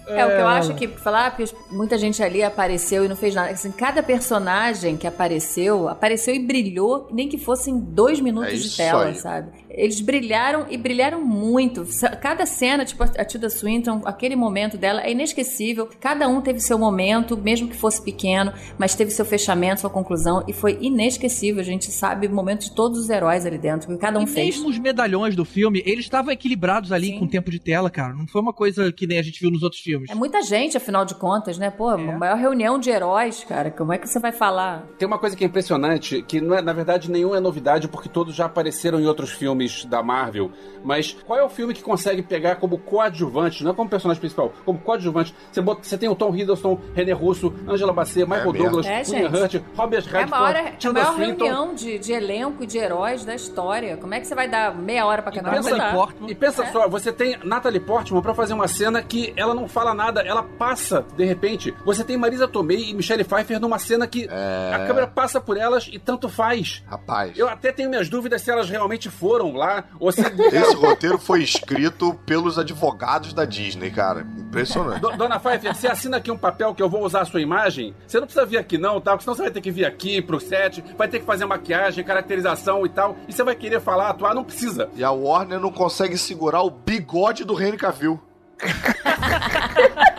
É, o que eu acho que falar, porque muita gente ali apareceu e não fez nada. Assim, cada personagem que apareceu, apareceu e brilhou, nem que fossem dois minutos É de tela, aí. sabe? Eles brilharam e brilharam muito. Cada cena, tipo a Tilda Swinton, aquele momento dela é inesquecível. Cada um teve seu momento, mesmo que fosse pequeno, mas teve seu fechamento, sua conclusão, e foi inesquecível. A gente sabe o momento de todos os heróis ali dentro, que cada um e fez. mesmo os medalhões do filme, eles estavam equilibrados ali Sim. com o tempo de tela, cara. Não foi uma coisa que nem a gente viu nos outros filmes. É muita gente, afinal de contas, né? Pô, a maior reunião de heróis, cara. Como é que você vai falar? Tem uma coisa que é impressionante, que não é, na verdade, nenhum é novidade, porque todos já apareceram em outros filmes da Marvel. Mas qual é o filme que consegue pegar como coadjuvante, não é como personagem principal, como coadjuvante? Você, bota- você tem o Tom Hiddleston, René Russo, Angela Bassett, Michael mesmo. Douglas, É, William. Hurt, Robert É Redford, é a Tilda maior Swinton. reunião de, de elenco e de heróis da história. Como é que você vai dar meia hora pra cada um? E pensa É. só, você tem Natalie Portman pra fazer uma cena que ela não fala nada, ela passa de repente. Você tem Marisa Tomei e Michelle Pfeiffer numa cena que É. a câmera passa por elas e tanto faz. Rapaz. Eu até tenho minhas dúvidas se elas realmente foram lá ou se. Esse roteiro foi escrito pelos advogados da Disney, cara. Impressionante. Do- Dona Pfeiffer, você assina aqui um papel que eu vou usar a sua imagem? Você não precisa vir aqui não, tá? Porque senão você vai ter que vir aqui pro set, vai ter que fazer maquiagem, caracterização e tal. E você vai querer falar, atuar, não precisa. E a Warner não consegue segurar o bigode do Henry Cavill.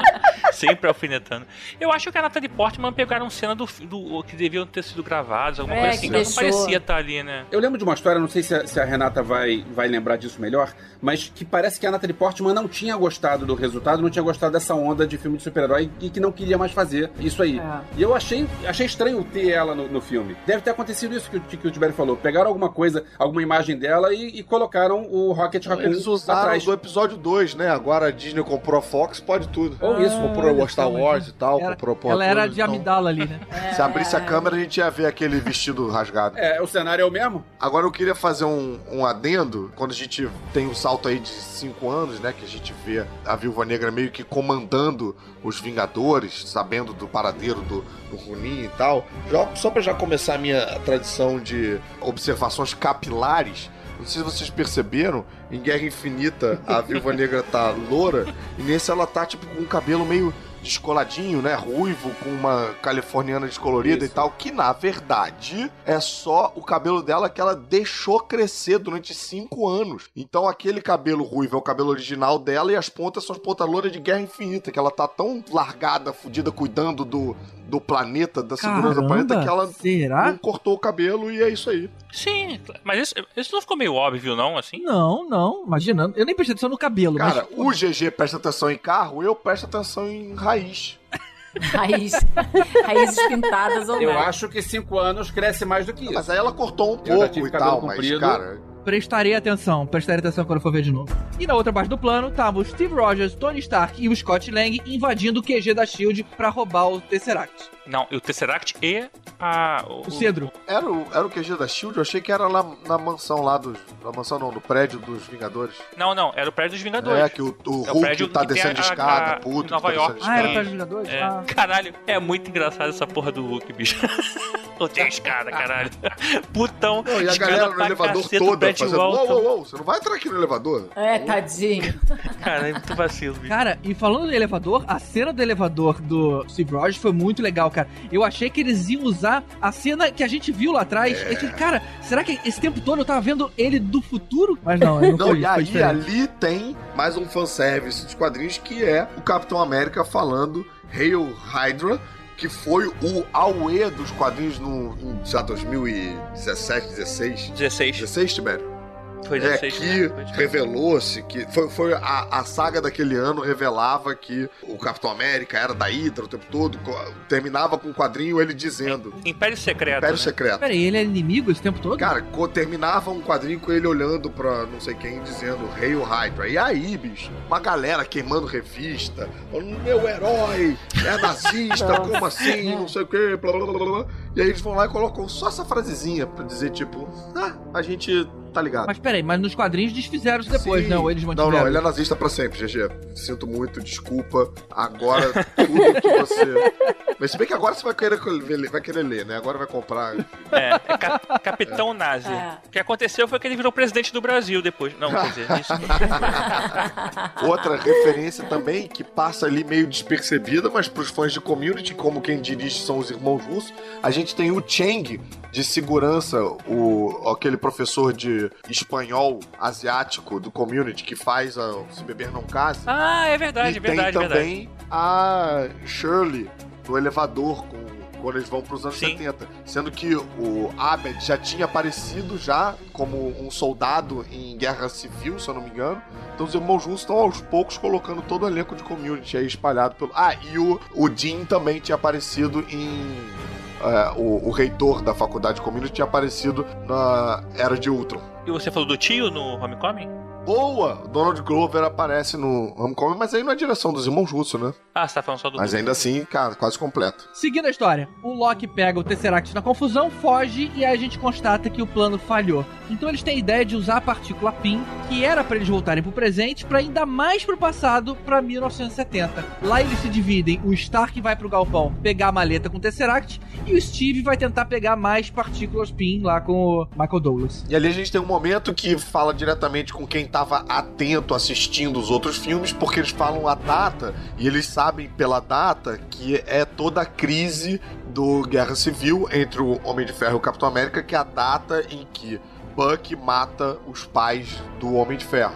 Sempre alfinetando. Eu acho que a Natalie Portman pegaram cena do, do que deviam ter sido gravadas, alguma É, coisa assim. que Não parecia estar ali, né? Eu lembro de uma história, não sei se a, se a Renata vai, vai lembrar disso melhor, mas que parece que a Natalie Portman não tinha gostado do resultado, não tinha gostado dessa onda de filme de super-herói e que não queria mais fazer isso aí. É. E eu achei, achei estranho ter ela no, no filme. Deve ter acontecido isso que, o- que o Tibério falou. Pegaram alguma coisa, alguma imagem dela e, e colocaram o Rocket Raccoon Eles usaram atrás. do episódio 2, né? Agora a Disney comprou a Fox, pode tudo. Ou isso, comprou olha o Star Wars e tal, Era- comprou ela era de então, amidala ali, né? Se abrisse a câmera, a gente ia ver aquele vestido rasgado. É, o cenário é o mesmo? Agora eu queria fazer um, um adendo, quando a gente tem um salto aí de cinco anos, né? Que a gente vê a Viúva Negra meio que comandando os Vingadores, sabendo do paradeiro do, do Ronin e tal. Já- só pra já começar a minha tradição de observações capilares, não sei se vocês perceberam, em Guerra Infinita a Viúva Negra tá loura, e nesse ela tá tipo com um cabelo meio descoladinho, né? Ruivo, com uma californiana descolorida Isso. e tal, que na verdade é só o cabelo dela que ela deixou crescer durante cinco anos. Então aquele cabelo ruivo é o cabelo original dela e as pontas são as pontas loiras de Guerra Infinita, que ela tá tão largada, fudida, cuidando do, do planeta, da segurança do planeta, que ela será? não cortou o cabelo e é isso aí. Sim, mas isso, isso não ficou meio óbvio, não, assim? Não, não, imaginando. Eu nem prestei atenção no cabelo, Cara, mas... o GG presta atenção em carro, eu presto atenção em raiz. Raiz, raízes pintadas ou Eu não. acho que cinco anos cresce mais do que isso. Mas aí ela cortou um Eu pouco e tal, mas, comprido. cara, Prestarei atenção, prestarei atenção quando for ver de novo. E na outra parte do plano, tava o Steve Rogers, Tony Stark e o Scott Lang invadindo o QG da SHIELD pra roubar o Tesseract. Não, e o Tesseract e a. O, O Cedro. Era o, era o QG da Shield? Eu achei que era lá na mansão lá dos. Na mansão não, no prédio dos Vingadores. Não, não, era o prédio dos Vingadores. É, que o, o É o Hulk prédio tá descendo de escada, a- puto. em Nova tá York. Ah, era escada. para os Vingadores? É, Ah. caralho, é muito engraçado essa porra do Hulk, bicho. Não tem escada, caralho. Putão. Não, e a galera no elevador o toda prédio fazendo. Uou, uou, uou, você não vai entrar aqui no elevador? É, tadinho. Cara, é muito vacilo, bicho. Cara, e falando do elevador, a cena do elevador do Steve Rogers foi muito legal, cara. Eu achei que eles iam usar a cena que a gente viu lá atrás. É. Cara, será que esse tempo todo eu tava vendo ele do futuro? Mas não, não, Não, foi, e foi aí diferente. ali tem mais um fanservice dos quadrinhos que é o Capitão América falando Hail Hydra, que foi o AUE dos quadrinhos no, em já 2017, 16. 16. 16, Tibério? Foi É 16. que né? Foi 16. revelou-se que foi, foi a, a saga daquele ano revelava que o Capitão América era da Hydra o tempo todo, terminava com um quadrinho ele dizendo Império Secreto. Império né? Secreto. Peraí, ele é inimigo esse tempo todo? Cara, terminava um quadrinho com ele olhando pra não sei quem dizendo Hail Hydra. E aí, bicho, uma galera queimando revista, falando, meu herói é nazista, como assim, não sei o quê, blá blá blá blá, blá. E aí eles vão lá e colocam só essa frasezinha pra dizer, tipo, ah, a gente tá ligado. Mas peraí, mas nos quadrinhos desfizeram isso depois, Sim. não? Eles Não, mantiveram. não, ele é nazista pra sempre, GG. Sinto muito, desculpa. Agora, tudo que você. Mas se bem que agora você vai querer, vai querer ler, né? Agora vai comprar. É, é Cap- Capitão Nazi. É. O que aconteceu foi que ele virou presidente do Brasil depois. Não, quer dizer, isso. Outra referência também que passa ali meio despercebida, mas pros fãs de community, como quem dirige são os irmãos russos, a gente tem o Cheng de segurança, o aquele professor de espanhol asiático do community que faz a Se Beber Não Case. Ah, é verdade, e verdade, tem verdade. também a Shirley no elevador com quando eles vão para os anos Sim. 70, sendo que o Abed já tinha aparecido já como um soldado em Guerra Civil, se eu não me engano. Então os irmãos juntos estão aos poucos colocando todo o elenco de community aí espalhado pelo. Ah, e o, o Dean também tinha aparecido em. É, o, o reitor da faculdade de community tinha aparecido na Era de Ultron. E você falou do tio no Homecoming? Boa! Donald Glover aparece no Homecoming, mas aí na direção dos irmãos russos, né? Ah, você tá falando só do. Mas ainda assim, cara, quase completo. Seguindo a história, o Loki pega o Tesseract na confusão, foge e a gente constata que o plano falhou. Então eles têm a ideia de usar a partícula PIN, que era pra eles voltarem pro presente, pra ir ainda mais pro passado, pra 1970. Lá eles se dividem, o Stark vai pro galpão pegar a maleta com o Tesseract e o Steve vai tentar pegar mais partículas PIN lá com o Michael Douglas. E ali a gente tem um momento que fala diretamente com quem tava atento assistindo os outros filmes, porque eles falam a data e eles sabem pela data que é toda a crise do Guerra Civil entre o Homem de Ferro e o Capitão América, que é a data em que Buck mata os pais do Homem de Ferro.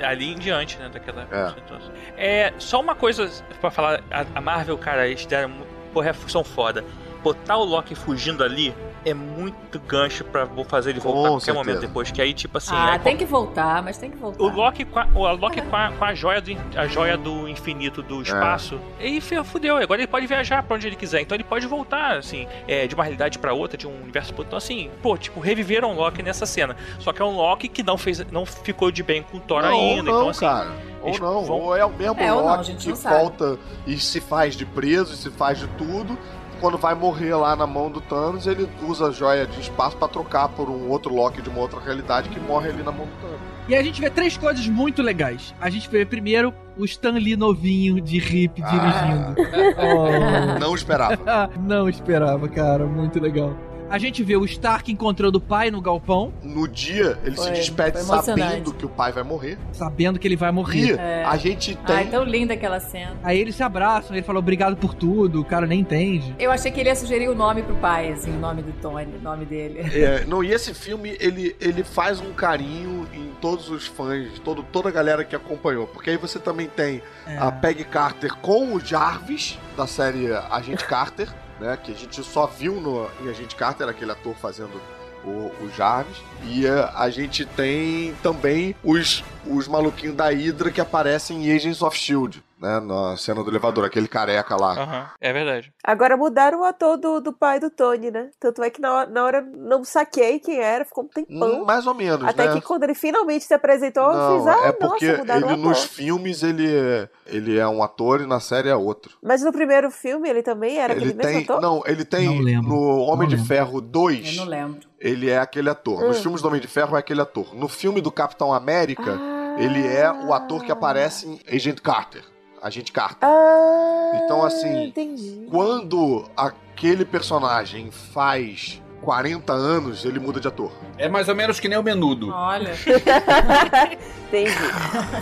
ali em diante, né, daquela É. situação. É, só uma coisa pra falar, a, Marvel, cara, eles deram, porra, são foda. Botar o Loki fugindo ali é muito gancho pra vou fazer ele voltar a qualquer certeza. momento depois, que aí, tipo assim... ah, aí tem que voltar, mas tem que voltar. o Loki, com a, o Loki com, a, com a joia do a joia do infinito do espaço, e fe- fudeu. Agora ele pode viajar pra onde ele quiser. Então ele pode voltar, assim, é, de uma realidade pra outra, de um universo pro outro. Então, assim, pô, tipo, reviveram o Loki nessa cena. Só que é um Loki que não fez, não ficou de bem com o Thor Não, ainda. ou não, então, assim, cara. Ou não, vão- ou é o mesmo É, não, Loki gente que não sabe. volta e se faz de preso, e se faz de tudo. Quando vai morrer lá na mão do Thanos, ele usa a joia de espaço pra trocar por um outro Loki de uma outra realidade que morre ali na mão do Thanos. E a gente vê três coisas muito legais. A gente vê primeiro o Stan Lee novinho de hip dirigindo. Oh. Não esperava. Ah, Não esperava, cara. Muito legal. A gente vê o Stark encontrando o pai no galpão, No dia, ele se Foi- despede foi emocionante. sabendo que o pai vai morrer. sabendo que ele vai E morrer. É. a gente tem. Ai, tão linda aquela cena. Aí eles se abraçam, ele fala obrigado por tudo, o cara nem entende. Eu achei que ele ia sugerir o nome pro pai, assim, o nome do Tony, o nome dele. É, não, e esse filme, ele, ele faz um carinho em todos os fãs, todo, toda a galera que acompanhou. Porque aí você também tem É. a Peggy Carter com o Jarvis, da série Agente Carter, né? Que a gente só viu no, em Agente Carter, aquele ator fazendo o, o Jarvis. E eh, a gente tem também os, os maluquinhos da Hydra que aparecem em Agents of S.H.I.E.L.D., né? Na cena do elevador, aquele careca lá. aham, é verdade. Agora mudaram o ator do, do pai do Tony, né? Tanto é que na hora, na hora não saquei quem era, ficou um tempão. Hum, mais ou menos, Até né? que quando ele finalmente se apresentou, eu Não, fiz, ah, é porque nossa, mudaram o ele ator. nos filmes ele é, ele é um ator e na série é outro. Mas no primeiro filme ele também era ele aquele mesmo tem, ator? não, ele tem Não no Homem Não de lembro. Ferro 2, Eu não lembro. ele é aquele ator. Nos Hum. filmes do Homem de Ferro é aquele ator. No filme do Capitão América, Ah. ele é o ator que aparece em Agent Carter. Agente Carter. Ah, Então, assim, Entendi. Quando aquele personagem faz 40 anos, ele muda de ator. É mais ou menos que nem o menudo. Olha. Entendi.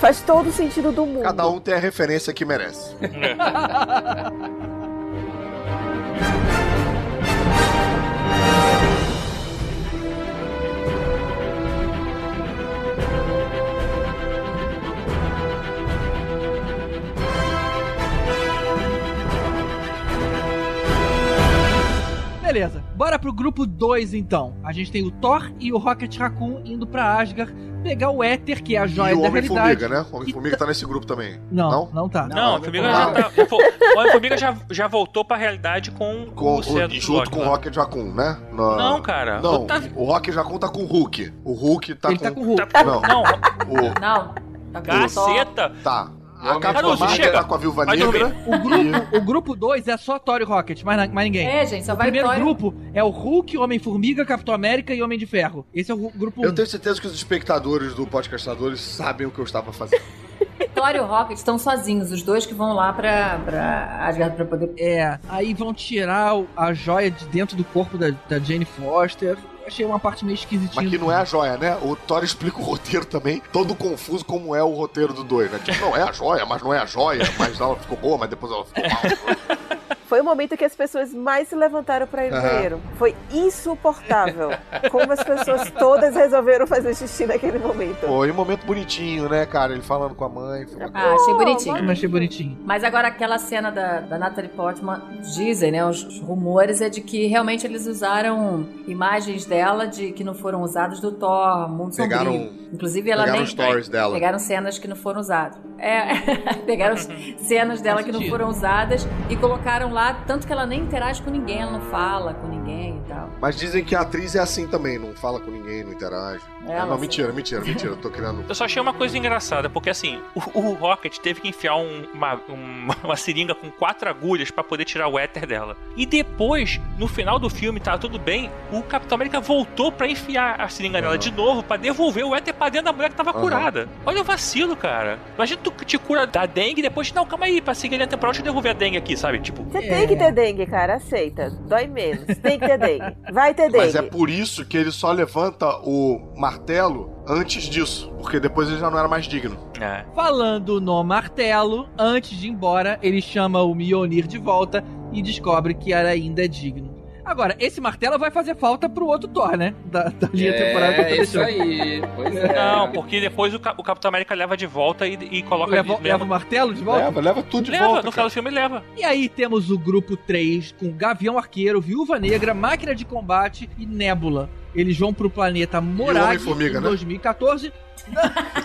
Faz todo o sentido do mundo. Cada um tem a referência que merece. Beleza, bora pro grupo 2 então. A gente tem o Thor e o Rocket Raccoon indo pra Asgard pegar o Éter, que é a joia e o da Homem-Formiga, realidade. né? O Homem-Formiga tá nesse grupo também. Não, Não? não, tá. Não, já tá. já vo- O Homem-Formiga já, já voltou pra realidade com, Com, o cedo o, junto com o lá. Rocket Raccoon, né? No- Não, cara. Não, Tá- o Rocket Raccoon tá com o Hulk. O Hulk tá Ele com... tá com o Hulk. tá- Não. não, O... Não. Tá o caceta. Tá. A Caruso, chega. tá com a Viúva Vai Negra. O grupo, o grupo 2 é só Thor e Rocket, mais, mais ninguém. É, gente, só o vai primeiro Thor grupo é o Hulk, Homem-Formiga, Capitão América e Homem de Ferro. Esse é o grupo 1. Eu tenho certeza que os espectadores do Podcastadores sabem o que eu estava fazendo. Thor e o Rocket estão sozinhos, os dois que vão lá pra, pra Asgard pra poder. É, aí vão tirar o- a joia de dentro do corpo da, da Jane Foster. Achei uma parte meio esquisitinha. Mas que não é a joia, né? O Thor explica o roteiro também, todo confuso como é o roteiro do dois, né? Tipo, não, é a joia, mas não é a joia, mas ela ficou boa, mas depois ela ficou mal. Foi o momento que as pessoas mais se levantaram pra ir no banheiro. Foi insuportável. Como as pessoas todas resolveram fazer xixi naquele momento. Foi um momento bonitinho, né, cara? Ele falando com a mãe. Foi uma... Ah, achei bonitinho. Eu achei bonitinho. Mas agora aquela cena da, da Natalie Portman, dizem, né? Os, rumores é de que realmente eles usaram imagens dela de que não foram usadas do Thor, Mundo Pegaram- Sombrio. Inclusive ela Pegaram nem stories dela. pegaram cenas que não foram usadas. É, pegaram cenas dela que não foram usadas e colocaram lá, tanto que ela nem interage com ninguém, ela não fala com ninguém tal. Mas dizem que a atriz é assim também, não fala com ninguém, não interage. Ela, Ah, não, assim. mentira, mentira, mentira. Eu tô criando. Eu só achei uma coisa engraçada, porque assim, o, o Rocket teve que enfiar um- uma, um- uma seringa com quatro agulhas pra poder tirar o éter dela. E depois, no final do filme, tá tudo bem, o Capitão América voltou pra enfiar a seringa nela Aham. de novo pra devolver o éter pra dentro da mulher que tava Aham. curada. Olha o vacilo, cara. Imagina tu te cura da dengue e depois, não, calma aí, pra seguir a linha temporal, deixa eu devolver a dengue aqui, sabe? Tipo, Você tem que ter dengue, cara. Aceita. Dói menos. Tem que ter dengue. Vai ter dengue. Mas é por isso que ele só levanta o martelo antes disso. Porque depois ele já não era mais digno. é. Falando no martelo, antes de ir embora, ele chama o Mjolnir de volta e descobre que ela ainda digno. Agora, esse martelo vai fazer falta pro outro Thor, né? Da, da linha eu tô É, isso aí. Pois é. Não, porque depois o, o Capitão América leva de volta e, e coloca... Leva, leva, leva o martelo de volta? Leva, leva tudo de leva, volta. no final do filme leva. E aí temos o grupo 3 com Gavião Arqueiro, Viúva Negra, Máquina de Combate e Nébula. Eles vão pro planeta Morag Homem-Formiga, em né? 2014.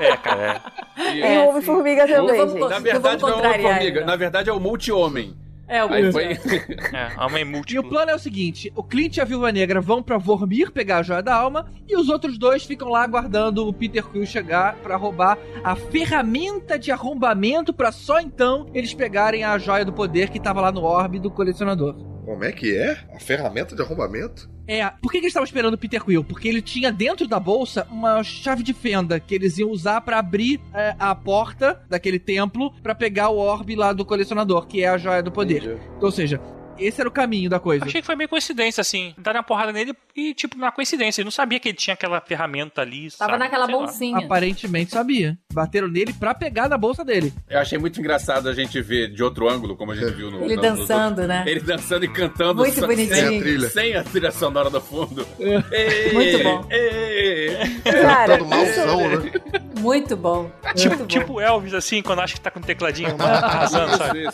É, cara, é. E É, o Homem-Formiga também, gente. Na verdade, não é uma contrariar, formiga. então. Na verdade, é o multi-homem. É, o Aí foi. É, homem E o múltiplo. plano é o seguinte: o Clint e a Viúva Negra vão pra Vormir pegar a joia da alma e os outros dois ficam lá aguardando o Peter Quill chegar pra roubar a ferramenta de arrombamento pra só então eles pegarem a joia do poder que tava lá no orbe do colecionador. Como é que é? A ferramenta de arrombamento? É, por que, que eles estavam esperando o Peter Quill? Porque ele tinha dentro da bolsa uma chave de fenda que eles iam usar pra abrir é, a porta daquele templo pra pegar o orbe lá do colecionador, que é a joia do poder. Entendi. Então, ou seja, esse era o caminho da coisa. Achei que foi meio coincidência, assim. Deram uma porrada nele e, tipo, na coincidência. Eu não sabia que ele tinha aquela ferramenta ali. Tava sabe? naquela Sei lá. bolsinha. Aparentemente sabia. Bateram nele pra pegar da bolsa dele. Eu achei muito engraçado a gente ver de outro ângulo, como a gente viu no. Ele no- dançando, né? Ele dançando e cantando Muito só- bonitinho. Sem, a trilha. sem a trilha sonora do fundo. Ei, Muito bom. ei. Cara, malzão, né? Muito bom. Tipo, Muito bom. tipo Elvis, assim, quando acha que tá com o tecladinho arrasando, sabe?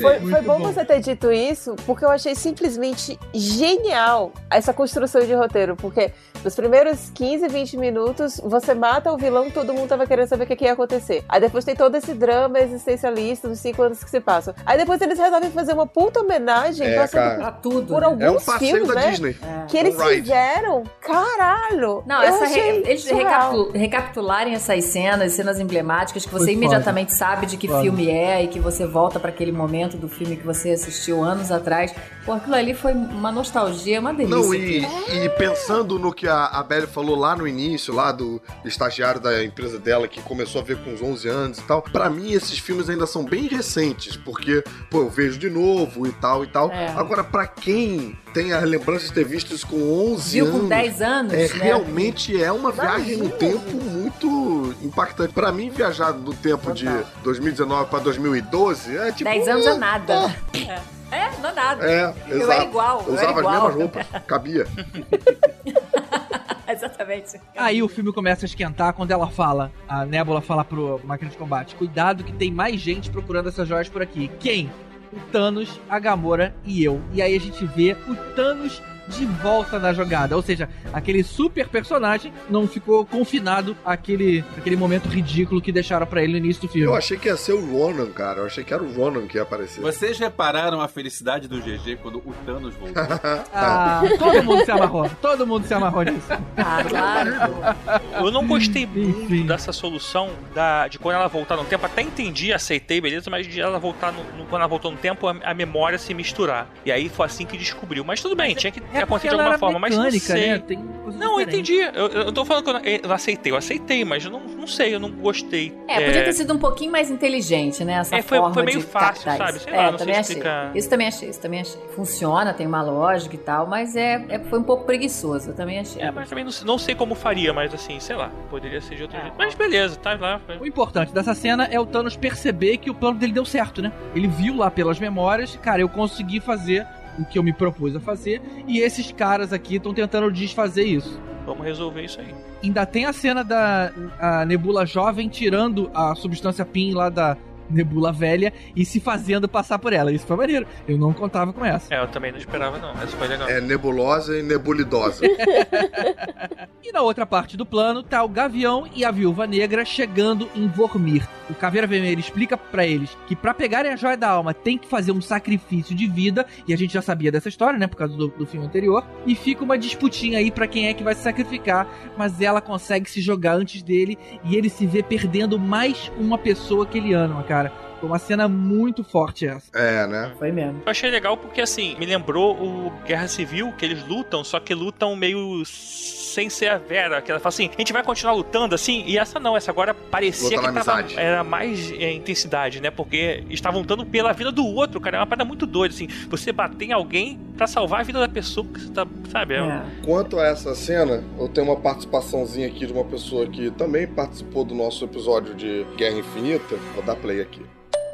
Foi, aí. foi bom, bom. você ter dito isso, porque eu achei simplesmente genial essa construção de roteiro. Porque nos primeiros 15, 20 minutos, você mata o vilão, todo mundo tava querendo saber o que, que ia acontecer. Aí depois tem todo esse drama existencialista dos cinco anos que se passam. Aí depois eles resolvem fazer uma puta homenagem, É, passando cara. Pra tudo. por né? alguns É um filmes, da né? Disney. É. Que eles fizeram. Caralho! Não, eu essa re- eles recaptu- recapitularem essas cenas, cenas emblemáticas, que você Foi imediatamente sabe de que Foda. filme é e que você volta pra aquele momento do filme que você assistiu anos atrás. Pô, aquilo ali foi uma nostalgia, uma delícia. Não, e, e pensando no que a, a Belly falou lá no início, lá do estagiário da empresa dela, que começou a ver com uns 11 anos e tal, pra mim esses filmes ainda são bem recentes, porque, pô, eu vejo de novo e tal e tal. É. Agora, pra quem tem a lembrança de ter visto isso com 11 Viu anos... com 10 anos, É, né? realmente é uma viagem no tempo muito impactante. Pra mim, viajar do tempo de 2019 pra 2012 é tipo. 10 anos é nada. É, é, não é nada. É, Eu exato. era igual, eu Usava era igual. as mesmas roupas, cabia. Exatamente. Aí o filme começa a esquentar quando ela fala, a Nebula fala pro máquina de combate: Cuidado que tem mais gente procurando essas joias por aqui. Quem? O Thanos, a Gamora e eu. E aí a gente vê o Thanos de volta na jogada. Ou seja, aquele super personagem não ficou confinado àquele, àquele momento ridículo que deixaram pra ele no início do filme. Eu achei que ia ser o Ronan, cara. Eu achei que era o Ronan que ia aparecer. Vocês repararam a felicidade do GG quando o Thanos voltou? Ah, todo mundo se amarrou. Todo mundo se amarrou nisso. Ah, claro. Eu não gostei muito Enfim. dessa solução da, de quando ela voltar no tempo. Até entendi, aceitei, beleza, mas de ela voltar no, no- quando ela voltou no tempo, a, a memória se misturar. E aí foi assim que descobriu. Mas tudo bem, tinha que É acontecer porque de alguma forma. Mas não mecânica, sei. né? Tem Não, eu entendi. Eu, eu não tô falando que eu não, eu não aceitei. Eu aceitei, mas eu não, não sei, eu não gostei. É, podia ter sido um pouquinho mais inteligente, né? Essa É, foi- forma foi meio de fácil, sabe? isso. Sei lá, é, não sei também explicar. achei. Isso também achei, isso também achei. Funciona, tem uma lógica e tal, mas é, é- foi um pouco preguiçoso, eu também achei. É, mas também não, não sei como faria, mas assim, sei lá, poderia ser de outro É. jeito. Mas beleza, tá lá. foi- O importante dessa cena é o Thanos perceber que o plano dele deu certo, né? Ele viu lá pelas memórias, cara, eu consegui fazer o que eu me propus a fazer, e esses caras aqui estão tentando desfazer isso. Vamos resolver isso aí. Ainda tem a cena da a Nebula jovem tirando a substância PIN lá da Nebula velha e se fazendo passar por ela. Isso foi maneiro. Eu não contava com essa. É, eu também não esperava, não. Essa foi legal. É nebulosa e nebulidosa. E na outra parte do plano tá o Gavião e a Viúva Negra chegando em Vormir. O Caveira Vermelha explica pra eles que pra pegarem a Joia da Alma tem que fazer um sacrifício de vida, e a gente já sabia dessa história, né, por causa do, do filme anterior. E fica uma disputinha aí pra quem é que vai se sacrificar, mas ela consegue se jogar antes dele e ele se vê perdendo mais uma pessoa que ele ama, cara. cara. Foi uma cena muito forte essa. É, né? Foi mesmo. Eu achei legal porque, assim, me lembrou o Guerra Civil, que eles lutam, só que lutam meio sem ser a Vera. Que ela fala assim, a gente vai continuar lutando assim, e essa não, essa agora parecia Luta que tava, era mais é, intensidade, né? Porque estavam lutando pela vida do outro, cara. É uma parada muito doida, assim. Você bater em alguém pra salvar a vida da pessoa que você tá, sabe? É, É. Quanto a essa cena, eu tenho uma participaçãozinha aqui de uma pessoa que também participou do nosso episódio de Guerra Infinita. Vou dar play aqui.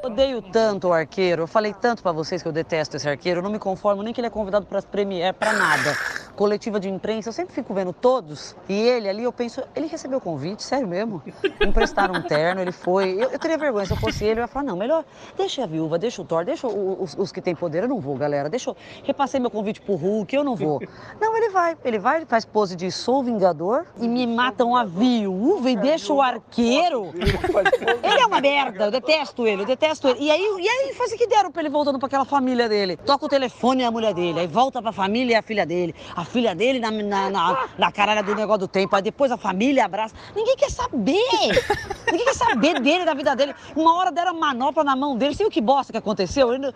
Odeio tanto o arqueiro. Eu falei tanto pra vocês que eu detesto esse arqueiro. Eu não me conformo nem que ele é convidado pra Premiere, pra nada. Coletiva de imprensa, eu sempre fico vendo todos. E ele ali, eu penso, ele recebeu o convite, sério mesmo? Emprestaram um terno, ele foi. Eu, eu teria vergonha se eu fosse ele. Eu ia falar, não, melhor, deixa a viúva, deixa o Thor, deixa o- os, os que têm poder. Eu não vou, galera. Deixa eu. Repassei meu convite pro Hulk, eu não vou. Não, ele vai. Ele vai, ele faz pose de sou vingador e me matam a viúva e deixa o arqueiro. Ele é uma merda, eu detesto ele, eu detesto ele. E aí, e aí faz o que deram pra ele voltando pra aquela família dele. Toca o telefone e a mulher dele, aí volta pra família e a filha dele. A filha dele na, na, na, na caralho do negócio do tempo, aí depois a família abraça. Ninguém quer saber. Ninguém quer saber dele, da vida dele. Uma hora deram manopla na mão dele, você viu que bosta que aconteceu? Ele, ele-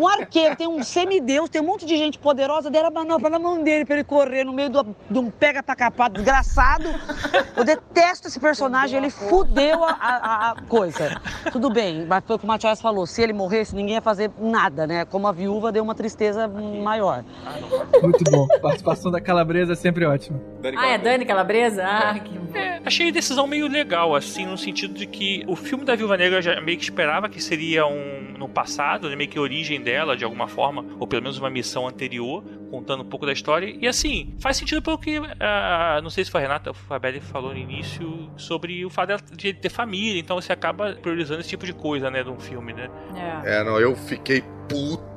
um arqueiro, tem um semideus, tem um monte de gente poderosa, deram manopla na mão dele pra ele correr no meio do- de um pega pra capar desgraçado. Eu detesto esse personagem, ele fudeu a, a- a coisa. Tudo bem, mas foi que o Matias falou, se ele morresse, ninguém ia fazer nada, né? Como a viúva deu uma tristeza maior. Muito bom. A participação da Calabresa é sempre ótima. Ah, é Dani Calabresa? Ah, que bom. É, achei a decisão meio legal, assim, no sentido de que o filme da Viúva Negra eu já meio que esperava que seria um no passado, né, meio que a origem dela, de alguma forma, ou pelo menos uma missão anterior, contando um pouco da história. E assim, faz sentido pelo que, ah, não sei se foi a Renata ou a Fabelli falou no início, sobre o fato dela de ter família, então você acaba priorizando esse tipo de coisa, né, de um filme, né? É. É, não, eu fiquei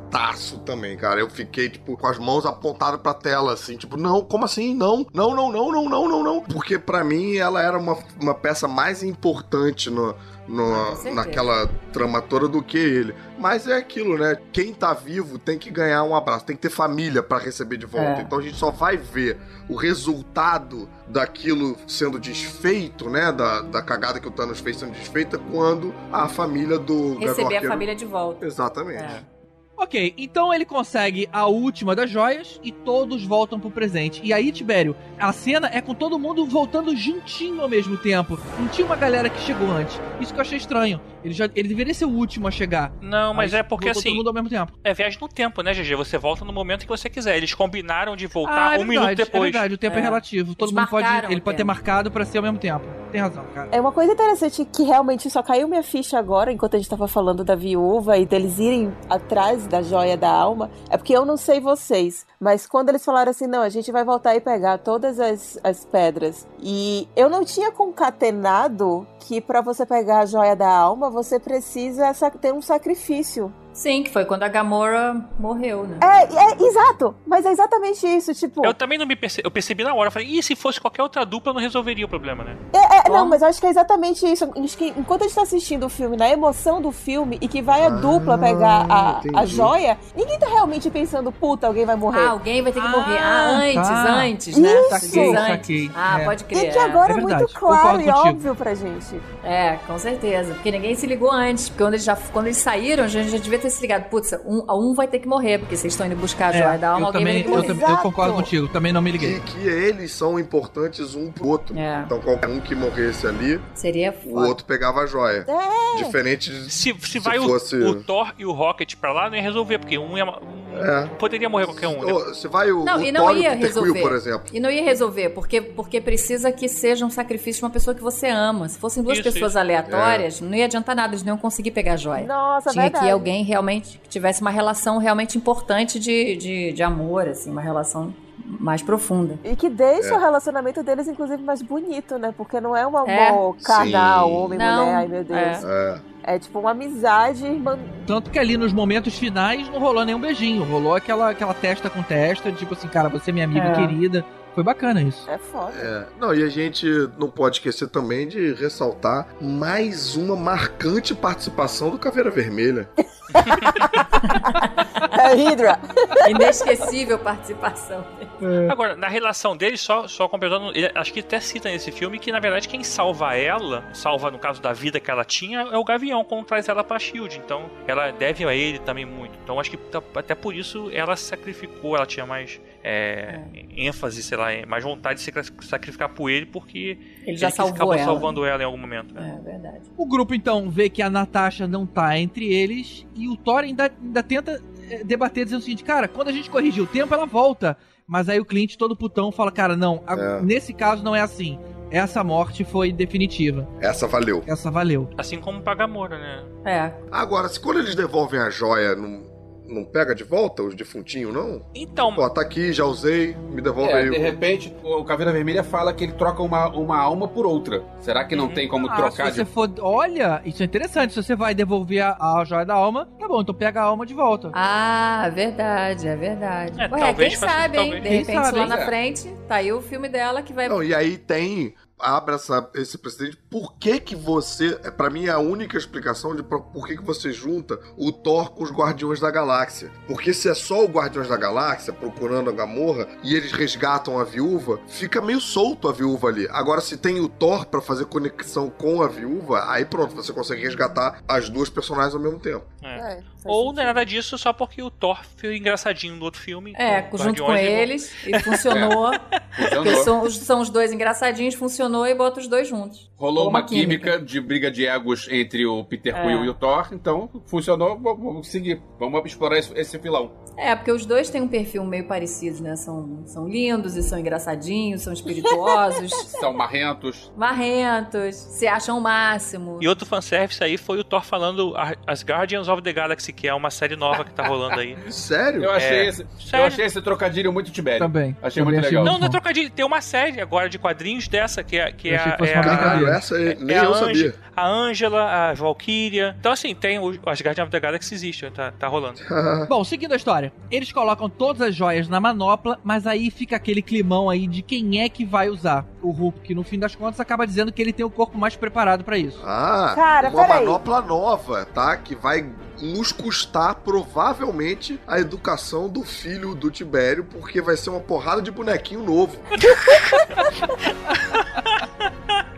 putaço também, cara. Eu fiquei, tipo, com as mãos apontadas pra tela, assim, tipo, não, como assim? Não, não, não, não, não, não, não, não. Porque pra mim ela era uma, uma peça mais importante no, no- Ah, naquela trama toda do que ele. Mas é aquilo, né? Quem tá vivo tem que ganhar um abraço, tem que ter família pra receber de volta. É. Então a gente só vai ver o resultado daquilo sendo desfeito, né? Da, da cagada que o Thanos fez sendo desfeita quando a família do Receber a família de volta. Exatamente. É. Ok, então ele consegue a última das joias e todos voltam pro presente. E aí, Tibério, a cena é com todo mundo voltando juntinho ao mesmo tempo. Não tinha uma galera que chegou antes. Isso que eu achei estranho. Ele, já, ele deveria ser o último a chegar. Não, mas é porque assim. todo mundo ao mesmo tempo. É viagem no tempo, né, GG? Você volta no momento que você quiser. Eles combinaram de Ah, voltar é um minuto verdade, depois. é verdade. O tempo é, É. relativo. Todo Eles mundo pode. Ele o pode ter tempo. marcado pra ser ao mesmo tempo. Tem razão, cara. É uma coisa interessante que realmente só caiu minha ficha agora, enquanto a gente tava falando da viúva e deles irem atrás da joia da alma. É porque eu não sei vocês, mas quando eles falaram assim, não, a gente vai voltar e pegar todas as, as pedras. E eu não tinha concatenado que pra você pegar a joia da alma, você precisa sa- ter um sacrifício. Sim, que foi quando a Gamora morreu, né? É, é, exato, mas é exatamente isso, tipo. Eu também não me percebi. Eu percebi na hora. Eu falei, e se fosse qualquer outra dupla, não resolveria o problema, né? É, é, não, mas eu acho que é exatamente isso. Acho que enquanto a gente tá assistindo o filme, na emoção do filme, e que vai a Ah, dupla pegar a, a joia, ninguém tá realmente pensando, puta, alguém vai morrer. Ah, alguém vai ter que Ah, morrer. Ah, antes, tá. antes, né? Isso. Saquei, antes. saquei. Ah, É. pode crer. e que agora é é, muito claro e óbvio pra gente. É, com certeza. Porque ninguém se ligou antes. Porque quando eles, já, quando eles saíram, a gente já devia ter se ligado. Putz, um, um vai ter que morrer, porque vocês estão indo buscar a joia da alma, É, eu alguém também, vai ter que eu, morrer. também- eu concordo contigo. Também não me liguei. que eles são importantes um pro outro. É. Então qualquer um que morresse ali, Seria o foda. outro pegava a joia. É. Diferente de. Se, se vai o- fosse- o, Thor e o Rocket pra lá, não ia resolver, porque um ia. um- É. Poderia morrer qualquer um, né? Ô, Se vai o, Não, o e não Thor e ia o Peter resolver. Quill, por exemplo. E não ia resolver, porque, porque precisa que seja um sacrifício de uma pessoa que você ama. Se fossem duas Isso, pessoas isso. aleatórias, não ia adiantar nada, eles não iam conseguir pegar a joia. Nossa, Tinha verdade. que ir alguém realmente que tivesse uma relação realmente importante de, de, de amor, assim, uma relação mais profunda. E que deixa É. o relacionamento deles, inclusive, mais bonito, né? Porque não é um É. amor carnal, Sim. homem, Não, mulher, ai meu Deus. É. É, tipo uma amizade, irmã. Tanto que ali nos momentos finais não rolou nenhum beijinho. Rolou aquela, aquela testa com testa, tipo assim, cara, você é minha amiga É. querida. Foi bacana isso. É foda. É. Não, e a gente não pode esquecer também de ressaltar mais uma marcante participação do Caveira Vermelha. É Hydra. Inesquecível participação. Agora, na relação deles, só, só completando, ele- acho que até cita nesse filme que, na verdade, quem salva ela, salva no caso da vida que ela tinha, é o Gavião, quando traz ela pra Shield. Então, ela deve a ele também muito. Então, acho que até por isso ela se sacrificou, ela tinha mais é, ênfase, sei lá, mais vontade de se sacrificar por ele, porque Ele já que salvou acabou ela. salvando ela em algum momento. né? É verdade. O grupo então vê que a Natasha não tá entre eles e o Thor ainda, ainda tenta eh, debater dizendo o seguinte, cara, quando a gente corrigir o tempo ela volta. Mas aí o cliente todo putão fala, cara, não, a- É. nesse caso não é assim. essa morte foi definitiva. Essa valeu. Essa valeu. Assim como o Pagamora, né? É. Agora, se quando eles devolvem a joia, não, não pega de volta os defuntinhos, não? Então, Pô, tá aqui, já usei, me devolve É, aí. de o- repente, o Caveira Vermelha fala que ele troca uma, uma alma por outra. Será que não tem como Ah, trocar se você de. for. Olha, isso é interessante. Se você vai devolver a, a joia da alma, tá bom, então pega a alma de volta. Ah, verdade, é verdade. É, Ué, talvez quem sabe, hein? talvez. De Quem repente, sabe, lá na É. frente, tá aí o filme dela que vai. Não, e aí tem. Abre essa, esse precedente. Por que que você. É, pra mim é a única explicação de por que que você junta o Thor com os Guardiões da Galáxia. Porque se é só o Guardiões da Galáxia procurando a Gamorra e eles resgatam a viúva, fica meio solto a viúva ali. Agora, se tem o Thor pra fazer conexão com a viúva, aí pronto, você consegue resgatar as duas personagens ao mesmo tempo. é. É, faz Ou não é nada disso só porque o Thor foi engraçadinho no outro filme. É, junto com Guardiões e- eles, e funcionou. Porque Funcionou. são, os- são os dois engraçadinhos, funcionou e bota os dois juntos. Rolou uma, uma química. química. de briga de egos entre o Peter É. Quill e o Thor, então funcionou, vamos seguir. Vamos explorar esse, esse vilão. É, porque os dois têm um perfil meio parecido, né? São, são lindos e são engraçadinhos, são espirituosos, São marrentos. marrentos, se acham o máximo. E outro fanservice aí foi o Thor falando a- as Guardians of the Galaxy, que é uma série nova que tá rolando aí. Sério? Eu achei, É. esse, eu Sério? achei esse trocadilho muito Tibério. Também. Achei Também muito achei legal. Não, muito não é bom. trocadilho. Tem uma série agora de quadrinhos dessa, que é, que Eu é, achei a- que fosse é uma a- brincadeira. Caralho, essa aí, nem é a eu sabia. A Angela, a Valkyria. Então, assim, tem o, as Guardians of the Galaxy existem, tá, tá rolando. Bom, seguindo a história, eles colocam todas as joias na manopla, mas aí fica aquele climão aí de quem é que vai usar. O Hulk, que no fim das contas acaba dizendo que ele tem o corpo mais preparado pra isso. Ah, Cara, uma peraí. manopla nova, tá? Que vai nos custar provavelmente a educação do filho do Tibério, porque vai ser uma porrada de bonequinho novo.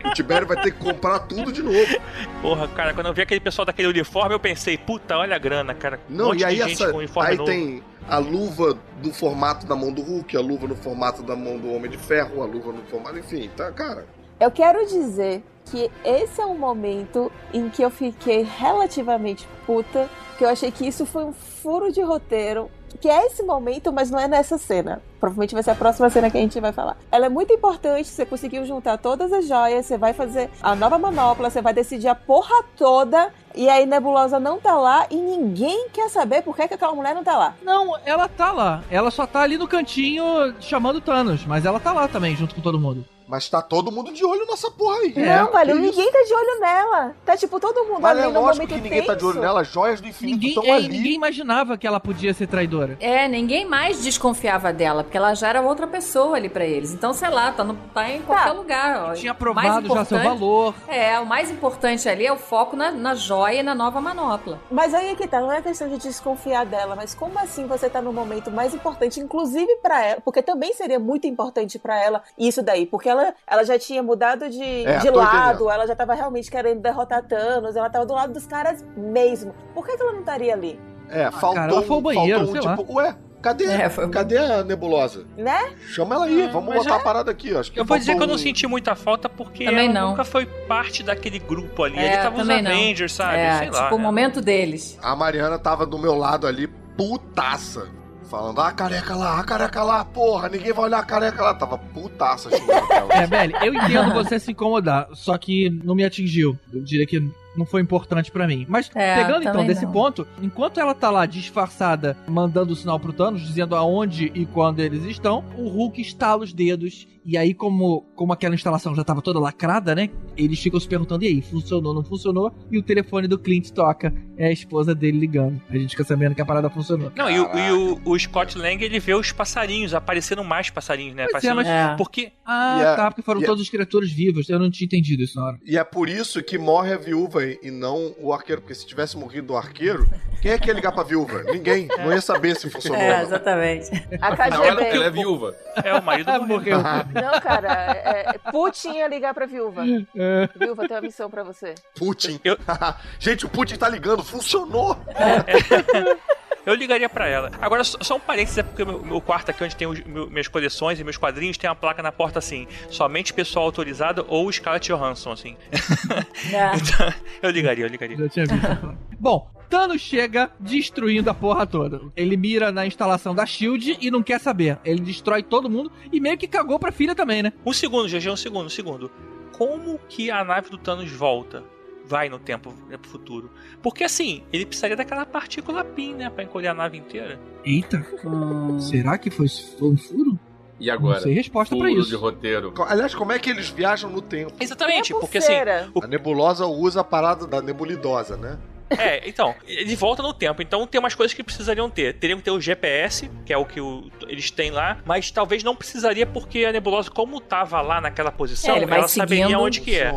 o Tibério vai ter que comprar tudo de novo. Porra, cara, quando eu vi aquele pessoal daquele uniforme, eu pensei, puta, olha a grana, cara. Um Não, monte e aí de gente essa. com uniforme Aí novo. tem a luva do formato da mão do Hulk, a luva no formato da mão do Homem de Ferro, a luva no formato. Enfim, tá, cara. Eu quero dizer que esse é um momento em que eu fiquei relativamente puta, que eu achei que isso foi um furo de roteiro, que é esse momento, mas não é nessa cena. Provavelmente vai ser a próxima cena que a gente vai falar. Ela é muito importante, você conseguiu juntar todas as joias, você vai fazer a nova manopla, você vai decidir a porra toda, e aí Nebulosa não tá lá e ninguém quer saber por que, que aquela mulher não tá lá. Não, ela tá lá. Ela só tá ali no cantinho chamando Thanos, mas ela tá lá também, junto com todo mundo. Mas tá todo mundo de olho nessa porra aí. É, não, velho, que ninguém tá de olho nela. Tá tipo todo mundo Mas ali é no momento que ninguém tá de olho tenso. nela, as joias do infinito Ninguém, estão é, ali. ninguém imaginava que ela podia ser traidora. É, ninguém mais desconfiava dela, porque ela já era outra pessoa ali pra eles. Então, sei lá, tá, no, tá em qualquer Tá. lugar. Ó. Tinha provado já seu valor. É, o mais importante ali é o foco na, na joia e na nova manopla. Mas aí é que tá, não é questão de desconfiar dela, mas como assim você tá no momento mais importante, inclusive pra ela, porque também seria muito importante pra ela isso daí, porque ela, ela já tinha mudado de, É, de lado, entendendo. ela já tava realmente querendo derrotar Thanos, ela tava do lado dos caras mesmo. Por que, que ela não estaria ali? É, faltou, cara, foi ao um- banheiro, faltou um sei lá. tipo, ué, cadê, É, foi- cadê a nebulosa? Né? Chama ela aí, Ah, vamos mas botar é- a parada aqui. Acho que Eu vou dizer que eu não um- senti muita falta porque Também ela não. nunca foi parte daquele grupo ali. É, Ele tava os também não. Avengers, sabe? é, Sei tipo lá. o né? momento deles. A Mariana tava do meu lado ali, putaça. Falando, ah, careca lá, ah, careca lá, porra, ninguém vai olhar a careca lá. Tava putaça. É, Belly, eu entendo você se incomodar, só que não me atingiu. Eu diria que não foi importante pra mim. Mas É, pegando então desse não. ponto, enquanto ela tá lá disfarçada, mandando o sinal pro Thanos, dizendo aonde e quando eles estão, o Hulk estala os dedos. E aí, como, como aquela instalação já tava toda lacrada, né? Eles ficam se perguntando: e aí, funcionou, não funcionou? E o telefone do Clint toca. É a esposa dele ligando. A gente fica sabendo que a parada funcionou. Não, e, o, e o- o Scott Lang, ele vê os passarinhos, aparecendo mais passarinhos, né? Pois é, mas- É. Porque Ah, E a- tá, porque foram a- todos os criaturas vivos. Eu não tinha entendido isso na hora. E é por isso que morre a viúva e não o arqueiro. Porque se tivesse morrido o arqueiro, quem é que ia ligar pra viúva? Ninguém. Não ia saber se funcionou. É, exatamente. A Não, ela, ela é KGB. viúva. é o marido do Morreu. Não, cara, é, é, Putin ia ligar pra viúva. Viúva, tem uma missão pra você. Putin. Eu- Gente, o Putin tá ligando, funcionou! Eu ligaria pra ela. Agora, só, um parênteses, é porque o meu, meu quarto aqui, onde tem os, meu- minhas coleções e meus quadrinhos, tem uma placa na porta assim: somente pessoal autorizado ou Scarlett Johansson, assim. É. Então, eu ligaria, eu ligaria. Já tinha visto. Bom, Thanos chega destruindo a porra toda. Ele mira na instalação da SHIELD e não quer saber. Ele destrói todo mundo e meio que cagou pra filha também, né? Um segundo, GG, um segundo, um segundo. Como que a nave do Thanos volta? Vai no tempo, é pro futuro. Porque assim, ele precisaria daquela partícula PIN, né? Pra encolher a nave inteira. Eita, Hum. será que foi, foi um furo? E agora? Não sei resposta pra Furo isso. de roteiro. Aliás, como é que eles viajam no tempo? Exatamente, porque assim. pulseira? A nebulosa usa a parada da nebulidosa, né? É, então, ele volta no tempo. Então tem umas coisas que precisariam ter. Teriam que ter o GPS, que é o que o- eles têm lá, mas talvez não precisaria porque a nebulosa, como tava lá naquela posição, É, ela saberia onde que é.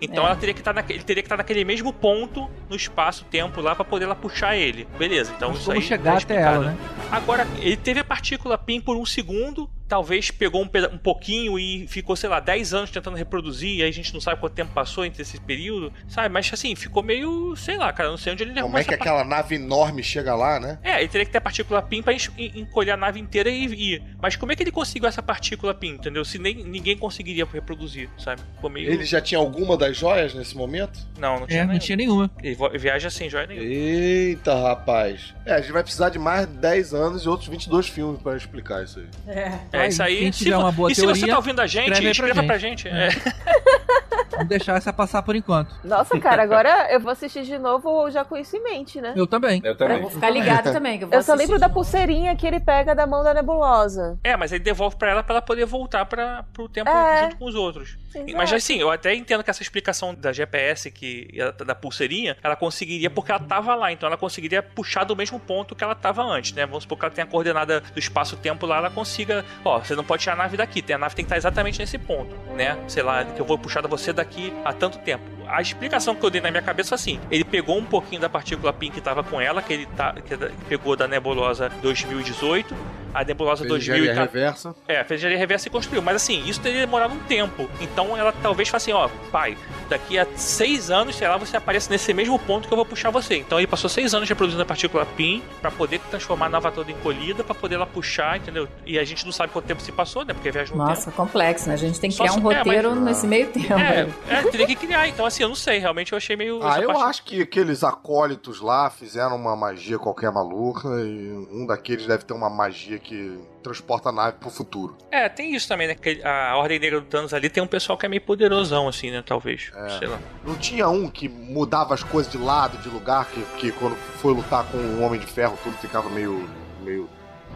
Então É. ela teria que estar naquele, ele teria que estar naquele mesmo ponto no espaço-tempo lá pra poder lá puxar ele. Beleza, então Mas isso como aí chegar tá até ela, né? Agora, ele teve a partícula PIN por um segundo, talvez pegou um, um pouquinho e ficou, sei lá, 10 anos tentando reproduzir, e aí a gente não sabe quanto tempo passou entre esse período, sabe? Mas assim, ficou meio, sei lá, cara, não sei onde ele Como é que aquela nave enorme chega lá, né? é, ele teria que ter a partícula PIN pra en- en- encolher a nave inteira e ir. Mas como é que ele conseguiu essa partícula PIN, entendeu? Se nem ninguém conseguiria reproduzir, sabe? Ficou meio... Ele já tinha alguma das joias nesse momento? Não, não tinha É, não nenhum. tinha nenhuma. Ele viaja sem joia nenhuma. Eita, rapaz. É, a gente vai precisar de mais 10 anos e outros 22 filmes pra explicar isso aí. É. É isso aí. Quem Se tiver uma boa e se você teoria, tá ouvindo a gente, escreve aí pra escreva gente. pra gente. É. Vamos deixar essa passar por enquanto. Nossa, cara, agora eu vou assistir de novo já com isso em mente, né? Eu também. Eu Eu também. vou ficar ligado também. Que eu vou Eu só lembro da pulseirinha que ele pega da mão da nebulosa. É, mas ele devolve pra ela pra ela poder voltar para pro tempo É. junto com os outros. Exato. Mas assim, eu até entendo que essa explicação da GPS, que da pulseirinha, ela conseguiria porque ela tava lá, então ela conseguiria puxar do mesmo ponto que ela tava antes, né? Vamos supor que ela tenha a coordenada do espaço-tempo lá, ela consiga, ó, você não pode tirar a nave daqui, tem a nave tem que estar exatamente nesse ponto, né? Sei lá, que eu vou puxar você daqui a tanto tempo. A explicação que eu dei na minha cabeça foi assim: ele pegou um pouquinho da partícula PIN que tava com ela, que ele tá, que pegou da nebulosa 2018, a nebulosa 2000 tá, reversa. é, fez engenharia reversa e construiu. Mas assim, isso teria demorado um tempo. Então ela talvez faça assim, ó, pai, daqui a seis anos, sei lá, você aparece nesse mesmo ponto que eu vou puxar você. Então ele passou seis anos reproduzindo a partícula PIN pra poder transformar a nava toda encolhida, pra poder ela puxar, entendeu? E a gente não sabe quanto tempo se passou, né? Porque viaja no Nossa, complexo, né? A gente tem que Só criar um se- é, roteiro mas- nesse meio tempo. tempo. É, é, teria que criar. Então assim, eu não sei. Realmente eu achei meio. Ah, eu parte- acho que aqueles acólitos lá fizeram uma magia qualquer maluca e um daqueles deve ter uma magia que transporta a nave pro futuro. É, tem isso também, né? Que a Ordem Negra do Thanos ali tem um pessoal que é meio poderosão, assim, né? Talvez. É. Sei lá. Não tinha um que mudava as coisas de lado, de lugar, que, que quando foi lutar com o Homem de Ferro tudo ficava meio. meio.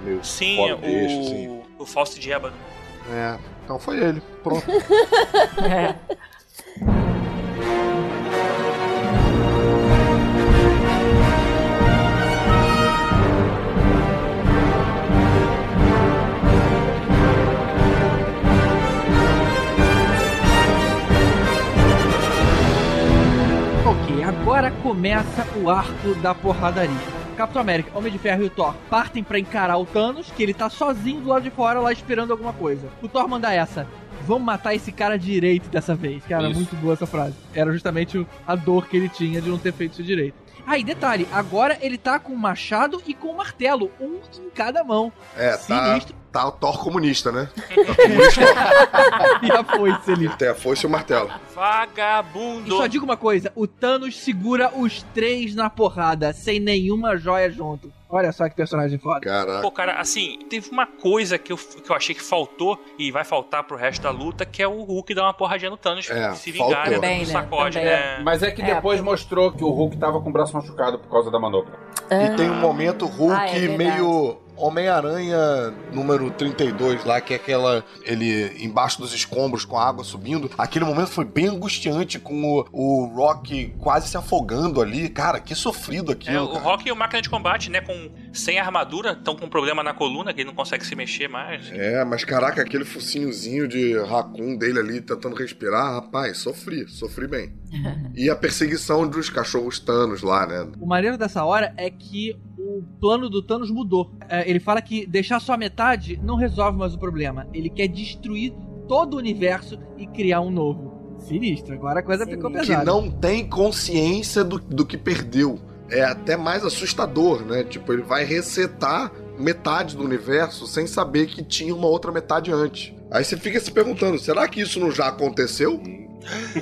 meio Sim, fora o, eixo, assim. O Fausto de Ébano. É, então foi ele. Pronto. É. Ok, agora começa o arco da porradaria. Capitão América, Homem de Ferro e o Thor partem pra encarar o Thanos, que ele tá sozinho do lado de fora lá esperando alguma coisa. O Thor manda essa. Vamos matar esse cara direito dessa vez. Cara, Isso. muito boa essa frase. Era justamente a dor que ele tinha de não ter feito isso direito. Ah, e detalhe, agora ele tá com o machado e com o martelo, um em cada mão. É, tá, Sinistro. tá o Thor comunista, né? Tá comunista. E a foice ali. Tem a foice e o martelo. E Vagabundo! só digo uma coisa, o Thanos segura os três na porrada, sem nenhuma joia junto. Olha só que personagem foda. Caraca. Pô, cara, assim, teve uma coisa que eu, que eu achei que faltou e vai faltar pro resto da luta, que é o Hulk dar uma porradinha no Thanos É, se vingar né, né? sacode, né? Mas é que É, depois mostrou que o Hulk tava com o braço machucado por causa da manopla. E tem um momento Hulk Ah, é meio Homem-Aranha número 32 lá, que é aquela. Ele embaixo dos escombros com a água subindo. Aquele momento foi bem angustiante, com o, o Rock quase se afogando ali. Cara, que sofrido É, aquilo. o cara. Rock e o máquina de combate, né, com sem armadura, estão com problema na coluna, que ele não consegue se mexer mais. É, mas caraca, aquele focinhozinho de raccoon dele ali tentando respirar, rapaz, sofri, sofri bem. E a perseguição dos cachorros Thanos lá, né? O maneiro dessa hora é que o plano do Thanos mudou. É, ele fala que deixar só a metade não resolve mais o problema. Ele quer destruir todo o universo e criar um novo. Sinistro, agora a coisa ficou Sinistro. Que pesada. não tem consciência do, do que perdeu. é até mais assustador, né? Tipo, ele vai resetar metade do universo sem saber que tinha uma outra metade antes. Aí você fica se perguntando, será que isso não já aconteceu?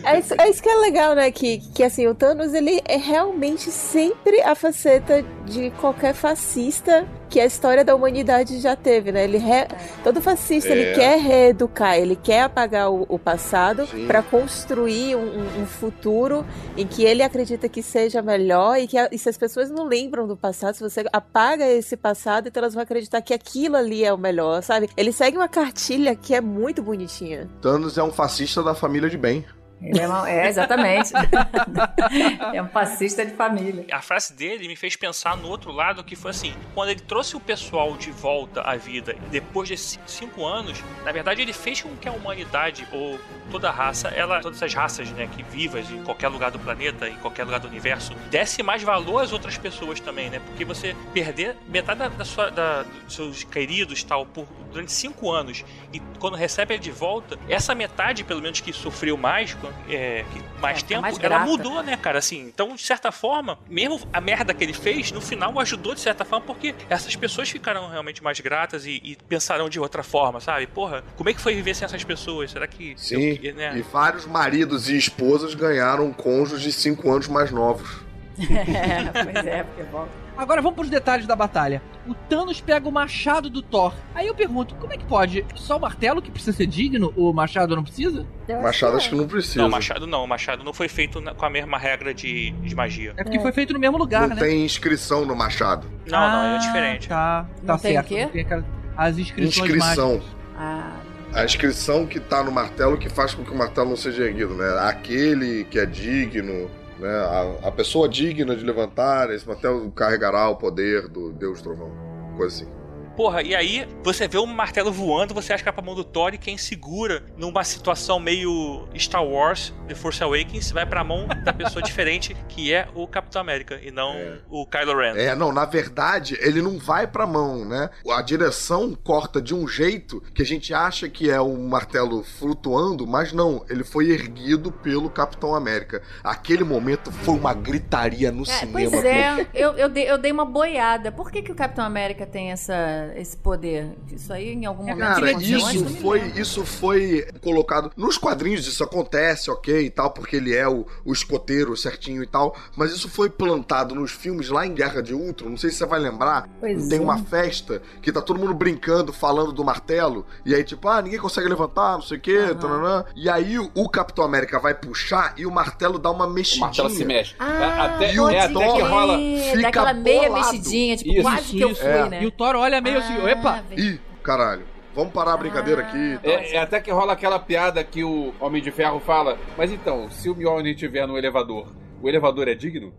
É isso, é isso que é legal, né? Que, que assim, o Thanos ele é realmente sempre a faceta de qualquer fascista que a história da humanidade já teve, né? Ele re- todo fascista É. ele quer reeducar, ele quer apagar o, o passado para construir um, um- um futuro em que ele acredita que seja melhor e que a- e se as pessoas não lembram do passado, se você apaga esse passado, então elas vão acreditar que aquilo ali é o melhor, sabe? Ele segue uma cartilha que é muito bonitinha. Thanos é um fascista da família de bem. Ele é, uma- é, exatamente. é um fascista de família. A frase dele me fez pensar no outro lado, que foi assim: quando ele trouxe o pessoal de volta à vida depois desses cinco anos, na verdade ele fez com que a humanidade, ou toda a raça, ela, todas as raças, né, que vivas em qualquer lugar do planeta, em qualquer lugar do universo, desse mais valor às outras pessoas também, né? Porque você perder metade da, da sua, da- dos seus queridos tal por durante cinco anos e quando recebe ele de volta, essa metade, pelo menos que sofreu mais, é, que mais É, tá tempo, mais ela grata. mudou, né, cara? Assim, então, de certa forma, mesmo a merda que ele fez, no final ajudou de certa forma, porque essas pessoas ficaram realmente mais gratas e, e pensaram de outra forma, sabe? Porra, como é que foi viver sem essas pessoas? Será que. Sim, eu- né? e vários maridos e esposas ganharam cônjuges cinco anos mais novos. É, pois é, porque bom. Agora vamos pros detalhes da batalha. O Thanos pega o machado do Thor. Aí eu pergunto, como é que pode? Só o martelo que precisa ser digno? O machado não precisa? Eu Machado acho que não precisa. Não, o Machado não. O Machado não foi feito na- com a mesma regra de, de magia. É porque foi feito no mesmo lugar, não né? tem inscrição no Machado. Não, não, Ah, é diferente. Tá, Não tá tem certo. o quê? Não tem aquela- as inscrições Inscrição. Ah, A inscrição que tá no martelo que faz com que o martelo não seja erguido, né? Aquele que é digno, né? A, a pessoa digna de levantar esse martelo carregará o poder do Deus Trovão. Coisa assim. Porra, e aí você vê um martelo voando, você acha que é pra mão do Thor e quem segura numa situação meio Star Wars, The Force Awakens, vai pra mão da pessoa diferente, que é o Capitão América, e não É. o Kylo Ren. É, não, na verdade, ele não vai pra mão, né? A direção corta de um jeito que a gente acha que é um martelo flutuando, mas não, ele foi erguido pelo Capitão América. Aquele momento foi uma gritaria no É, cinema. pois é, eu, eu, dei, eu dei uma boiada. Por que, que o Capitão América tem essa, esse poder? Isso aí em algum momento Cara, isso foi, lembro. isso foi colocado. Nos quadrinhos isso acontece, ok, e tal, porque ele é o, o escoteiro certinho e tal. Mas isso foi plantado nos filmes lá em Guerra de Ultron. Não sei se você vai lembrar. Pois tem é. uma festa que tá todo mundo brincando, falando do martelo. E aí, tipo, ah, ninguém consegue levantar, não sei o quê. Tananã. E aí o, o Capitão América vai puxar e o martelo dá uma O mexidinha. martelo se mexe. Ah, até, pode é, até que rola. fica Daquela meia bolado. mexidinha, tipo, Isso, quase que eu isso, fui, é. né? E o Thor olha meio assim, Ah, epa! velho. Ih, caralho. Vamos parar a brincadeira Ah. aqui. É, é até que rola aquela piada que o Homem de Ferro fala. Mas então, se o Mjolnir estiver no elevador, o elevador é digno?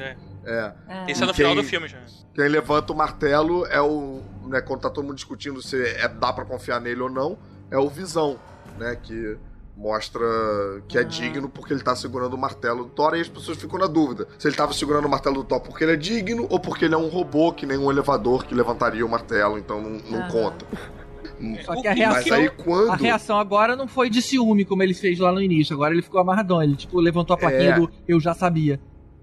É. Ah. Isso é no Quem- final do filme já. Quem levanta o martelo é o. Né, quando tá todo mundo discutindo se é, dá pra confiar nele ou não, é o Visão, né? Que mostra que é Ah. digno porque ele tá segurando o martelo do Thor e as pessoas ficam na dúvida se ele tava segurando o martelo do Thor porque ele é digno ou porque ele é um robô que nem um elevador que levantaria o martelo, então não, não Aham. conta. Só que a reação, aí a quando. reação agora não foi de ciúme, como ele fez lá no início. Agora ele ficou amarradão. Ele, tipo, levantou a plaquinha É. do eu já sabia.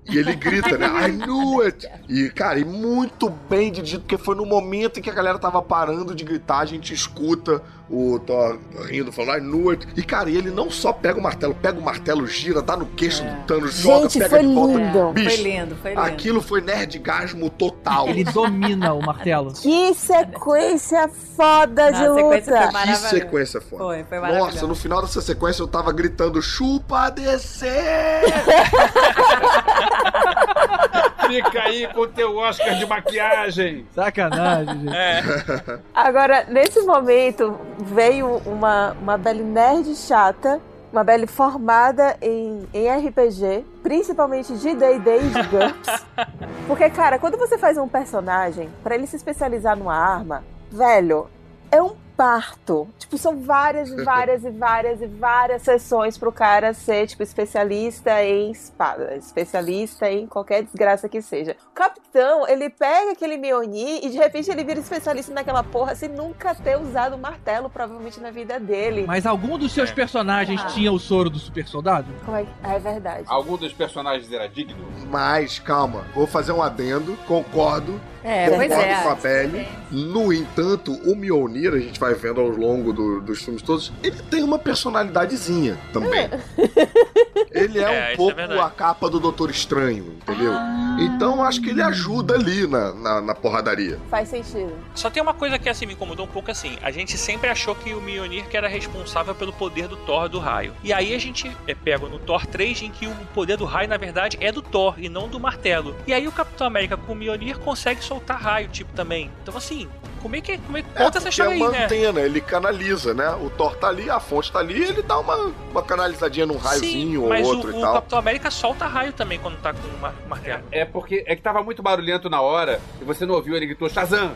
E ele grita, né? I knew it! E, cara, e muito bem dirigido, porque foi no momento em que a galera tava parando de gritar, a gente escuta o Thor rindo, falando I knew it. E, cara, e ele não só pega o martelo, pega o martelo, gira, dá no queixo do Thanos, joga, Gente, pega foi de volta. lindo. É, Bicho, foi lindo, foi lindo. Aquilo foi nerdgasmo total. Ele domina o martelo. Que sequência foda de Não, sequência luta! foi Que sequência foda. Foi, foi Nossa, no final dessa sequência eu tava gritando chupa descer! Fica aí com o teu Oscar de maquiagem. Sacanagem, gente. É, Agora, nesse momento, veio uma, uma Belle nerd chata, uma Belle formada em, em RPG, principalmente de D&D e de GURPS. Porque, cara, quando você faz um personagem, pra ele se especializar numa arma, velho, é um parto. Tipo, são várias e várias e várias e várias sessões pro cara ser, tipo, especialista em espada, especialista em qualquer desgraça que seja. O capitão, ele pega aquele Mjolnir e de repente ele vira especialista naquela porra sem nunca ter usado o martelo, provavelmente, na vida dele. Mas algum dos seus personagens tinha o soro do super soldado? Como é, que- é verdade. Algum dos personagens era digno? Mas, calma, vou fazer um adendo, concordo. É, pois concordo é. com a Pele. No entanto, o Mjolnir, a gente vai vendo ao longo do- dos filmes todos, ele tem uma personalidadezinha também. Ele é, É, um é pouco verdade. a capa do Doutor Estranho, entendeu? Ah. Então acho que ele ajuda ali na, na, na porradaria. Faz sentido. Só tem uma coisa que assim me incomodou um pouco assim. A gente sempre achou que o Mjolnir que era responsável pelo poder do Thor do raio. E aí a gente é pego no Thor 3 em que o poder do raio na verdade é do Thor e não do martelo. E aí o Capitão América com o Mjolnir consegue soltar raio tipo também. Então assim, como é que como é É, conta essa porque é história aí, uma né? antena, ele canaliza, né? O Thor tá ali, a fonte tá ali, ele dá uma, uma canalizadinha num raiozinho ou mas outro o, e o tal. Capitão América solta raio também quando tá com o mar- martelo. É porque é que tava muito barulhento na hora e você não ouviu, ele gritou Shazam!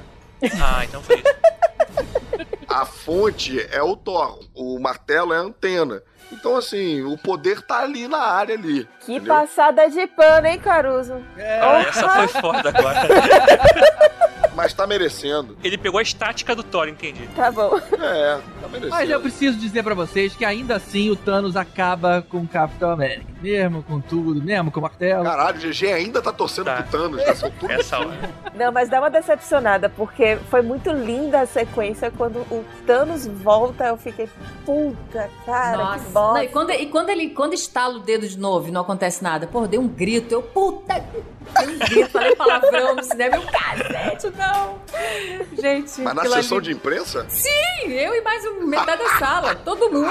Ah, então foi isso. A fonte é o Thor, o martelo é a antena. Então, assim, o poder tá ali na área ali. Que entendeu? passada de pano, hein, Caruso? Ah, essa foi foda agora. Mas tá merecendo. Ele pegou a estática do Thor, entendi. Tá bom. É, tá merecendo. Mas eu preciso dizer pra vocês que ainda assim o Thanos acaba com o Capitão América. Mesmo com tudo, mesmo com o martelo. Caralho, o GG ainda tá torcendo Tá. pro Thanos nessa altura. Essa hora. Não, mas dá uma decepcionada, porque foi muito linda a sequência. Quando o Thanos volta, eu fiquei, puta, cara, que Nossa. bosta. Não, e quando, e quando ele quando estala o dedo de novo e não acontece nada, pô, dei um grito, eu, puta, dei um grito, falei palavrão no cinema, eu, cacete, não. Gente, Mas na sessão ali- de imprensa? Sim, eu e mais um, metade da sala, todo mundo.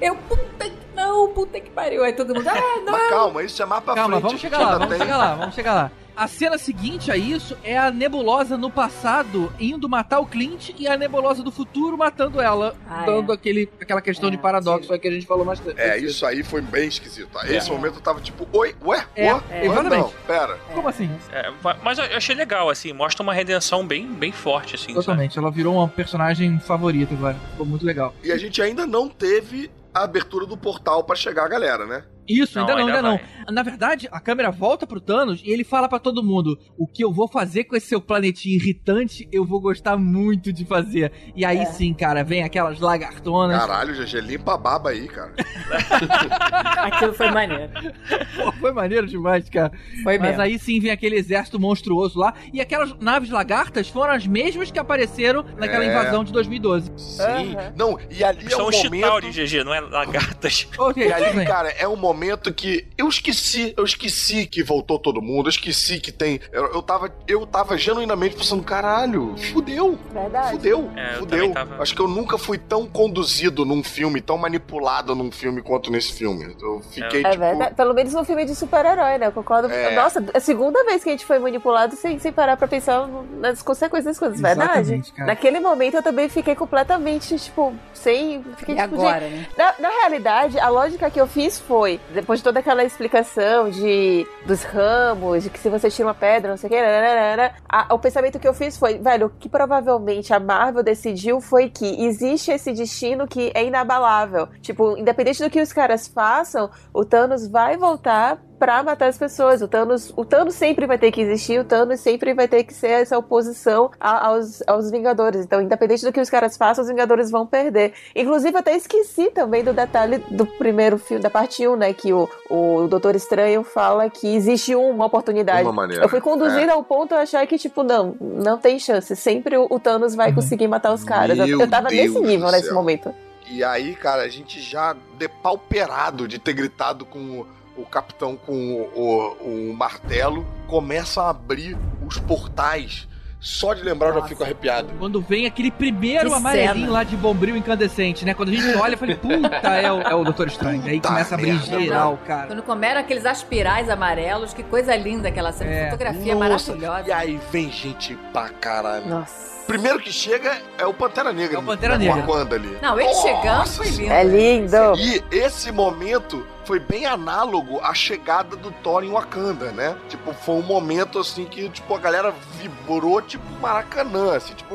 Eu, puta que não, puta que pariu. Aí todo mundo, ah, não. Mas calma, isso é mais pra Calma, frente. vamos chegar lá, vamos tem- chegar lá, vamos chegar lá. A cena seguinte a isso é a nebulosa no passado indo matar o Clint e a nebulosa do futuro matando ela, Ah, dando é. aquele, aquela questão É, de paradoxo aí que a gente falou mais. É, isso aí foi bem esquisito. Esse momento eu tava tipo, oi, ué, É, ué, é, ué, não, pera. Como assim? É, mas eu achei legal, assim, mostra uma redenção bem, bem forte, assim. sabe? Totalmente, ela virou uma personagem favorita agora. Ficou muito legal. E a gente ainda não teve a abertura do portal pra chegar a galera, né? Isso, Não, ainda não, ainda ainda não. Na verdade, a câmera volta pro Thanos e ele fala pra todo mundo: o que eu vou fazer com esse seu planetinho irritante, eu vou gostar muito de fazer. E aí É. sim, cara, vem aquelas lagartonas. Caralho, GG, limpa a baba aí, cara. Aquilo foi maneiro. Pô, foi maneiro demais, cara. Foi Mas mesmo. aí sim vem aquele exército monstruoso lá. E aquelas naves lagartas foram as mesmas que apareceram naquela É. invasão de 2012. Sim. Aham. Não, e ali é São um os momento... Chitauri, GG, não é lagartas. Ok, E ali, bem. cara, é um momento que eu esqueci, eu esqueci que voltou todo mundo, eu esqueci que tem. Eu, eu, tava, eu tava genuinamente pensando, caralho, fudeu. Verdade. Fudeu, É, eu fudeu. tava- Acho que eu nunca fui tão conduzido num filme, tão manipulado num filme quanto nesse filme. Eu fiquei, É tipo. verdade. Pelo menos um filme de super-herói, né? Eu concordo. É. Nossa, é a segunda vez que a gente foi manipulado sem, sem parar pra pensar nas consequências das coisas, verdade? Exatamente, cara. Naquele momento eu também fiquei completamente, tipo, sem. Fiquei, E tipo, agora, gente, né? Na, na realidade, a lógica que eu fiz foi, depois de toda aquela explicação de dos ramos, de que se você tira uma pedra, não sei o que, a- o pensamento que eu fiz foi, velho, o que provavelmente a Marvel decidiu foi que existe esse destino que é inabalável. Tipo, independente do que os caras façam, o Thanos vai voltar pra matar as pessoas. O Thanos, o Thanos sempre vai ter que existir, o Thanos sempre vai ter que ser essa oposição a- aos, aos Vingadores. Então, independente do que os caras façam, os Vingadores vão perder. Inclusive, eu até esqueci também do detalhe do primeiro filme, da parte 1, né? Que o, o Doutor Estranho fala que existe uma oportunidade. Uma maneira. Eu fui conduzida ao ponto de achar que, tipo, não, não tem chance. Sempre o, o Thanos vai conseguir matar os caras. Eu, Meu eu tava nesse Deus nível do nesse momento. E aí, cara, a gente já depauperado de ter gritado com o, o capitão com o, o- o martelo, começa a abrir os portais. Só de lembrar eu já Nossa. fico arrepiado. Quando vem aquele primeiro Que amarelinho cena. lá de bombril incandescente, né? Quando a gente olha, eu falei, puta, é o, é o Doutor Estranho. Aí começa a abrir merda. geral, cara. Quando comeram aqueles aspirais amarelos, que coisa linda aquela cena. É. Fotografia Nossa, maravilhosa. E aí vem gente pra caralho. Nossa. Primeiro que chega é o Pantera Negra. É o Pantera né, Negra. Wakanda ali. Não, ele Nossa chegando foi lindo. É lindo. E esse momento foi bem análogo à chegada do Thor em Wakanda, né? Tipo, foi um momento assim que tipo a galera vibrou tipo Maracanã, assim, tipo!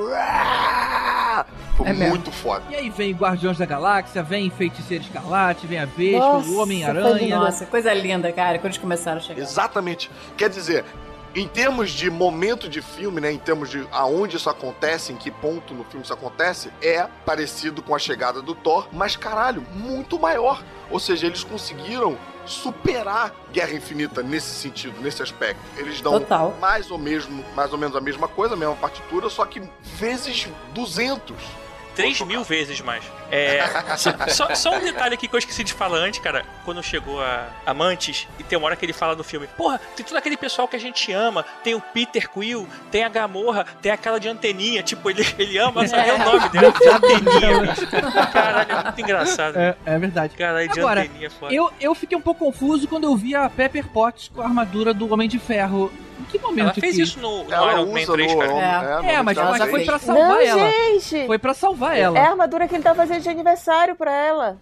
Foi É mesmo. muito foda. E aí vem Guardiões da Galáxia, vem Feiticeiro Escarlate, vem a Vespa, Nossa, o foi Homem-Aranha. Nossa, coisa linda, cara, quando eles começaram a chegar. Exatamente. Quer dizer, em termos de momento de filme, né? Em termos de aonde isso acontece, em que ponto no filme isso acontece, é parecido com a chegada do Thor, mas caralho, muito maior. Ou seja, eles conseguiram superar Guerra Infinita nesse sentido, nesse aspecto. Eles dão Total. mais ou, mesmo, mais ou menos a mesma coisa, a mesma partitura, só que vezes 200. 3 mil vezes mais. É, só, só- um detalhe aqui que eu esqueci de falar antes, cara. Quando chegou a Amantes, e tem uma hora que ele fala no filme: Porra, tem todo aquele pessoal que a gente ama. Tem o Peter Quill, tem a Gamorra, tem aquela de anteninha. Tipo, ele, ele ama, só é o nome dela, de anteninha. bicho. Caralho, é muito engraçado. É, é verdade. Caralho, de Agora, anteninha é foda. Eu, eu fiquei um pouco confuso quando eu vi a Pepper Potts com a armadura do Homem de Ferro. Em que momento Ela fez que... isso no, no Ela Iron Man usa 3, no, cara. no- É, mas, Homem de mas Ferro foi 3. pra salvar Não, ela. gente! Foi pra salvar ela. É a armadura que ele tá fazendo de aniversário pra ela.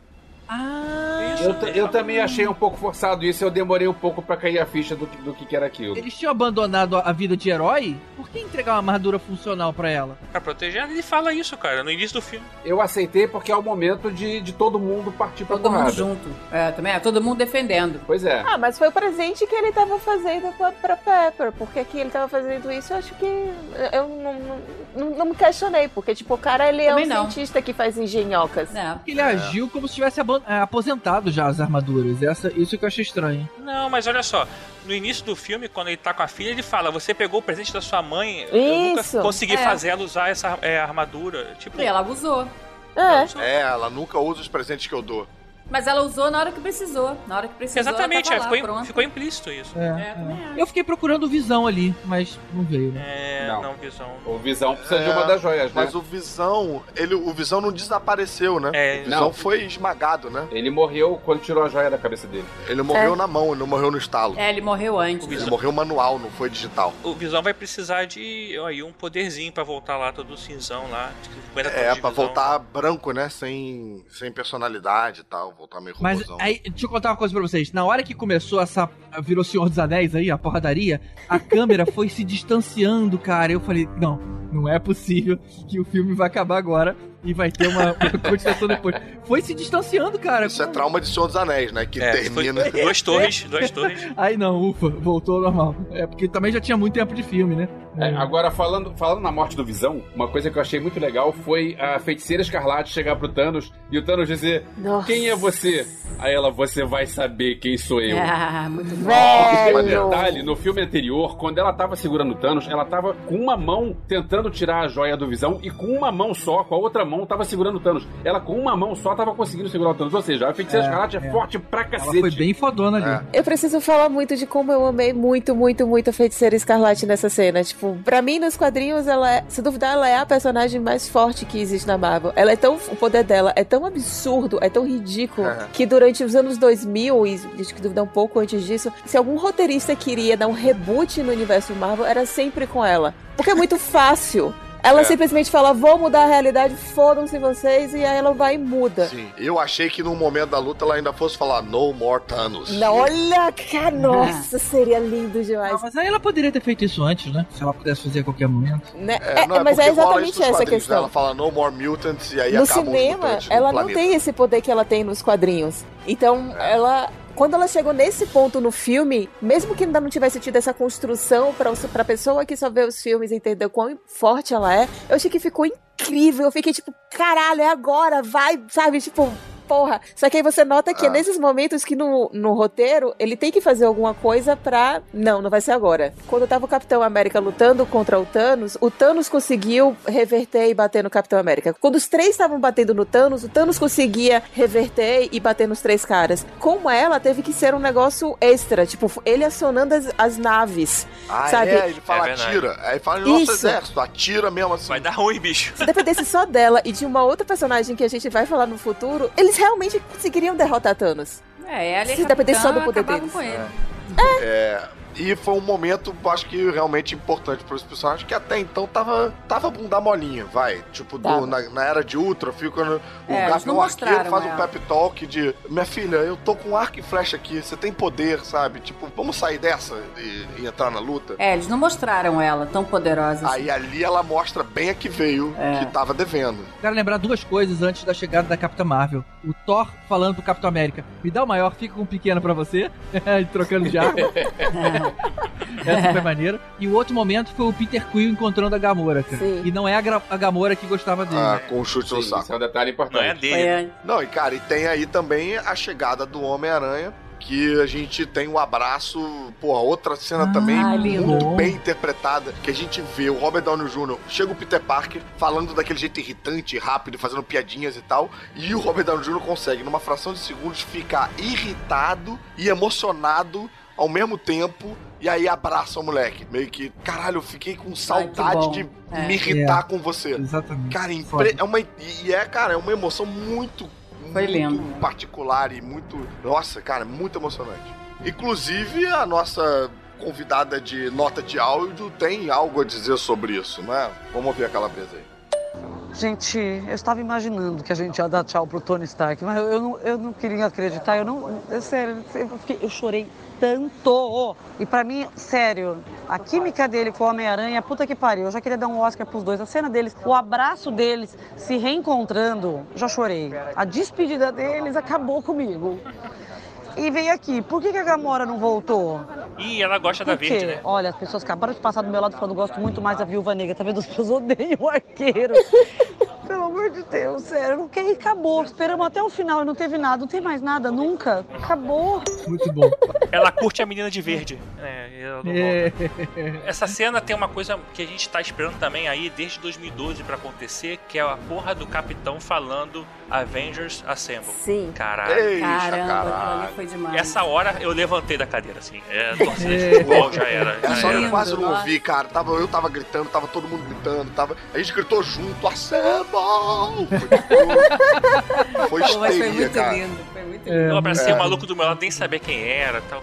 Ah, Eu, eu também achei um pouco forçado isso, eu demorei um pouco pra cair a ficha do, que- do que que era aquilo. eles tinham abandonado a vida de herói? Por que entregar uma armadura funcional pra ela? Pra proteger ele fala isso, cara, no início do filme. Eu aceitei porque é o momento de, de todo mundo partir pra Todo mundo junto. É, também é, todo mundo defendendo. Pois é. Ah, mas foi o presente que ele tava fazendo pra, pra Pepper. Porque que ele tava fazendo isso, eu acho que. Eu não, não, não- não me questionei. Porque, tipo, o cara ele é Também um não. cientista que faz engenhocas. É. Ele agiu como se tivesse aban- é, aposentado já as armaduras. Essa, isso que eu achei estranho. Não, mas olha só, no início do filme, quando ele tá com a filha, ele fala: Você pegou o presente da sua mãe, eu nunca Isso. consegui É. fazer ela usar essa é, armadura. Tipo, E ela abusou. É. É, ela nunca usa os presentes que eu dou. Mas ela usou na hora que precisou. Na hora que precisou. exatamente, ela é, tava ficou, lá, ficou implícito isso. É, É, é. Eu fiquei procurando visão ali, mas não veio, né? É, Não. não, visão. O Visão precisa de É, uma das joias, né? Mas o Visão, ele, o Visão não desapareceu, né? É, o Visão não. foi esmagado, né? Ele morreu quando tirou a joia da cabeça dele. Ele morreu É. na mão, ele não morreu no estalo. É, ele morreu antes. Ele morreu manual, não foi digital. O Visão vai precisar de aí, um poderzinho pra voltar lá, todo cinzão lá. de 50 tons É, pra visão. voltar branco, né? Sem, sem personalidade e tal, voltar meio Mas aí, deixa eu contar uma coisa pra vocês. Na hora que começou essa. Virou Senhor dos Anéis aí, a porradaria, a câmera foi se distanciando, cara. Eu falei, não, não é possível que o filme vai acabar agora e vai ter uma, uma continuação depois. Foi se distanciando, cara. Isso é trauma de Senhor dos Anéis, né? Que É, termina. foi duas torres, duas torres. Aí não, ufa, voltou ao normal. É porque também já tinha muito tempo de filme, né? É, agora, falando, falando na morte do Visão, uma coisa que eu achei muito legal foi a feiticeira escarlate chegar pro Thanos e o Thanos dizer: Nossa. Quem é você? Aí ela, você vai saber quem sou eu. Ah, muito bom. Detalhe, no filme anterior, quando ela tava segurando o Thanos, ela tava com uma mão tentando tirar a joia do Visão e com uma mão só, com a outra mão, tava segurando o Thanos. Ela com uma mão só tava conseguindo segurar o Thanos. Ou seja, a feiticeira É, escarlate é, é. forte pra Ela cacete. foi bem fodona ali. É. Eu preciso falar muito de como eu amei muito, muito, muito a Feiticeira Escarlate nessa cena. Tipo, pra mim, nos quadrinhos, ela é, se duvidar, ela é a personagem mais forte que existe na Marvel. Ela é tão, o poder dela é tão absurdo, é tão ridículo, É. que durante os anos 2000, e deixa que duvidar um pouco antes disso, se algum roteirista queria dar um reboot no universo Marvel, era sempre com ela. Porque é muito fácil. Ela É. simplesmente fala, vou mudar a realidade, fodam-se vocês, e aí ela vai e muda. Sim. Eu achei que no momento da luta ela ainda fosse falar No More Thanos. Não, olha, cara, nossa, seria lindo demais. Ah, mas aí ela poderia ter feito isso antes, né? Se ela pudesse fazer a qualquer momento. Né? É, É, não é mas é exatamente essa a né? questão. Ela fala No More Mutants e aí No acabam os cinema, mutantes no ela não planeta. tem esse poder que ela tem nos quadrinhos. Então, É. ela. Quando ela chegou nesse ponto no filme, mesmo que ainda não tivesse tido essa construção os- pra pessoa que só vê os filmes entender quão forte ela é, eu achei que ficou incrível. Eu fiquei tipo, caralho, é agora, vai, sabe? Tipo, porra. Só que aí você nota que é Ah. nesses momentos que no, no roteiro ele tem que fazer alguma coisa pra. Não, não vai ser agora. Quando tava o Capitão América lutando contra o Thanos, o Thanos conseguiu reverter e bater no Capitão América. Quando os três estavam batendo no Thanos, o Thanos conseguia reverter e bater nos três caras. Com ela, teve que ser um negócio extra. Tipo, ele acionando as, as naves. Ah, sabe? é, ele fala É atira. Aí fala nosso Isso. exército, atira mesmo assim. Vai dar ruim, bicho. Se dependesse só dela e de uma outra personagem que a gente vai falar no futuro, eles realmente conseguiriam derrotar Thanos. É, ela e Se a depender só do poder deles. com ele. É, E foi um momento, acho que realmente importante para os personagens, que até então tava, tava bunda molinha, vai. Tipo, do- na, na era de Ultra, fica no, o É, Gavião Arqueiro faz um ela. pep talk de Minha filha, eu tô com arco e flecha aqui, você tem poder, sabe? Tipo, vamos sair dessa e, e entrar na luta? É, eles não mostraram ela tão poderosa. assim. Aí ali ela mostra bem a que veio, É. que tava devendo. Quero lembrar duas coisas antes da chegada da Capitã Marvel. O Thor falando pro Capitão América: me dá o maior, fica com o pequeno pra você. E trocando de arma. Essa foi maneira. E o outro momento foi o Peter Quill encontrando a Gamora, cara. Sim. E não é a, a Gamora que gostava dele. Ah, com o chute no Sim, saco. isso é um detalhe Não é importante. dele. Antes. Não, e cara, e tem aí também a chegada do Homem-Aranha. Que a gente tem o abraço, porra, outra cena Ah, também lindo. muito bem interpretada, que a gente vê o Robert Downey Jr. chega o Peter Parker falando daquele jeito irritante, rápido, fazendo piadinhas e tal, e o Robert Downey Jr. consegue, numa fração de segundos, ficar irritado e emocionado ao mesmo tempo, e aí abraça o moleque. Meio que, caralho, eu fiquei com saudade bom. de É. me irritar É. com você. Exatamente. Cara, impre- é uma, e é, cara, é uma emoção muito, Foi muito particular e muito. Nossa, cara, muito emocionante. Inclusive, a nossa convidada de nota de áudio tem algo a dizer sobre isso, né? Vamos ouvir a calabresa aí. Gente, eu estava imaginando que a gente ia dar tchau pro Tony Stark, mas eu, eu não, eu não queria acreditar, eu não. É sério, eu, fiquei- eu chorei tanto. E pra mim, sério, a química dele com o Homem-Aranha, puta que pariu. Eu já queria dar um Oscar pros dois. A cena deles, o abraço deles se reencontrando, já chorei. A despedida deles acabou comigo. E veio aqui, por que, que a Gamora não voltou? Ih, ela gosta da verde, né? Olha, as pessoas acabaram de passar do meu lado falando gosto muito mais da Viúva Negra. Tá vendo? As pessoas odeiam o arqueiro. Pelo amor de Deus, sério. Quer acabou. Esperamos até o final e não teve nada. Não tem mais nada, nunca. Acabou. Muito bom. Ela curte a menina de verde. É, e ela não É. Essa cena tem uma coisa que a gente tá esperando também aí desde 2012 pra acontecer, que é a porra do capitão falando Avengers Assemble. Sim. Caralho. Eixa, Caramba, caralho. foi demais. Essa hora eu levantei da cadeira, assim. É, torcida É. de futebol já era. Já Essa hora eu quase não nossa. ouvi, cara. Tava, eu tava gritando, tava todo mundo gritando, tava. A gente gritou junto, Assemble! Foi, foi Pô, mas foi histeria, muito cara. lindo, foi muito É. lindo. Eu abracei o maluco do meu lado, nem saber quem era tal.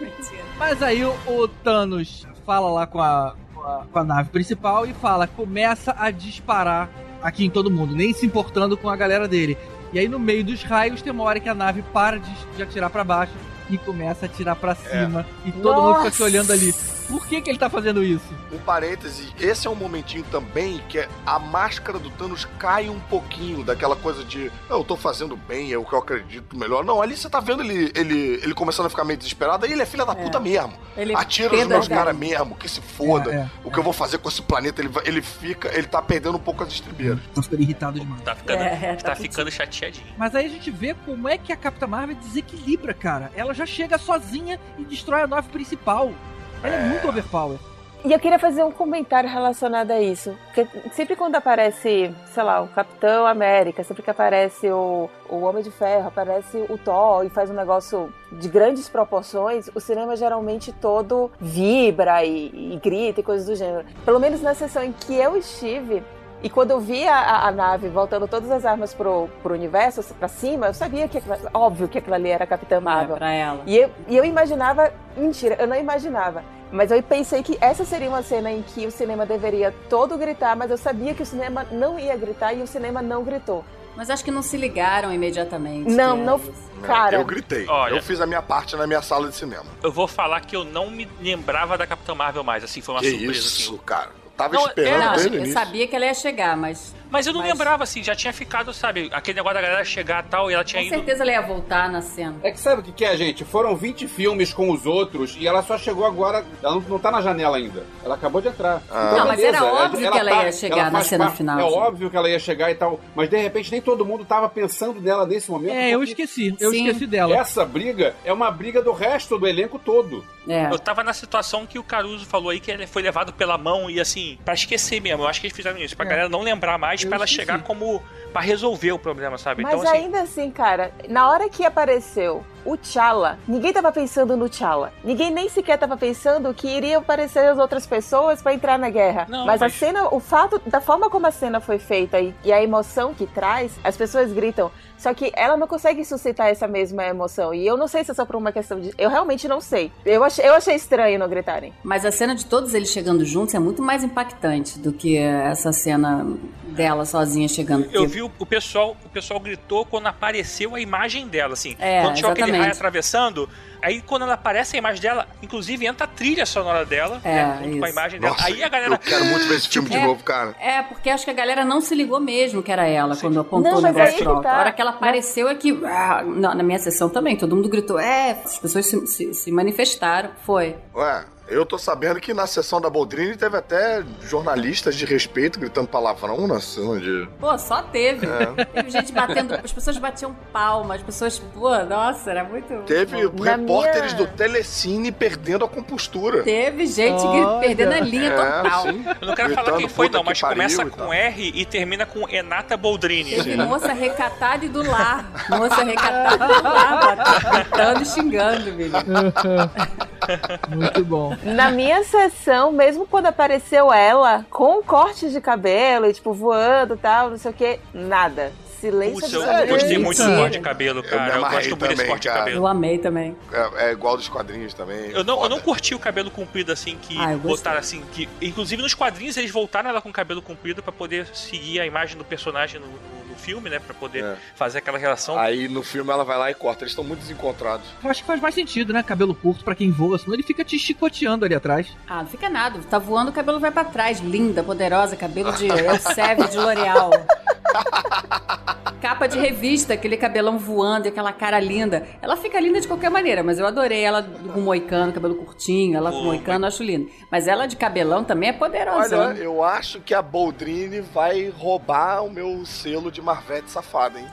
Mentira. Mas aí o, o Thanos fala lá com a, com a, com a nave principal e fala, começa a disparar aqui em todo mundo, nem se importando com a galera dele. E aí no meio dos raios tem uma hora que a nave para de, de atirar pra baixo e começa a atirar pra cima. E todo mundo fica se Nossa! olhando ali. Por que, que ele tá fazendo isso? Um parêntese, esse é um momentinho também que é a máscara do Thanos cai um pouquinho daquela coisa de eu tô fazendo bem, é o que eu acredito melhor. Não, ali você tá vendo ele, ele, ele começando a ficar meio desesperado, aí ele é filha da puta mesmo. Ele Atira nos peda- meus caras mesmo, que se foda. É, é, o que eu vou fazer com esse planeta? Ele, ele fica, ele tá perdendo um pouco as estribeiras. Tá ficando irritado demais. Tá ficando, É, tá tá ficando chateadinho. Mas aí a gente vê como é que a Capitã Marvel desequilibra, cara. Ela já chega sozinha e destrói a nave principal. Ela é, muito overpower. E eu queria fazer um comentário relacionado a isso. Porque sempre quando aparece, sei lá, o Capitão América, sempre que aparece o, o Homem de Ferro, aparece o Thor e faz um negócio de grandes proporções, o cinema geralmente todo vibra e, e grita e coisas do gênero. Pelo menos na sessão em que eu estive, e quando eu vi a, a- nave voltando todas as armas pro, pro universo, pra cima, eu sabia que, aquilo- óbvio que aquilo ali era a Capitã É, Marvel. pra ela. E eu, e eu imaginava. Mentira, eu não imaginava. Mas eu pensei que essa seria uma cena em que o cinema deveria todo gritar, mas eu sabia que o cinema não ia gritar e o cinema não gritou. Mas acho que não se ligaram imediatamente. Não, não- era isso. Cara. Eu gritei. Olha. Eu fiz a minha parte na minha sala de cinema. Eu vou falar que eu não me lembrava da Capitã Marvel mais, assim, foi uma que surpresa, isso, assim. cara. Eu tava Não, esperando é, Não, o eu sabia que ela ia chegar, mas Mas eu não Mas- lembrava, assim, já tinha ficado, sabe, aquele negócio da galera chegar e tal, e ela tinha com ido. certeza ela ia voltar na cena. É que sabe o que, que é, gente? Foram 20 filmes com os outros e ela só chegou agora. Ela não, não tá na janela ainda. Ela acabou de entrar. Ah. Não, mas era óbvio que ela tá- ia chegar na faz cena parte- final, É gente. óbvio que ela ia chegar e tal. Mas de repente nem todo mundo tava pensando nela nesse momento. É, eu esqueci. Eu Sim. esqueci dela. Essa briga é uma briga do resto do elenco todo. É. Eu tava na situação que o Caruso falou aí, que ele foi levado pela mão e assim, pra esquecer mesmo. Eu acho que eles fizeram isso, pra É. galera não lembrar mais, mais pra ela chegar como. pra resolver o problema, sabe? Mas então, assim. ainda assim, cara, na hora que apareceu o T'Challa, ninguém tava pensando no T'Challa. Ninguém nem sequer tava pensando que iria aparecer as outras pessoas pra entrar na guerra. Não, mas, a mas- cena, o fato da forma como a cena foi feita e, e a emoção que traz, as pessoas gritam. Só que ela não consegue suscitar essa mesma emoção. E eu não sei se é só por uma questão de. Eu realmente não sei. Eu achei, eu achei estranho não gritarem. Mas a cena de todos eles chegando juntos é muito mais impactante do que essa cena dela sozinha chegando. Eu porque- vi o, o pessoal, o pessoal gritou quando apareceu a imagem dela, assim. É, quando tinha aquele exatamente. raio atravessando, aí quando ela aparece a imagem dela, inclusive entra a trilha sonora dela, É, né, junto com a isso. imagem dela. Nossa, aí a galera eu quero muito ver esse filme de É. novo, cara. É, porque acho que a galera não se ligou mesmo que era ela Sim. quando apontou Não, o negócio alto. tá. A hora que ela apareceu é que. ah, na, na minha sessão também, todo mundo gritou. É, as pessoas se, se- se manifestaram. Foi. Ué, eu tô sabendo que na sessão da Boldrini teve até jornalistas de respeito gritando palavrão na cena de. Pô, só teve. É. Teve gente batendo. As pessoas batiam palmas, as pessoas. Pô, nossa, era muito. Teve bom. Repórteres minha- do Telecine perdendo a compostura. Teve gente Olha. perdendo a linha É, total. sim. Eu não quero falar Gritando, quem foi, "Puta não, mas pariu" começa com. R e termina com Enata Boldrini. Teve moça recatada e do lar. Moça recatada e do lar, batendo, gritando e xingando, menino. Muito bom. Na minha sessão, mesmo quando apareceu ela com corte de cabelo e tipo voando e tal, não sei o que, nada. Silêncio Putz, eu gostei muito do corte de cabelo, cara. Eu, amarrei gosto muito desse corte de cabelo. Eu amei também. É, é igual dos quadrinhos também. Eu não, eu não curti o cabelo comprido assim, que Ah, eu botaram assim, que. Inclusive nos quadrinhos eles voltaram ela com cabelo comprido pra poder seguir a imagem do personagem no, no- filme, né? Pra poder É. fazer aquela relação. Aí no filme ela vai lá e corta. Eles estão muito desencontrados. Eu acho que faz mais sentido, né? Cabelo curto pra quem voa, senão ele fica te chicoteando ali atrás. Ah, não fica nada. Tá voando, o cabelo vai pra trás. Linda, poderosa, cabelo de Elseve de L'Oreal. Capa de revista, aquele cabelão voando e aquela cara linda. Ela fica linda de qualquer maneira, mas eu adorei ela com moicano, cabelo curtinho, ela com moicano, eu acho lindo. Mas ela de cabelão também é poderosa. Olha, eu acho que a Boldrini vai roubar o meu selo de Marvete safada, hein?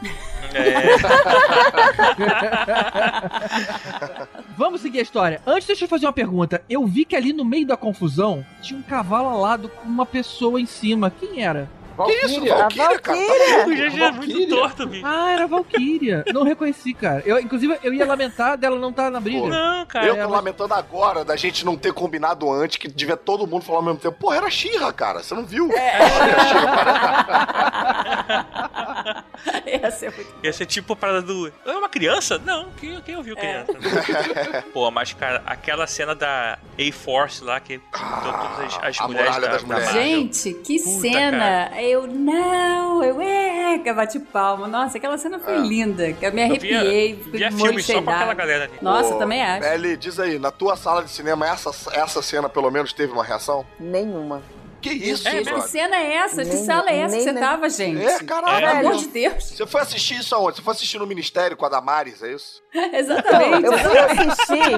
É, Vamos seguir a história. Antes, deixa eu fazer uma pergunta. Eu vi que ali no meio da confusão tinha um cavalo alado com uma pessoa em cima. Quem era? Que isso, Valkyria. Valkyria, cara? Valkyria. o GG é muito Valkyria. torto, bicho. Ah, era Valkyria. Não reconheci, cara. Eu, inclusive, eu ia lamentar dela não estar na briga. Pô. Não, cara. Eu é, tô mas- lamentando agora da gente não ter combinado antes, que devia todo mundo falar ao mesmo tempo. Porra, era Xirra, cara. Você não viu? É. Olha a She-Ra, Ia ser muito... Ia ser tipo a parada do. É uma criança? Não, quem, quem ouviu É. criança? Pô, mas, cara, aquela cena da A-Force lá, que todas as, as a mulheres da, das da mulheres. Gente, que Puta, cena! Eu não, eu é, que bate palma. Nossa, aquela cena foi É. linda. que Eu me Eu via, arrepiei, via filme só com aquela galera ali. Nossa, Ô, também acho. Ellie, diz aí, na tua sala de cinema, essa, essa cena pelo menos teve uma reação? Nenhuma. Que isso, É, Que cena é essa? Que Nem- sala é essa que nem- você tava, gente? É, caralho. Pelo amor de Deus. Você foi assistir isso aonde? Você foi assistir no Ministério com a Damares, é isso? Exatamente. Eu fui assistir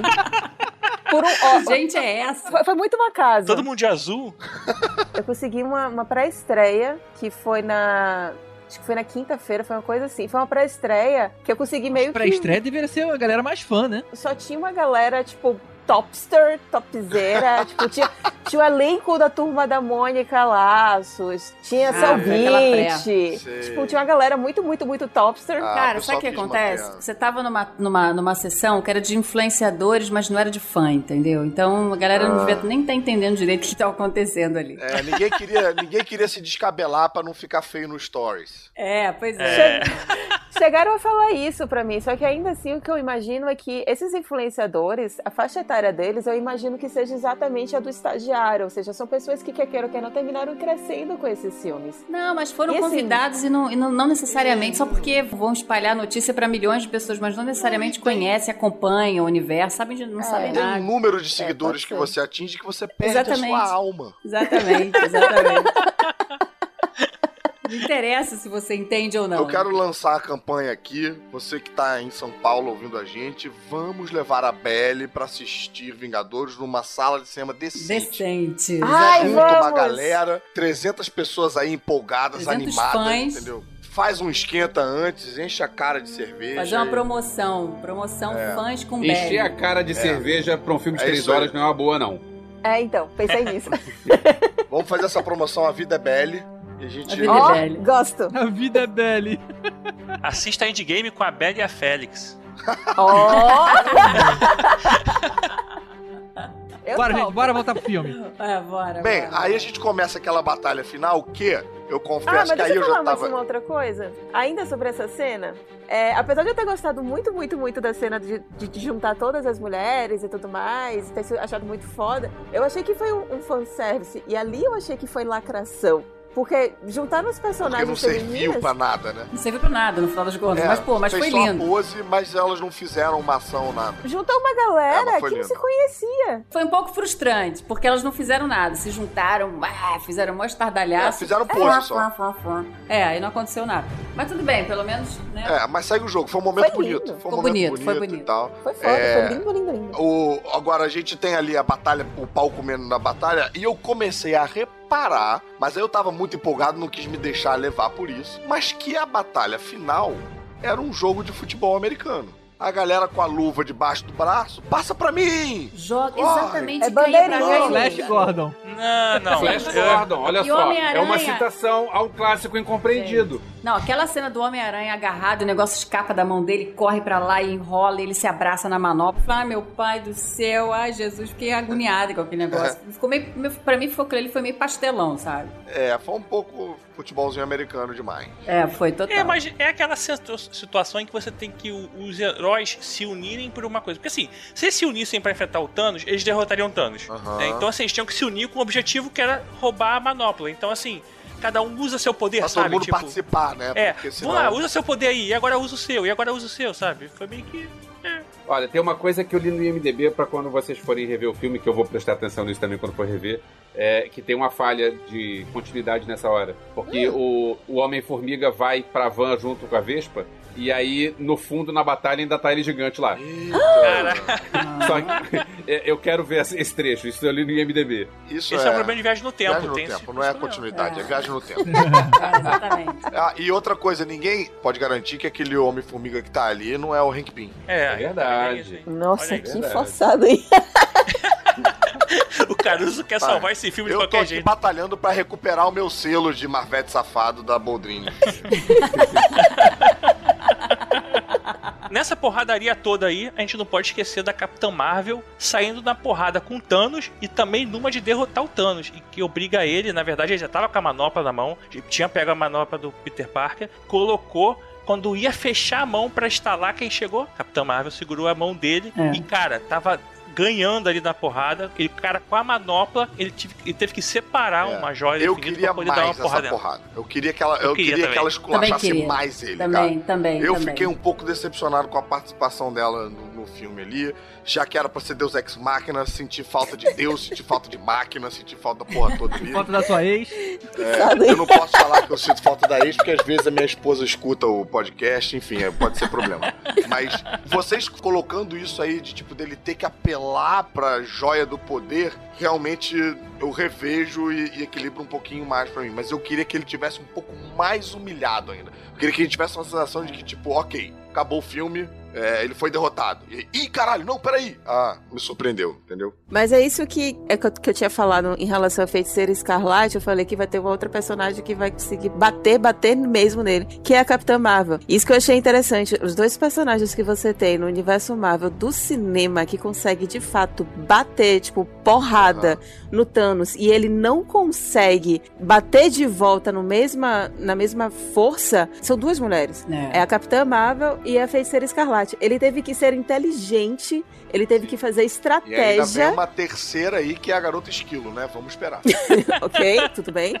por um. ó, Que gente é essa? foi, foi muito uma casa. Todo mundo de azul. Eu consegui uma, uma pré-estreia que foi na. Acho que foi na quinta-feira, foi uma coisa assim. Foi uma pré-estreia que eu consegui meio Pra que. estreia deveria ser a galera mais fã, né? Só tinha uma galera, tipo, topster, topzera. tipo, tinha, tinha o elenco da turma da Mônica Laços. Tinha Ah. Sei. Tipo, tinha uma galera muito, muito, muito topster. Ah, Cara, sabe o que acontece? manter a- Você tava numa, numa, numa sessão que era de influenciadores, mas não era de fã, entendeu? Então a galera não Ah. devia nem tá entendendo direito o que tá acontecendo ali. É, ninguém queria, ninguém queria se descabelar pra não ficar feio no Stories. É, pois é. É. Chegaram a falar isso pra mim, só que ainda assim o que eu imagino é que esses influenciadores, a faixa etária deles, eu imagino que seja exatamente a do estagiário, ou seja, são pessoas que quer queira ou quer não terminaram crescendo com esses filmes. Não, mas foram E assim- convidados e, não, e não, não necessariamente só porque vão espalhar notícia pra milhões de pessoas, mas não necessariamente conhecem, acompanham o universo, sabem de, não É. sabem Tem um nada. número de seguidores pode que você atinge que você perde a Exatamente. sua alma. Exatamente, exatamente. Não interessa se você entende ou não. Eu quero lançar a campanha aqui. Você que tá em São Paulo ouvindo a gente, vamos levar a Belle pra assistir Vingadores numa sala de cinema decente. Decente. Ai, Junta uma vamos! galera, 300 pessoas aí empolgadas, 300 animadas, fãs. entendeu? Faz um esquenta antes, enche a cara de cerveja. Fazer uma e- promoção. Promoção fãs com Encher a cara de cerveja pra um filme de É três isso aí. horas não é uma boa, não. É, então, pensei nisso. Vamos fazer essa promoção A Vida é Belle. E a A gente. vida Ó, é velha. gosto. A vida é Belly. Assista Endgame com a Belle e a Félix. Eu Bora, topo. gente, bora voltar pro filme. É, bora. Bem, bora. aí a gente começa aquela batalha final que eu Ah, confesso mas que deixa aí eu eu falar já mais tava. uma outra coisa. Ainda sobre essa cena, é, apesar de eu ter gostado muito, muito, muito da cena de, de- juntar todas as mulheres e tudo mais, ter sido- achado muito foda, eu achei que foi um, um fanservice. E ali eu achei que foi lacração. Porque juntar os Porque personagens não serviu pra nada, né? Não serviu pra nada no final das contas. É, mas, pô, mas fez foi lindo. pose, mas elas não fizeram uma ação, nada. Juntou uma É, galera mas que não se conhecia. Foi um pouco frustrante, porque elas não fizeram nada. Se juntaram, ah, fizeram um É, estardalhaço. fizeram pose só. É, aí não aconteceu nada. Mas tudo bem, pelo menos, né? É, mas segue o jogo. Foi um momento Foi lindo. bonito. Foi um Ficou momento bonito, bonito, foi e bonito. tal. Foi foda, É, foi lindo, lindo, lindo. O, agora a gente tem ali a batalha, o pau comendo na batalha, e eu comecei a reparar, mas aí eu tava muito empolgado, não quis me deixar levar por isso, mas que a batalha final era um jogo de futebol americano. A galera com a luva debaixo do braço, passa pra mim! Joga Corre. exatamente É bandeirinha. cá. Flash Gordon. Não, não. Flash É, Gordon, olha E só. É uma citação ao clássico incompreendido. Não, aquela cena do Homem-Aranha agarrado, o negócio escapa da mão dele, corre pra lá e enrola, e ele se abraça na manopla. Fala, ah, meu pai do céu, ai Jesus, fiquei agoniada com aquele negócio. Ficou meio, pra mim, foi, ele foi meio pastelão, sabe? É, foi um pouco futebolzinho americano demais. É, foi total. É, mas é aquela situ- situação em que você tem que os heróis se unirem por uma coisa. Porque assim, se eles se unissem pra enfrentar o Thanos, eles derrotariam o Thanos. Aham. né? Então assim, eles tinham que se unir com o objetivo que era roubar a manopla. Então assim, cada um usa seu poder, Pra todo sabe? mundo Tipo, participar, né? é, Porque vamos lá, senão- usa seu poder aí, e agora usa o seu, e agora usa o seu, sabe? Foi meio que... Olha, tem uma coisa que eu li no IMDB pra quando vocês forem rever o filme, que eu vou prestar atenção nisso também quando for rever, é que tem uma falha de continuidade nessa hora. Porque o, o Homem-Formiga vai pra van junto com a Vespa, e aí, no fundo, na batalha, ainda tá ele gigante lá. Só que é, eu quero ver esse trecho, isso eu li no IMDB. Isso Esse é, um problema de viagem no tempo. Viagem no tem tempo, não é continuidade, é, É. viagem no tempo. É, exatamente. Ah, e outra coisa, ninguém pode garantir que aquele Homem-Formiga que tá ali não é o Hank Pym. É, É verdade. é aí. Nossa, Olha aí. que verdade. forçado, hein? O Caruso quer Vai. salvar esse filme de Eu tô qualquer aqui jeito. batalhando pra recuperar o meu selo de Marvete Safado da Boldrini. Nessa porradaria toda aí, a gente não pode esquecer da Capitã Marvel saindo na porrada com Thanos e também numa de derrotar o Thanos. E que obriga ele, na verdade, ele já tava com a manopla na mão, tinha pego a manopla do Peter Parker, colocou. Quando ia fechar a mão pra estalar, quem chegou? Capitã Marvel segurou a mão dele É. e, cara, tava ganhando ali na porrada. Ele, cara, com a manopla, ele, tive- ele teve que separar É. uma joia Eu queria pra poder dar uma mais porrada porrada. Eu queria que ela, eu Eu queria queria que ela esculachasse queria. mais ele, Também, cara. também. Eu também. fiquei um pouco decepcionado com a participação dela no, no filme ali. Já que era pra ser Deus Ex Máquina, senti falta de Deus, senti falta de máquina, senti falta da porra toda ali. Foto da sua ex. É, eu não posso falar que eu sinto falta da ex, porque às vezes a minha esposa escuta o podcast, enfim, é, pode ser problema. Mas vocês colocando isso aí de tipo dele ter que apelar pra joia do poder, realmente eu revejo e, e equilibro um pouquinho mais pra mim. Mas eu queria que ele tivesse um pouco mais humilhado ainda. Queria que ele tivesse uma sensação de que, tipo, ok, acabou o filme, é, ele foi derrotado. E, Ih, caralho, não, peraí. Ah, me surpreendeu, entendeu? Mas é isso que, é que, eu, que eu tinha falado em relação a Feiticeira Escarlate. Eu falei que vai ter uma outra personagem que vai conseguir bater, bater mesmo nele, que é a Capitã Marvel. Isso que eu achei interessante. Os dois personagens que você tem no universo Marvel do cinema que consegue de fato bater, tipo, porrada no Thanos e ele não consegue bater de volta no mesma, na mesma força, são duas mulheres. É. É a Capitã Marvel e a Feiticeira Escarlate. Ele teve que ser inteligente, ele teve que fazer E ainda estratégia. vem uma terceira aí que é a garota esquilo, né? Vamos esperar. ok, tudo bem?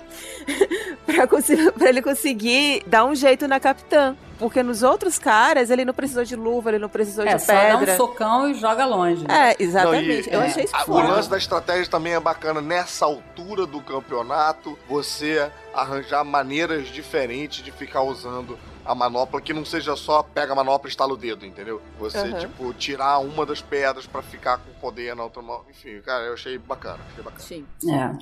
pra, pra ele conseguir dar um jeito na Capitã. Porque nos outros caras, ele não precisou de luva, ele não precisou É, de só dá um pedra. socão e joga longe. É, exatamente. Não, e- Eu é, achei isso Ah, O foda. lance da estratégia também é bacana. Nessa altura do campeonato, você arranjar maneiras diferentes de ficar usando a manopla que não seja só pega a manopla e estala o dedo, entendeu? Você, Aham. tipo, tirar uma das pedras pra ficar com o poder na outra mão. Enfim, cara, eu achei bacana. Achei bacana. Sim.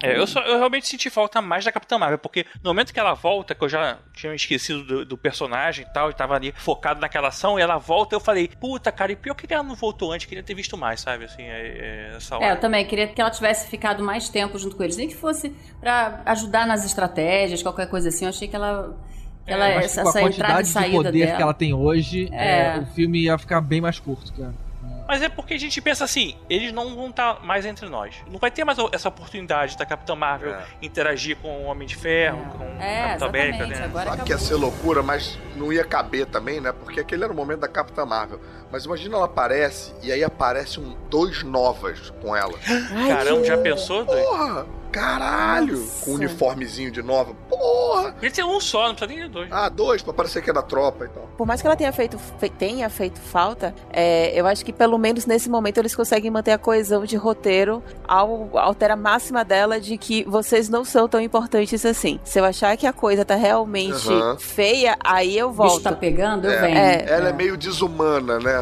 É. É, eu, só, eu realmente senti falta mais da Capitã Marvel, porque no momento que ela volta, que eu já tinha esquecido do, do personagem e tal, e tava ali focado naquela ação, e ela volta, eu falei, puta, cara, e pior que ela não voltou antes, queria ter visto mais, sabe? Assim, é, é, essa hora. É, eu também queria que ela tivesse ficado mais tempo junto com eles. Nem que fosse pra ajudar nas estratégias, qualquer coisa assim. Eu achei que ela. Ela Eu acho essa, com a essa entrada e quantidade de saída poder dela. que ela tem hoje, É. é, o filme ia ficar bem mais curto, cara. Mas é porque a gente pensa assim, eles não vão estar mais entre nós. Não vai ter mais essa oportunidade da Capitã Marvel É. interagir com o Homem de Ferro, com o É, Capitão América, né? Agora Sabe que ia ser loucura, mas não ia caber também, né? Porque aquele era o momento da Capitã Marvel. Mas imagina ela aparece e aí aparece um dois novas com ela. Caramba, já pensou? Porra! Caralho! Nossa. Com um uniformezinho de nova. Porra! Podia ser um só, não precisa nem de dois. Ah, dois, pra parecer que é da tropa e tal. Por mais que ela tenha feito, fe- tenha feito falta, é, eu acho que pelo menos nesse momento eles conseguem manter a coesão de roteiro ao alterar a máxima dela de que vocês não são tão importantes assim. Se eu achar que a coisa tá realmente Aham. feia, aí eu O bicho volto. tá pegando, eu É. venho. É. Ela é meio desumana, né?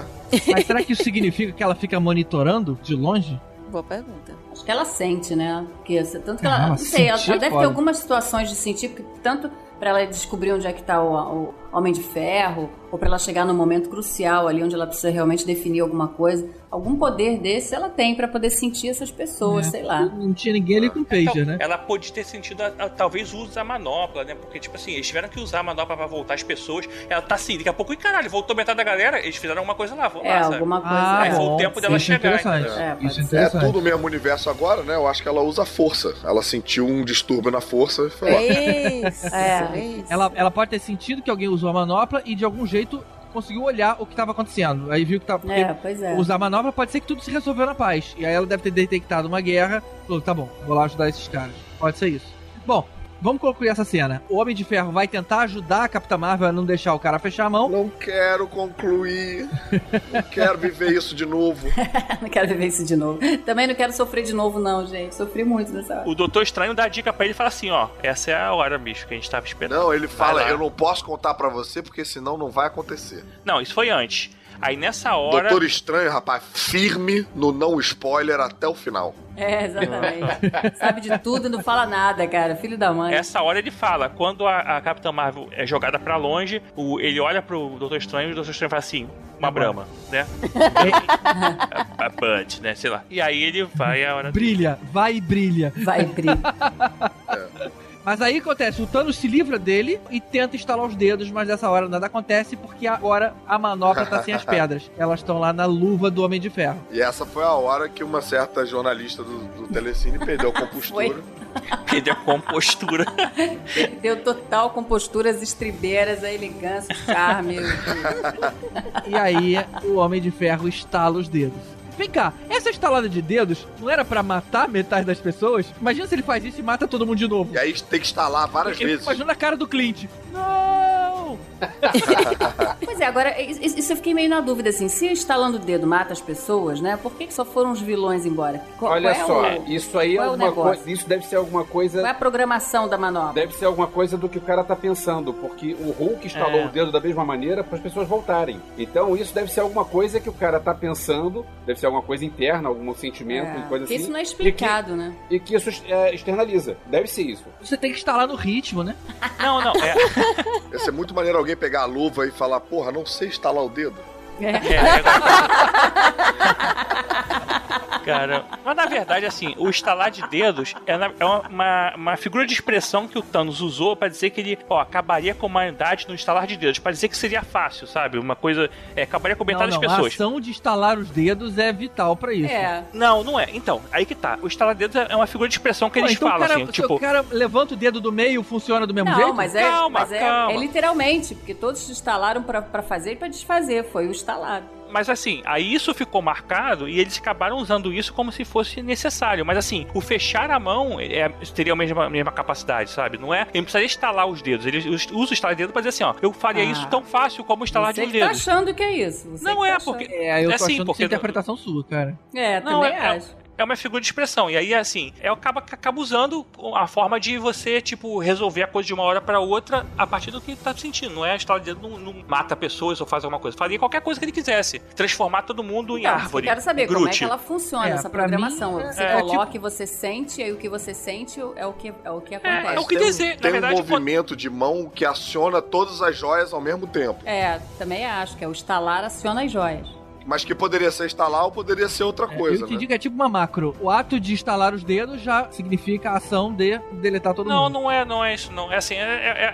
Mas será que isso significa que ela fica monitorando de longe? Boa pergunta. Acho que ela sente, né? Porque, tanto que ela. Ah, não sei, ela, é deve ter algumas situações de sentir, porque tanto pra ela descobrir onde é que tá o, o Homem de Ferro, ou pra ela chegar no momento crucial ali onde ela precisa realmente definir alguma coisa. Algum poder desse ela tem pra poder sentir essas pessoas, É. sei lá. Não tinha ninguém ali com pager, Então, né? Ela pode ter sentido, a- a- talvez, o uso da manopla, né? Porque, tipo assim, eles tiveram que usar a manopla pra voltar as pessoas. Ela tá assim, daqui a pouco, e caralho, voltou metade da galera, eles fizeram alguma coisa lá, vão É, lá, sabe? alguma coisa. Ah, Aí foi o tempo dela Isso é chegar? É, é. É tudo o mesmo universo agora, né? Eu acho que ela usa força. Ela sentiu um distúrbio na força e foi lá. É isso. É. é isso. Ela, ela pode ter sentido que alguém usou a manopla e de algum jeito conseguiu olhar o que estava acontecendo. Aí viu que tava. É, pois é. usar a manopla pode ser que tudo se resolveu na paz. E aí ela deve ter detectado uma guerra. Falou, tá bom, vou lá ajudar esses caras. Pode ser isso. Bom, vamos concluir essa cena. O Homem de Ferro vai tentar ajudar a Capitã Marvel a não deixar o cara fechar a mão. Não quero concluir. Não quero viver isso de novo. Não quero viver isso de novo. Também não quero sofrer de novo, não, gente. Sofri muito nessa hora. O Doutor Estranho dá a dica pra ele e fala assim, ó, essa é a hora, bicho, que a gente tava esperando. Não, ele Vai fala, lá. eu não posso contar pra você porque senão não vai acontecer. Não, isso foi antes. Aí nessa hora... Doutor Estranho, rapaz, firme no não spoiler até o final. É, exatamente. Sabe de tudo e não fala nada, cara. Filho da mãe. Essa hora ele fala, quando a, a Capitã Marvel é jogada pra longe, o, ele olha pro Doutor Estranho e o Doutor Estranho fala assim, uma brama, né? a, a Bud, né? Sei lá. E aí ele vai a hora... Brilha, vai e brilha. Vai, Bri. Mas aí acontece, o Thanos se livra dele e tenta instalar os dedos, mas nessa hora nada acontece porque agora a manopla tá sem as pedras. Elas estão lá na luva do Homem de Ferro. E essa foi a hora que uma certa jornalista do, do Telecine perdeu a compostura. Foi. Perdeu a compostura. Deu total com posturas estribeiras, a elegância, o charme. E aí o Homem de Ferro estala os dedos. Vem cá, essa estalada de dedos não era pra matar metade das pessoas? Imagina se ele faz isso e mata todo mundo de novo. E aí tem que instalar várias Eu vezes. imaginando a cara do Clint. Não! Pois é, agora, isso eu fiquei meio na dúvida, assim, se instalando o dedo mata as pessoas, né? Por que, que só foram os vilões embora? Qual, Olha qual é só, o- isso aí é é alguma negócio? coisa. Isso deve ser alguma coisa. Qual é a programação da manobra? Deve ser alguma coisa do que o cara tá pensando, porque o Hulk instalou É. o dedo da mesma maneira para as pessoas voltarem. Então isso deve ser alguma coisa que o cara tá pensando, deve ser alguma coisa interna, algum sentimento, É, coisa assim. isso não é explicado, né? E que, e que isso é, externaliza. Deve ser isso. Você tem que instalar no ritmo, né? Não, não, é... Ia ser muito maneiro alguém pegar a luva e falar, porra, não sei instalar o dedo. É, é... Cara, mas na verdade, assim, o estalar de dedos é, na- é uma, uma, uma figura de expressão que o Thanos usou pra dizer que ele, ó, acabaria com a humanidade no estalar de dedos, Pra dizer que seria fácil, sabe? Uma coisa, é, acabaria com Não, metade não, das a pessoas. ação de instalar os dedos é vital pra isso. É. Não, não é. Então, aí que tá. O estalar de dedos é uma figura de expressão que Pô, eles então falam, o cara, assim, se tipo... o cara levanta o dedo do meio, funciona do mesmo Não, jeito? mas é, Calma, mas é, calma. é literalmente, porque todos instalaram pra, pra fazer e pra desfazer. Foi o instalar. Mas assim, aí isso ficou marcado e eles acabaram usando isso como se fosse necessário. Mas assim, o fechar a mão é, teria a mesma, a mesma capacidade, sabe? Não é? Ele não precisaria estalar os dedos. Ele us- usa o estalar de dedo pra dizer assim, ó, eu faria Ah. isso tão fácil como Você de que tá dedos. achando que é isso. Você Não que é, tá porque- É, eu tô É assim, achando que porque- isso é interpretação sua, cara. É, Não, também é- acho. É uma figura de expressão. E aí, assim, é, acaba, acaba usando a forma de você, tipo, resolver a coisa de uma hora pra outra a partir do que tá sentindo. Não é a história de não, não mata pessoas ou faz alguma coisa. Faria qualquer coisa que ele quisesse. Transformar todo mundo em Então, árvore. Eu quero saber como é que ela funciona, É, essa programação. mim, você é, coloca e você sente, e aí o que você sente é o que, é o que acontece. é o que tem, um- dizer, na tem verdade, um movimento de mão que aciona todas as joias ao mesmo tempo. É, também acho que é o estalar aciona as joias. Mas que poderia ser instalar ou poderia ser outra É, coisa, eu te né? digo, é tipo uma macro. O ato de instalar os dedos já significa a ação de deletar todo Não, mundo. não é, não é isso, não. É assim, é,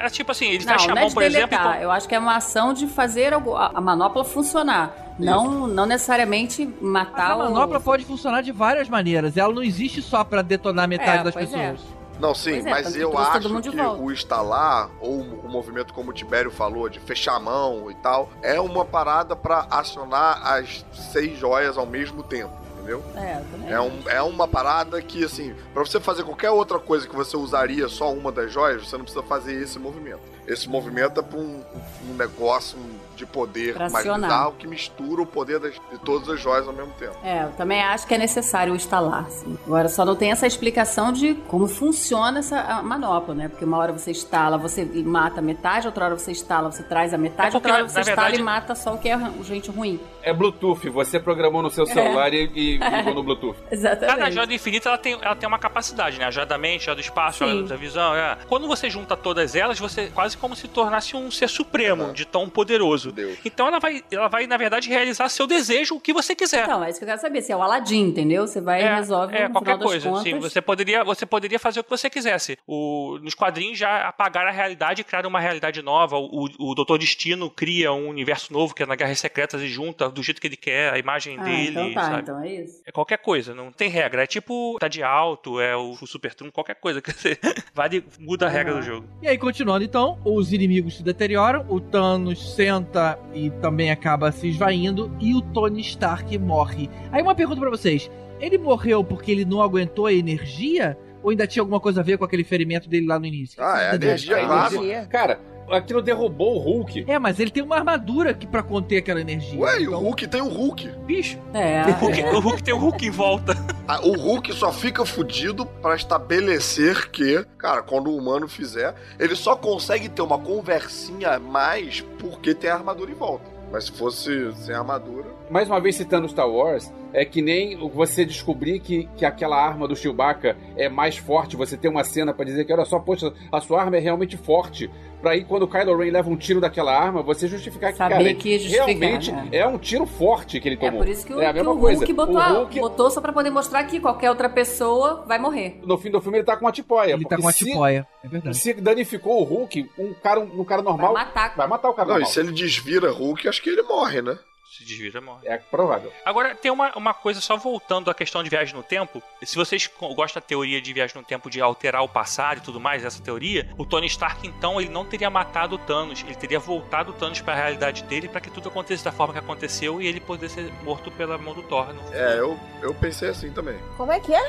é- é tipo assim, ele Não, fecha a não é por exemplo, deletar. então- Eu acho que é uma ação de fazer algo- a, a manopla funcionar. Não, não necessariamente Mas matar a manopla o... pode funcionar de várias maneiras. Ela não existe só pra detonar metade É, das pois é. Não, sim, é, mas eu acho que o instalar, ou o movimento como o Tibério falou, de fechar a mão e tal, é uma parada pra acionar as seis joias ao mesmo tempo, entendeu? É, É, um, é uma parada que, assim, pra você fazer qualquer outra coisa que você usaria só uma das joias, você não precisa fazer esse movimento. Esse movimento é pra um, um negócio de poder mais bizarro que mistura o poder das- de todas as joias ao mesmo tempo. É, eu também acho que é necessário instalar, sim. Agora, só não tem essa explicação de como funciona essa a manopla, né? Porque uma hora você instala, você mata metade, outra hora você instala, você traz a metade, É porque, outra hora você instala verdade- e mata só o que é gente ruim. É Bluetooth, você programou no seu celular e, e ligou no Bluetooth. Exatamente. Cada joia do infinito ela tem, ela tem uma capacidade, né? A joia da mente, a joia do espaço, a Sim. joia da visão. é. Quando você junta todas elas, você quase como se tornasse um ser supremo, de tão poderoso. Deus. Então ela vai, ela vai, na verdade, realizar seu desejo, o que você quiser. Então, é isso que eu quero saber. Se é o Aladim, entendeu? Você vai e resolve é, no qualquer final das coisa. contas. Sim, você poderia, você poderia fazer o que você quisesse. O, nos quadrinhos já apagaram a realidade e criaram uma realidade nova. O, o Doutor Destino cria um universo novo que é na Guerras Secretas e junta do jeito que ele quer a imagem Ah, dele, então tá, sabe? então é isso. É qualquer coisa, não tem regra. É tipo, tá de alto, é o, o super trunfo, qualquer coisa. que você vai e muda a regra do jogo. E aí, continuando então, os inimigos se deterioram, o Thanos senta e também acaba se esvaindo, e o Tony Stark morre. Aí uma pergunta pra vocês: ele morreu porque ele não aguentou a energia? Ou ainda tinha alguma coisa a ver com aquele ferimento dele lá no início? Ah, é a energia, Aí, claro. Energia. Cara, aquilo derrubou o Hulk. É, mas ele tem uma armadura que para conter aquela energia. Ué, e o Então, Hulk tem o Hulk. Bicho, É, o Hulk, é. o Hulk tem o Hulk em volta. Ah, O Hulk só fica fudido pra estabelecer que, cara, quando o humano fizer, ele só consegue ter uma conversinha a mais porque tem a armadura em volta. Mas se fosse sem armadura. Mais uma vez citando Star Wars, é que nem você descobrir que, que aquela arma do Chewbacca é mais forte, você tem uma cena pra dizer que, olha só, poxa, a sua arma é realmente forte. Pra aí, quando o Kylo Ren leva um tiro daquela arma, você justificar que, Saber cara, que justificar, realmente né? é um tiro forte que ele É tomou. por isso que o, é a que mesma o coisa. Hulk, botou, o a- Hulk, botou só pra poder mostrar que qualquer outra pessoa vai morrer. no fim do filme, ele tá com uma tipóia. ele tá com uma se- tipóia. É verdade. Se danificou o Hulk, um cara, um cara Vai normal matar. vai matar o cara Não, e normal. se ele desvira Hulk, acho que ele morre, né? Se desvira, morre. É provável. Agora, tem uma, uma coisa, só voltando à questão de viagem no tempo. Se vocês gostam da teoria de viagem no tempo, de alterar o passado e tudo mais, essa teoria, o Tony Stark, então, ele não teria matado o Thanos. Ele teria voltado o Thanos pra realidade dele para que tudo acontecesse da forma que aconteceu e ele poder ser morto pela mão do Thor. no É, eu, eu pensei assim também. Como é que é?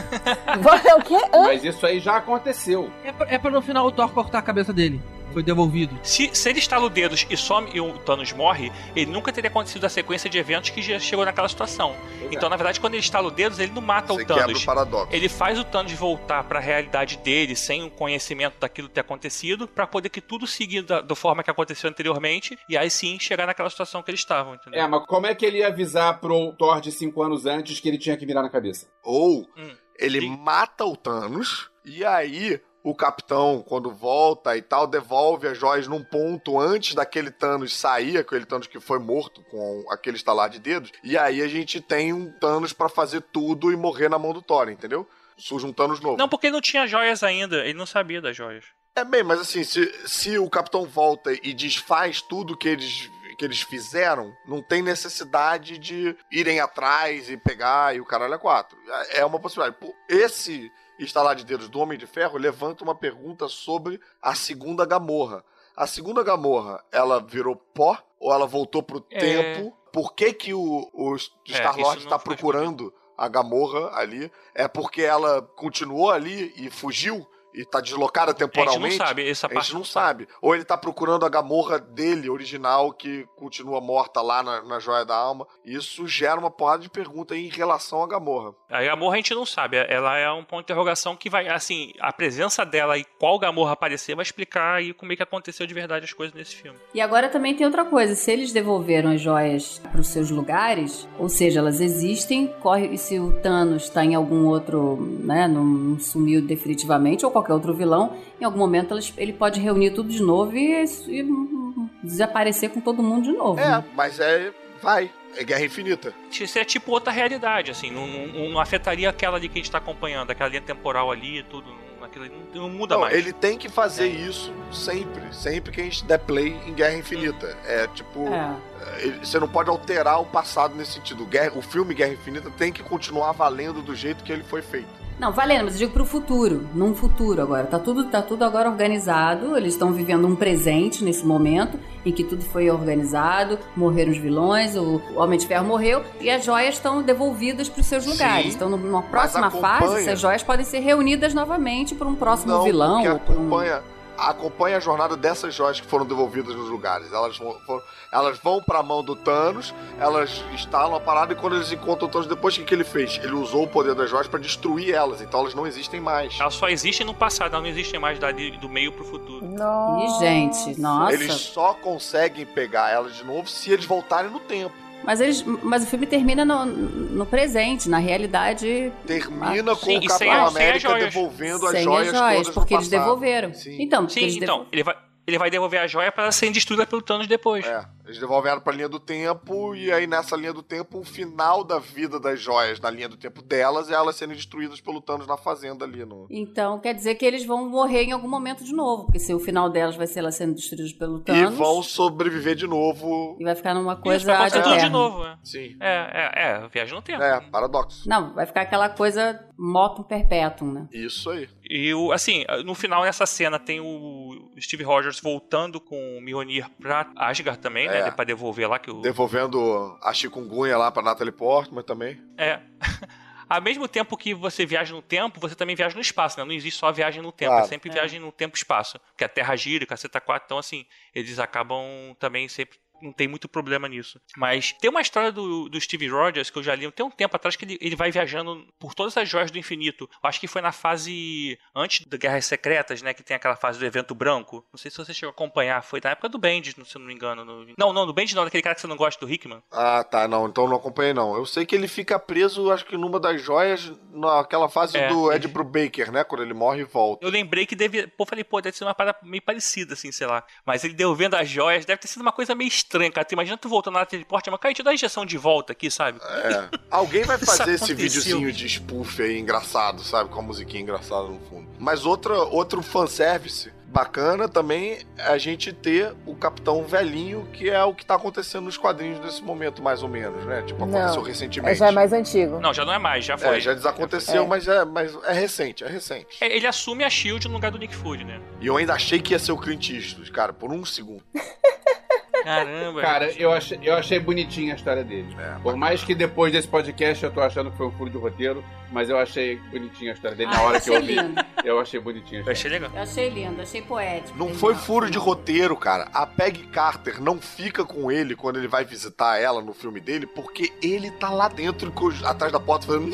Vai, o quê? Hã? Mas isso aí já aconteceu. É pra, é pra no final o Thor cortar a cabeça dele. Foi devolvido. Se, se ele estala os dedos e some e o Thanos morre, ele nunca teria acontecido a sequência de eventos que já chegou naquela situação. Então, na verdade, quando ele estala os dedos, ele não mata Você o quebra Thanos. o paradoxo. Ele faz o Thanos voltar pra realidade dele, sem o conhecimento daquilo ter acontecido, pra poder que tudo siga da, da forma que aconteceu anteriormente, e aí sim chegar naquela situação que eles estavam, entendeu? É, mas como é que ele ia avisar pro Thor de cinco anos antes que ele tinha que virar na cabeça? Ou Hum. ele Sim. mata o Thanos e aí o capitão, quando volta e tal, devolve as joias num ponto antes daquele Thanos sair, aquele Thanos que foi morto com aquele estalar de dedos. E aí a gente tem um Thanos pra fazer tudo e morrer na mão do Thor, entendeu? Surge um Thanos novo. Não, porque ele não tinha joias ainda, ele não sabia das joias. É bem, mas assim, se, se o capitão volta e desfaz tudo que eles que eles fizeram, não tem necessidade de irem atrás e pegar e o caralho é quatro. É é uma possibilidade. Esse estalar de dedos do Homem de Ferro levanta uma pergunta sobre a segunda Gamorra. A segunda Gamorra, ela virou pó ou ela voltou pro É. tempo? Por que que o, o Star-Lord está não faz procurando a Gamorra ali? É porque ela continuou ali e fugiu? E tá deslocada temporalmente. sabe, essa a parte gente não não sabe. Ou ele tá procurando a gamorra dele, original, que continua morta lá na, na Joia da Alma. Isso gera uma porrada de pergunta em relação à gamorra. A Gamorra a gente não sabe, ela é um ponto de interrogação que vai, assim, a presença dela e qual Gamorra aparecer vai explicar aí como é que aconteceu de verdade as coisas nesse filme. E agora também tem outra coisa, se eles devolveram as joias para os seus lugares, ou seja, elas existem, corre e se o Thanos está em algum outro, né, não, não sumiu definitivamente ou qualquer outro vilão, em algum momento ele pode reunir tudo de novo e, e desaparecer com todo mundo de novo. É, né? mas é. Vai. É Guerra Infinita. Isso é tipo outra realidade, assim, não, não- não afetaria aquela ali que a gente tá acompanhando, aquela linha temporal ali e tudo, não, aquilo não, não muda Não, mais. ele tem que fazer É. isso sempre. Sempre que a gente der play em Guerra Infinita. É tipo. É. ele- Você não pode alterar o passado nesse sentido. Guerra- o filme Guerra Infinita tem que continuar valendo do jeito que ele foi feito. Não, valendo, mas eu digo pro futuro, num futuro agora. Tá tudo, tá tudo agora organizado, eles estão vivendo um presente nesse momento em que tudo foi organizado, morreram os vilões, o Homem de Ferro morreu e as joias estão devolvidas para os seus lugares. Então, numa próxima acompanha- fase, essas joias podem ser reunidas novamente por um próximo não, vilão. porque ou por um- acompanha, a jornada dessas joias que foram devolvidas nos lugares. Elas vão, foram- elas vão pra mão do Thanos, elas instalam a parada e quando eles encontram o Thanos depois, o que, que ele fez? Ele usou o poder das joias pra destruir elas, então elas não existem mais. Elas só existem no passado, elas não existem mais dali do meio pro futuro. Nossa. Ih, gente, nossa. Eles só conseguem pegar elas de novo se eles voltarem no tempo. Mas, eles, mas o filme termina no, no presente, na realidade. Termina com Sim, o e Capitão as- as América joias. devolvendo as sem joias, as joias, todas porque eles devolveram. Sim. Então, Sim, eles então, ele vai, ele vai devolver a joia para serem destruídas pelo Thanos depois. É, eles devolveram pra linha do tempo, e aí nessa linha do tempo, o final da vida das joias na linha do tempo delas é elas serem destruídas pelo Thanos na fazenda ali. No... Então, quer dizer que eles vão morrer em algum momento de novo, porque se o final delas vai ser elas sendo destruídas pelo E Thanos vão sobreviver de novo. e vai ficar numa Isso, coisa vai ad acontecer tudo de novo. É, Sim. é, é, é viagem no tempo. É, paradoxo. Não, vai ficar aquela coisa moto perpétuum, né? Isso aí. E o, assim, no final nessa cena tem o Steve Rogers voltando com o Mjolnir pra Asgard também, É. Pra devolver lá que o. Devolvendo a chikungunya lá pra Natalie Portman também. É. Ao mesmo tempo que você viaja no tempo, você também viaja no espaço, né? Não existe só viagem no tempo, Claro. é sempre É. viagem no tempo e espaço. Porque a Terra gira, o caceta 4, então assim, eles acabam também sempre. Não tem muito problema nisso. Mas tem uma história do, do Steve Rogers que eu já li tem um tempo atrás que ele, ele vai viajando por todas as joias do infinito. Eu acho que foi na fase antes da Guerras Secretas, né? Que tem aquela fase do evento branco. Não sei se você chegou a acompanhar. Foi na época do Bendis, se eu não me engano. no- Não, não, do Bendis não, daquele cara que você não gosta, do Hickman. Ah, tá, não, então não acompanhei não. Eu sei que ele fica preso, acho que numa das joias, naquela fase É, do Ed Brubaker, né? Quando ele morre e volta. Eu lembrei que deve. Pô, falei, pô, deve ser uma parada meio parecida, assim, sei lá. Mas ele devolvendo as joias, deve ter sido uma coisa meio estranha, cara. Tu imagina tu voltando na teleporte, mas, cara, te dá a injeção de volta aqui, sabe? É. Alguém vai fazer esse videozinho de spoof aí engraçado, sabe? Com a musiquinha engraçada no fundo. Mas outra, outro fanservice bacana também é a gente ter o Capitão Velhinho, que é o que tá acontecendo nos quadrinhos nesse momento, mais ou menos, né? Tipo, aconteceu Não, recentemente. Já é mais antigo. Não, já não é mais, já foi. É, já desaconteceu, É. Mas, é, mas é recente, é recente. É, Ele assume a Shield no lugar do Nick Fury, né? E eu ainda achei que ia ser o Clint Eastwood, cara, por um segundo. Caramba. Cara, eu achei, eu achei bonitinha a história dele. É, Por mais que depois desse podcast eu tô achando que foi um furo de roteiro, mas eu achei bonitinha a história dele na Ah, hora eu que eu achei ouvi. lindo. Eu achei bonitinha a Eu história. achei legal. Eu achei lindo, achei poético. Não Legal. foi furo de roteiro, cara. A Peg Carter não fica com ele quando ele vai visitar ela no filme dele, porque ele tá lá dentro, atrás da porta, falando.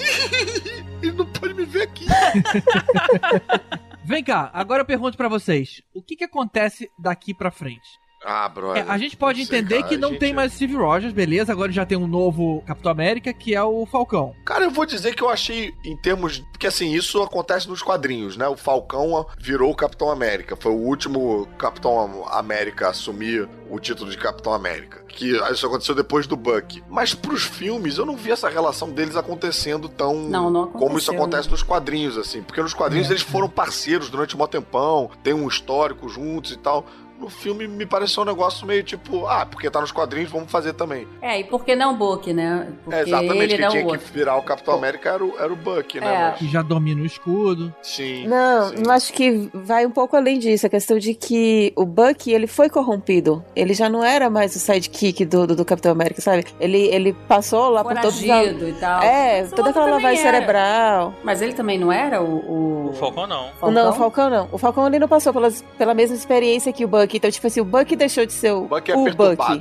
ele não pode me ver aqui. Vem cá, agora eu pergunto pra vocês: o que, que acontece daqui pra frente? Ah, brother. É, a gente pode sei, entender cara, que não gente- tem mais Steve Rogers, beleza? Agora já tem um novo Capitão América, que é o Falcão. Cara, eu vou dizer que eu achei, em termos. Porque assim, isso acontece nos quadrinhos, né? O Falcão virou o Capitão América. Foi o último Capitão América a assumir o título de Capitão América. Que isso aconteceu depois do Buck. Mas pros filmes, eu não vi essa relação deles acontecendo tão. Não, não Como isso aconteceu, acontece nos quadrinhos, assim. Porque nos quadrinhos É. eles foram parceiros durante um tempão, tem um histórico juntos e tal. No filme me pareceu um negócio meio tipo, ah, porque tá nos quadrinhos, vamos fazer também. É, e por que não Buck, né? Porque é, exatamente, ele quem não tinha o que virar o Capitão América era o, era o Buck, né? É. Mas- Que já domina o escudo. sim. Não, sim. eu acho que vai um pouco além disso. A questão de que o Bucky, ele foi corrompido. Ele já não era mais o sidekick do, do, do Capitão América, sabe? Ele, ele passou lá por todos os... Foragido e tal. É, Mas o toda aquela lavagem era. cerebral. Mas ele também não era o... o... O Falcão não. Não, o Falcão não. O Falcão ele não passou pelas, pela mesma experiência que o Então, tipo assim, o Bucky deixou de ser o, O Bucky é o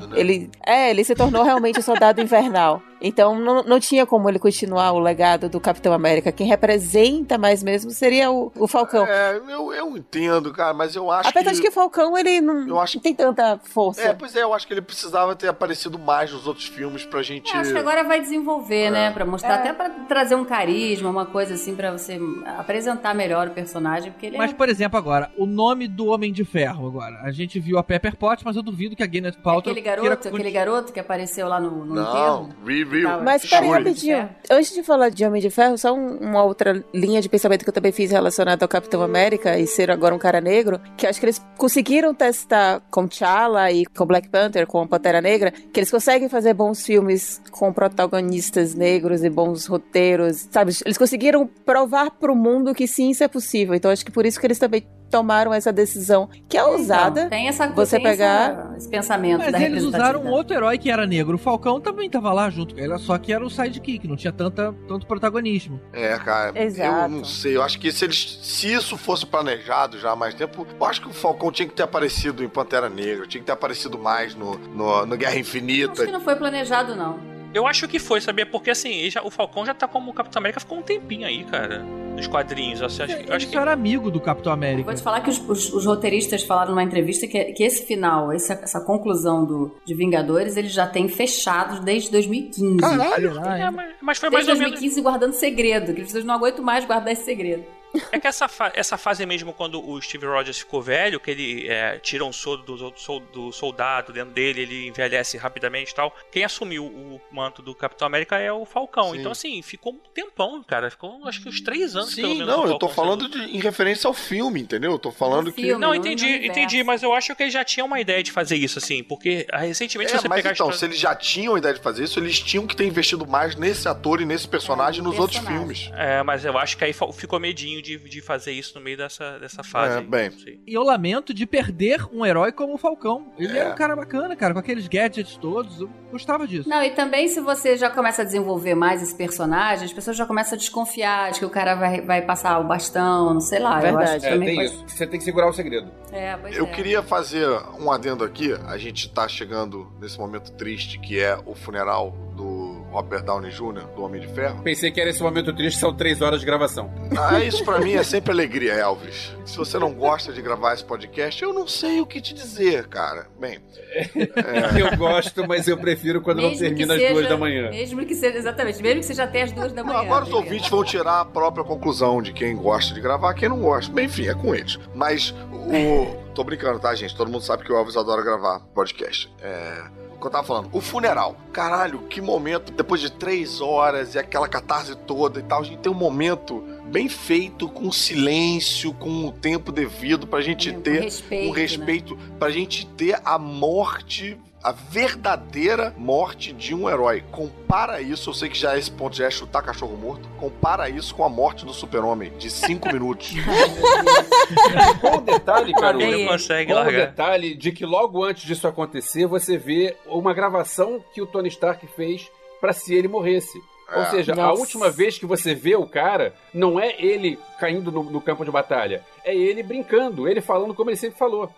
né? Ele, é, ele se tornou realmente o soldado invernal. Então não, não tinha como ele continuar o legado do Capitão América. Quem representa mais mesmo seria o, o Falcão. É, eu, eu entendo, cara, mas eu acho Apesar que... de que o Falcão, ele não, Eu acho- não tem tanta força. É, pois é, eu acho que ele precisava ter aparecido mais nos outros filmes pra gente... Eu acho que agora vai desenvolver, É. né? Pra mostrar, até pra trazer um carisma, uma coisa assim, pra você apresentar melhor o personagem, porque ele Mas, é... por exemplo, agora, o nome do Homem de Ferro agora. A gente viu a Pepper Potts, mas eu duvido que a Gwyneth Paltrow Aquele queira garoto, con- aquele garoto que apareceu lá no, no Não, enterro. review. Tava- Mas peraí Shuri. rapidinho. Antes de falar de Homem de Ferro, só um- uma outra linha de pensamento que eu também fiz relacionada ao Capitão América e ser agora um cara negro, que acho que eles conseguiram testar com T'Challa e com Black Panther, com a Pantera Negra, que eles conseguem fazer bons filmes com protagonistas negros e bons roteiros, sabe? Eles conseguiram provar pro mundo que sim, isso é possível. Então acho que por isso que eles também tomaram essa decisão, que é ousada. Então, tem essa você tem pegar- essa- esse pensamento Mas da eles usaram um outro herói que era negro. O Falcão também tava lá junto com ele, só que era o sidekick, não tinha tanta, tanto protagonismo. É, cara, eu Exato. não sei. Eu acho que se, eles, se isso fosse planejado já há mais tempo, eu acho que o Falcão tinha que ter aparecido em Pantera Negra, tinha que ter aparecido mais no, no, no Guerra Acho Infinita. que não foi planejado, não. Eu acho que foi, sabia? Porque assim, já- o Falcão já tá como o Capitão América ficou um tempinho aí, cara. Nos quadrinhos. Assim, acho, Ele acho que. era amigo do Capitão América. Vou te falar que os, os- os roteiristas falaram numa entrevista que, que esse final, essa, essa conclusão do, de Vingadores, eles já têm fechados desde 2015. Caralho! Será, É, hein? mas, mas foi mais Desde ou menos. 2015 guardando segredo, que eles não aguentam mais guardar esse segredo. É que essa, fa- essa fase mesmo, quando o Steve Rogers ficou velho, que ele é, tira um soro do, do sol- do soldado dentro dele, ele envelhece rapidamente e tal. Quem assumiu o manto do Capitão América é o Falcão. Sim. Então, assim, ficou um tempão, cara. Ficou acho que uns três anos pelo Sim, menos. não, eu tô falando sendo- de, em referência ao filme, entendeu? Eu tô falando No que. filme. Não, entendi, entendi, mas eu acho que eles já tinham uma ideia de fazer isso, assim, porque ah, recentemente É, você mas pegar então, se eles já tinham a ideia de fazer isso, eles tinham que ter investido mais nesse ator e nesse personagem É, nos no outros personagem. filmes. É, mas eu acho que aí ficou medinho de, de fazer isso no meio dessa, dessa fase. É, bem. E eu lamento de perder um herói como o Falcão. Ele É. era um cara bacana, cara, com aqueles gadgets todos. Eu gostava disso. Não, e também se você já começa a desenvolver mais esse personagem, as pessoas já começam a desconfiar de que o cara vai, vai passar o bastão, não sei lá. Eu acho Verdade. que É, também tem pode... isso. Você tem que segurar o segredo. É, pois Eu é. queria fazer um adendo aqui. A gente tá chegando nesse momento triste que é o funeral do Robert Downey Jr., do Homem de Ferro. Pensei que era esse momento triste, são três horas de gravação. Ah, isso pra mim é sempre alegria, Elvis. Se você não gosta de gravar esse podcast, eu não sei o que te dizer, cara. Bem, Eu gosto, mas eu prefiro quando não Mesmo que termina às seja- duas da manhã. Mesmo que seja, exatamente, mesmo que seja até as duas da manhã. agora os ouvintes vão tirar a própria conclusão de quem gosta de gravar, quem não gosta. Bem, enfim, é com eles. Mas o. Tô brincando, tá, gente? Todo mundo sabe que o Elvis adora gravar podcast. É. Que eu tava falando, o funeral. Caralho, que momento. Depois de três horas e aquela catarse toda e tal, a gente tem um momento bem feito, com silêncio, com o tempo devido pra gente Com ter respeito, um respeito, pra gente ter a morte. A verdadeira morte de um herói. Compara isso, eu sei que já esse ponto já é chutar cachorro morto. Compara isso com a morte do super-homem, de cinco minutos. Qual o detalhe, cara? Ele não consegue Qual o largar. detalhe de que logo antes disso acontecer, você vê uma gravação que o Tony Stark fez pra se ele morresse. Ou É. seja, a Nossa. última vez que você vê o cara, não é ele caindo no, no campo de batalha. É ele brincando, ele falando como ele sempre falou.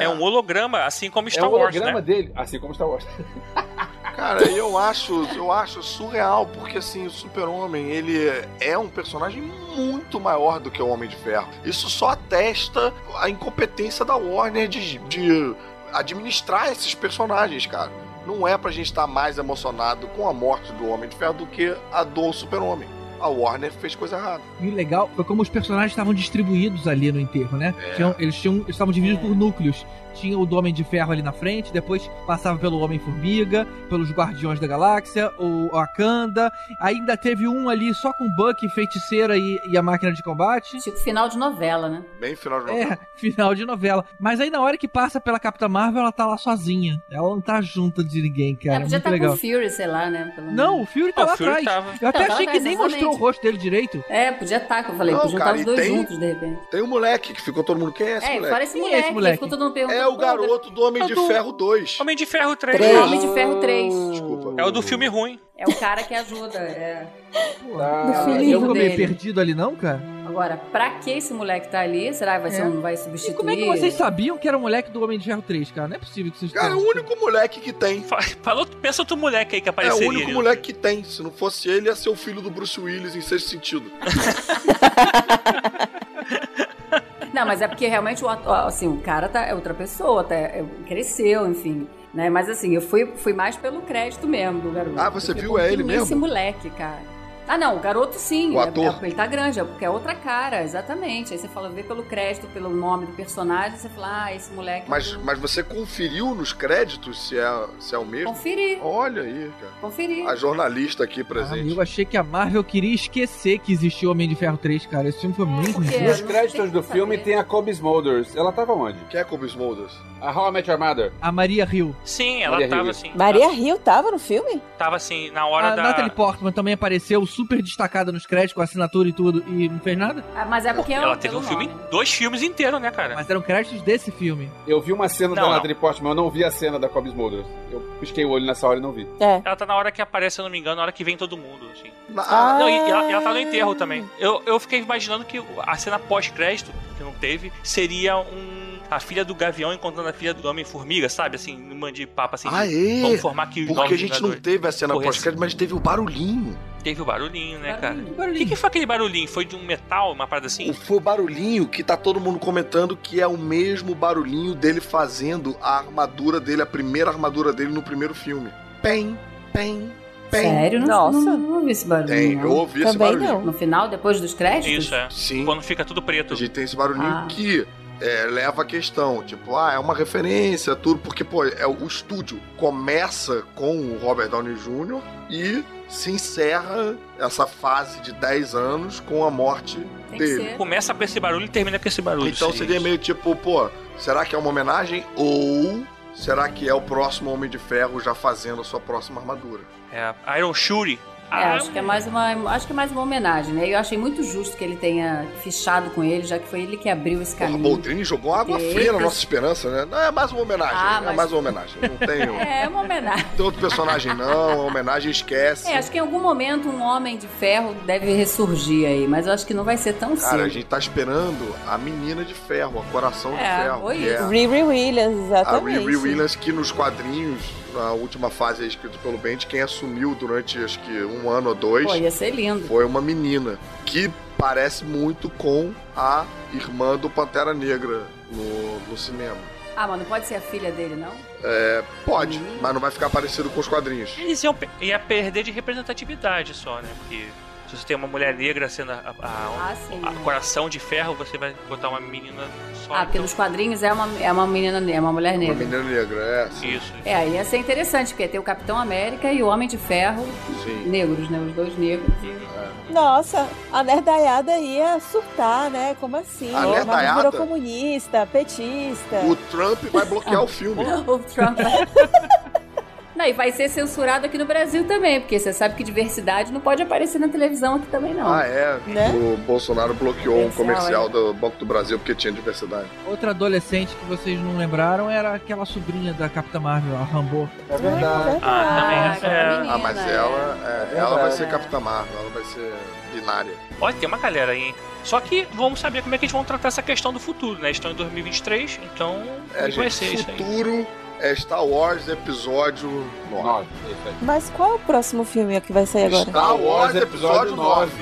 É um holograma, assim como É Star o Wars, holograma né? dele, assim como Star Wars. Cara, eu acho, eu acho surreal, porque assim, o Super-Homem, ele é um personagem muito maior do que o Homem de Ferro. Isso só atesta a incompetência da Warner de, de administrar esses personagens, cara. Não é pra gente estar mais emocionado com a morte do Homem de Ferro do que a do Super-Homem. A Warner fez coisa errada. E o legal foi como os personagens estavam distribuídos ali no enterro, né? É. Tinham- eles tinham, eles estavam divididos É. por núcleos. Tinha o do Homem de Ferro ali na frente, depois passava pelo Homem-Formiga, pelos Guardiões da Galáxia, o Wakanda, ainda teve um ali só com Buck, Feiticeira e, e a Máquina de Combate. Tipo final de novela, né? Bem final de É, final de novela. Mas aí na hora que passa pela Capitã Marvel, ela tá lá sozinha. Ela não tá junto de ninguém, cara. é, podia Muito estar legal. com o Fury, sei lá, né? Pelo. Não, o Fury tá lá Fury atrás. tava. Eu até tava achei que nem mostrou o rosto dele direito. É, podia estar, que eu falei, Não, podia cara, estar os dois tem- juntos, de repente. Tem um moleque que ficou todo mundo. Quem é esse É, moleque? fora esse Quem é moleque, esse moleque? que ficou todo mundo perguntando. É o "Pô, garoto do Homem É de do- Ferro 2. Homem de Ferro 3. Três. Homem de Ferro 3. Desculpa. É o do filme ruim. É o cara que ajuda. É. Tá. Ele ficou meio dele. perdido ali, não, cara? Agora, pra que esse moleque tá ali? Será que vai, ser É. um, vai E substituir? como é que vocês sabiam que era o moleque do Homem de Ferro 3, cara? Não é possível que vocês Cara, é o único moleque que tem. Fa- Falou, pensa outro moleque aí que É o único ali. moleque que tem. Se não fosse ele, ia ser o filho do Bruce Willis em sexto sentido. Não, mas é porque realmente o assim, o cara tá, é outra pessoa, tá, é- cresceu, enfim. Né? Mas assim, eu fui, fui mais pelo crédito mesmo do garoto. Ah, você viu é ele "Pô, quem é Esse mesmo?" moleque, cara. Ah, não, o garoto sim. O é- ator? é- ele tá grande, é porque é outra cara, exatamente. Aí você fala, vê pelo crédito, pelo nome do personagem, você fala, ah, esse moleque. é Mas, do- mas você conferiu nos créditos se é, se é o mesmo? Conferi, Olha aí, cara. conferi. A jornalista aqui Ah, presente. eu achei que a Marvel queria esquecer que existia o Homem de Ferro 3, cara. Esse filme foi muito ruim. Nos créditos do que filme saber. tem a Kobe Smulders. Ela tava onde? Quem é Kobe Smulders? A How I Met Your Mother. A Maria Hill. Sim, ela Maria tava Hill. assim. Maria Hill tava no filme? Tava assim, na hora A da. Natalie Portman também apareceu super destacada nos créditos, com assinatura e tudo, e não fez nada. Ah, mas é porque é Ela o- teve um pelo filme, nome. dois filmes inteiros, né, cara? Mas eram créditos desse filme. Eu vi uma cena Não, da não. Natalie Portman, eu não vi a cena da Kobe Smulders. Eu pisquei o olho nessa hora e não vi. É. Ela tá na hora que aparece, se eu não me engano, na hora que vem todo mundo, assim. Ah. Não, e, ela, ela tá no enterro também. Eu, eu fiquei imaginando que a cena pós-crédito, que não teve, seria um. A filha do Gavião encontrando a filha do Homem-Formiga, sabe? Assim, numa de papo assim. Ah, é? Vamos formar aqui os Porque a gente não teve a cena pós-crédito, mas teve o barulhinho. Teve o barulhinho, né, cara? Barulhinho. O que, que foi aquele barulhinho? Foi de um metal, uma parada assim? Foi o barulhinho que tá todo mundo comentando que é o mesmo barulhinho dele fazendo a armadura dele, a primeira armadura dele no primeiro filme. Pem, pem, pem. Sério? Não, Nossa. não, não ouvi esse barulho. Tem, eu ouvi esse Também barulhinho. não. No final, depois dos créditos? Isso, é. Sim. Quando fica tudo preto. A gente tem esse barulhinho Ah. que é, leva a questão, tipo, ah, é uma referência, tudo, porque, pô, é, o estúdio começa com o Robert Downey Jr. e se encerra essa fase de 10 anos com a morte Tem que dele. Começa com esse barulho e termina com esse barulho. Então seria isso. meio tipo, pô, será que é uma homenagem ou será que é o próximo Homem de Ferro já fazendo a sua próxima armadura? É, Iron Shuri. É, Ah, acho que é mais uma, acho que é mais uma homenagem, né? Eu achei muito justo que ele tenha fichado com ele, já que foi ele que abriu esse Porra, caminho. Boldrini jogou água Tem fria na nossa esperança, né? Não, é mais uma homenagem, Ah, é mas- mais uma homenagem. Não tem, um- É, é uma homenagem. tem outro personagem não, a homenagem esquece. É, acho que em algum momento um homem de ferro deve ressurgir aí, mas eu acho que não vai ser tão Cara, cedo. a gente tá esperando a menina de ferro, a coração de É, ferro. foi que é isso. Riri Williams, a exatamente. Riri Williams, que nos quadrinhos, na última fase aí escrito pelo Bend, quem assumiu durante acho que um ano ou dois Pô, ia ser lindo. foi uma menina que parece muito com a irmã do Pantera Negra no, no cinema. Ah, mas não pode ser a filha dele, não? É, pode, Hum. mas não vai ficar parecido com os quadrinhos. Eles iam ia perder de representatividade só, né? Porque se você tem uma mulher negra sendo a, a- a- Ah, sim. a coração de ferro, você vai botar uma menina só. Ah, porque então- nos quadrinhos é uma, é uma menina, é uma mulher Uma negra. menina negra, é, sim. Isso. É, aí ia ser interessante, porque tem o Capitão América e o Homem de Ferro sim. negros, né? Os dois negros. Nossa, a nerdaiada ia surtar, né? Como assim? A nerdaiada? virou comunista, petista. O Trump vai bloquear o filme. o Trump. Não, e vai ser censurado aqui no Brasil também, porque você sabe que diversidade não pode aparecer na televisão aqui também, não. Ah, é. Né? O Bolsonaro bloqueou um Comercial, comercial do Banco do Brasil porque tinha diversidade. Outra adolescente que vocês não lembraram era aquela sobrinha da Capitã Marvel, a Rambo. É verdade. Ah, também. Ah, essa é- menina, Ah, mas é. ela, é, É ela vai ser Capitã Marvel, ela vai ser binária. Olha, tem uma galera aí, hein? Só que vamos saber como é que eles vão tratar essa questão do futuro, né? Estão em 2023, então É, é vai ser gente, isso aí? futuro é Star Wars episódio 9. Nove, isso aí. Mas qual é o próximo filme que vai sair agora? Star Wars episódio 9.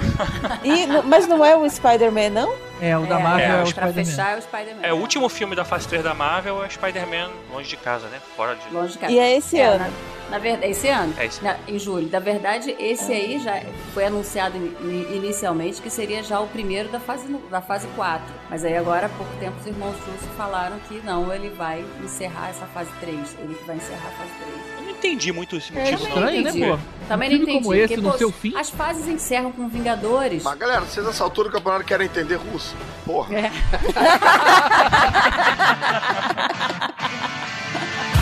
E, mas não é o Spider-Man, não? É, o da Marvel é, é, o pra Spider-Man. fechar é o Spider-Man. É, o último filme da fase 3 da Marvel é Spider-Man longe de casa, né? Fora de. Longe de casa. E é esse É, ano. Na, na verdade, esse ano? É esse Na- em julho. Na verdade, esse aí já foi anunciado in- in- inicialmente que seria já o primeiro da fase, da fase 4. Mas aí agora, há pouco tempo, os irmãos Russo falaram que não, ele vai encerrar essa fase 3. Ele que vai encerrar a fase 3. Eu não entendi muito esse É, motivo, também não. Estranho, né, entendi. pô? Também Um não entendi. como esse, porque, no pô, seu fim? As fases encerram com Vingadores. Mas galera, vocês nessa altura do campeonato querem entender russo. Porra. É.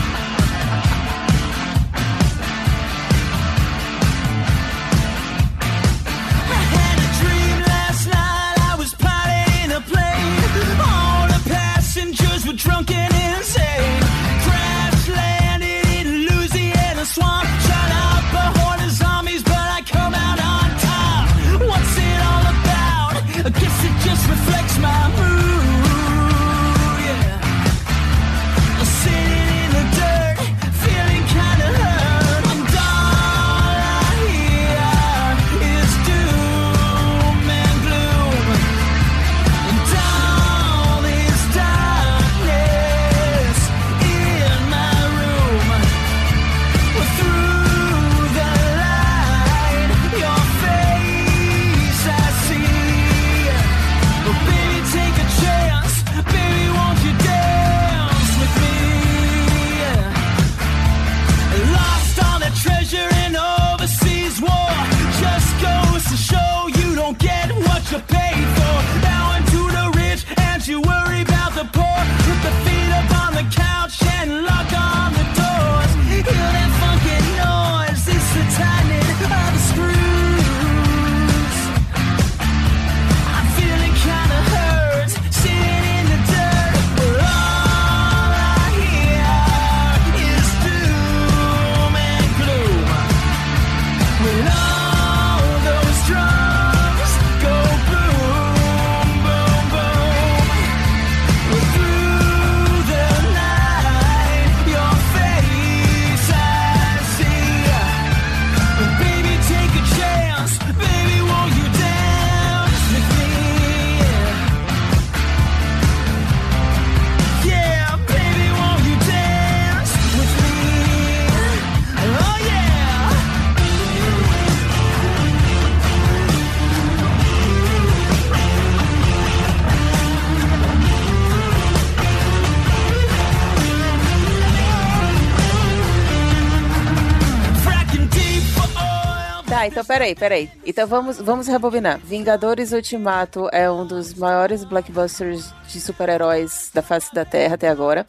Tá, então peraí, peraí. Então vamos, vamos rebobinar. Vingadores Ultimato é um dos maiores blockbusters de super-heróis da face da Terra até agora.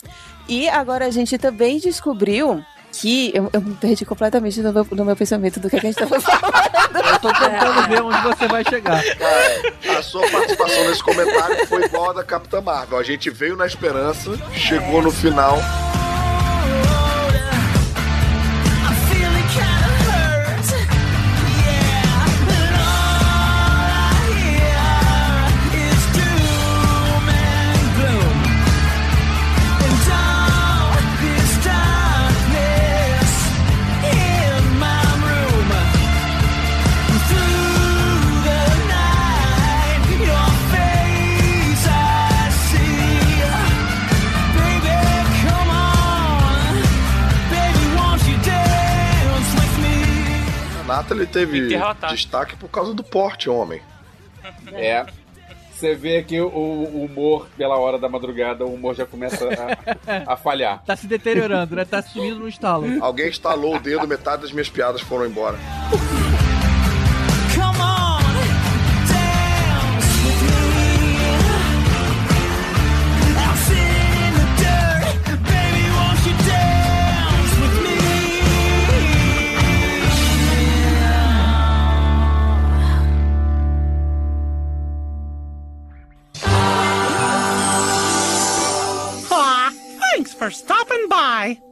E agora a gente também descobriu que. Eu, eu me perdi completamente no meu, no meu pensamento do que, que a gente tava falando. Eu tô tentando ver onde você vai chegar. Cara, a sua participação nesse comentário foi igual a da Capitã Marvel. A gente veio na esperança, chegou no final. Natalie teve destaque por causa do porte, homem. É. Você vê que o, o humor, pela hora da madrugada, o humor já começa a, a falhar. Tá se deteriorando, né? Tá sumindo no estalo. Alguém estalou o dedo, metade das minhas piadas foram embora. Bye.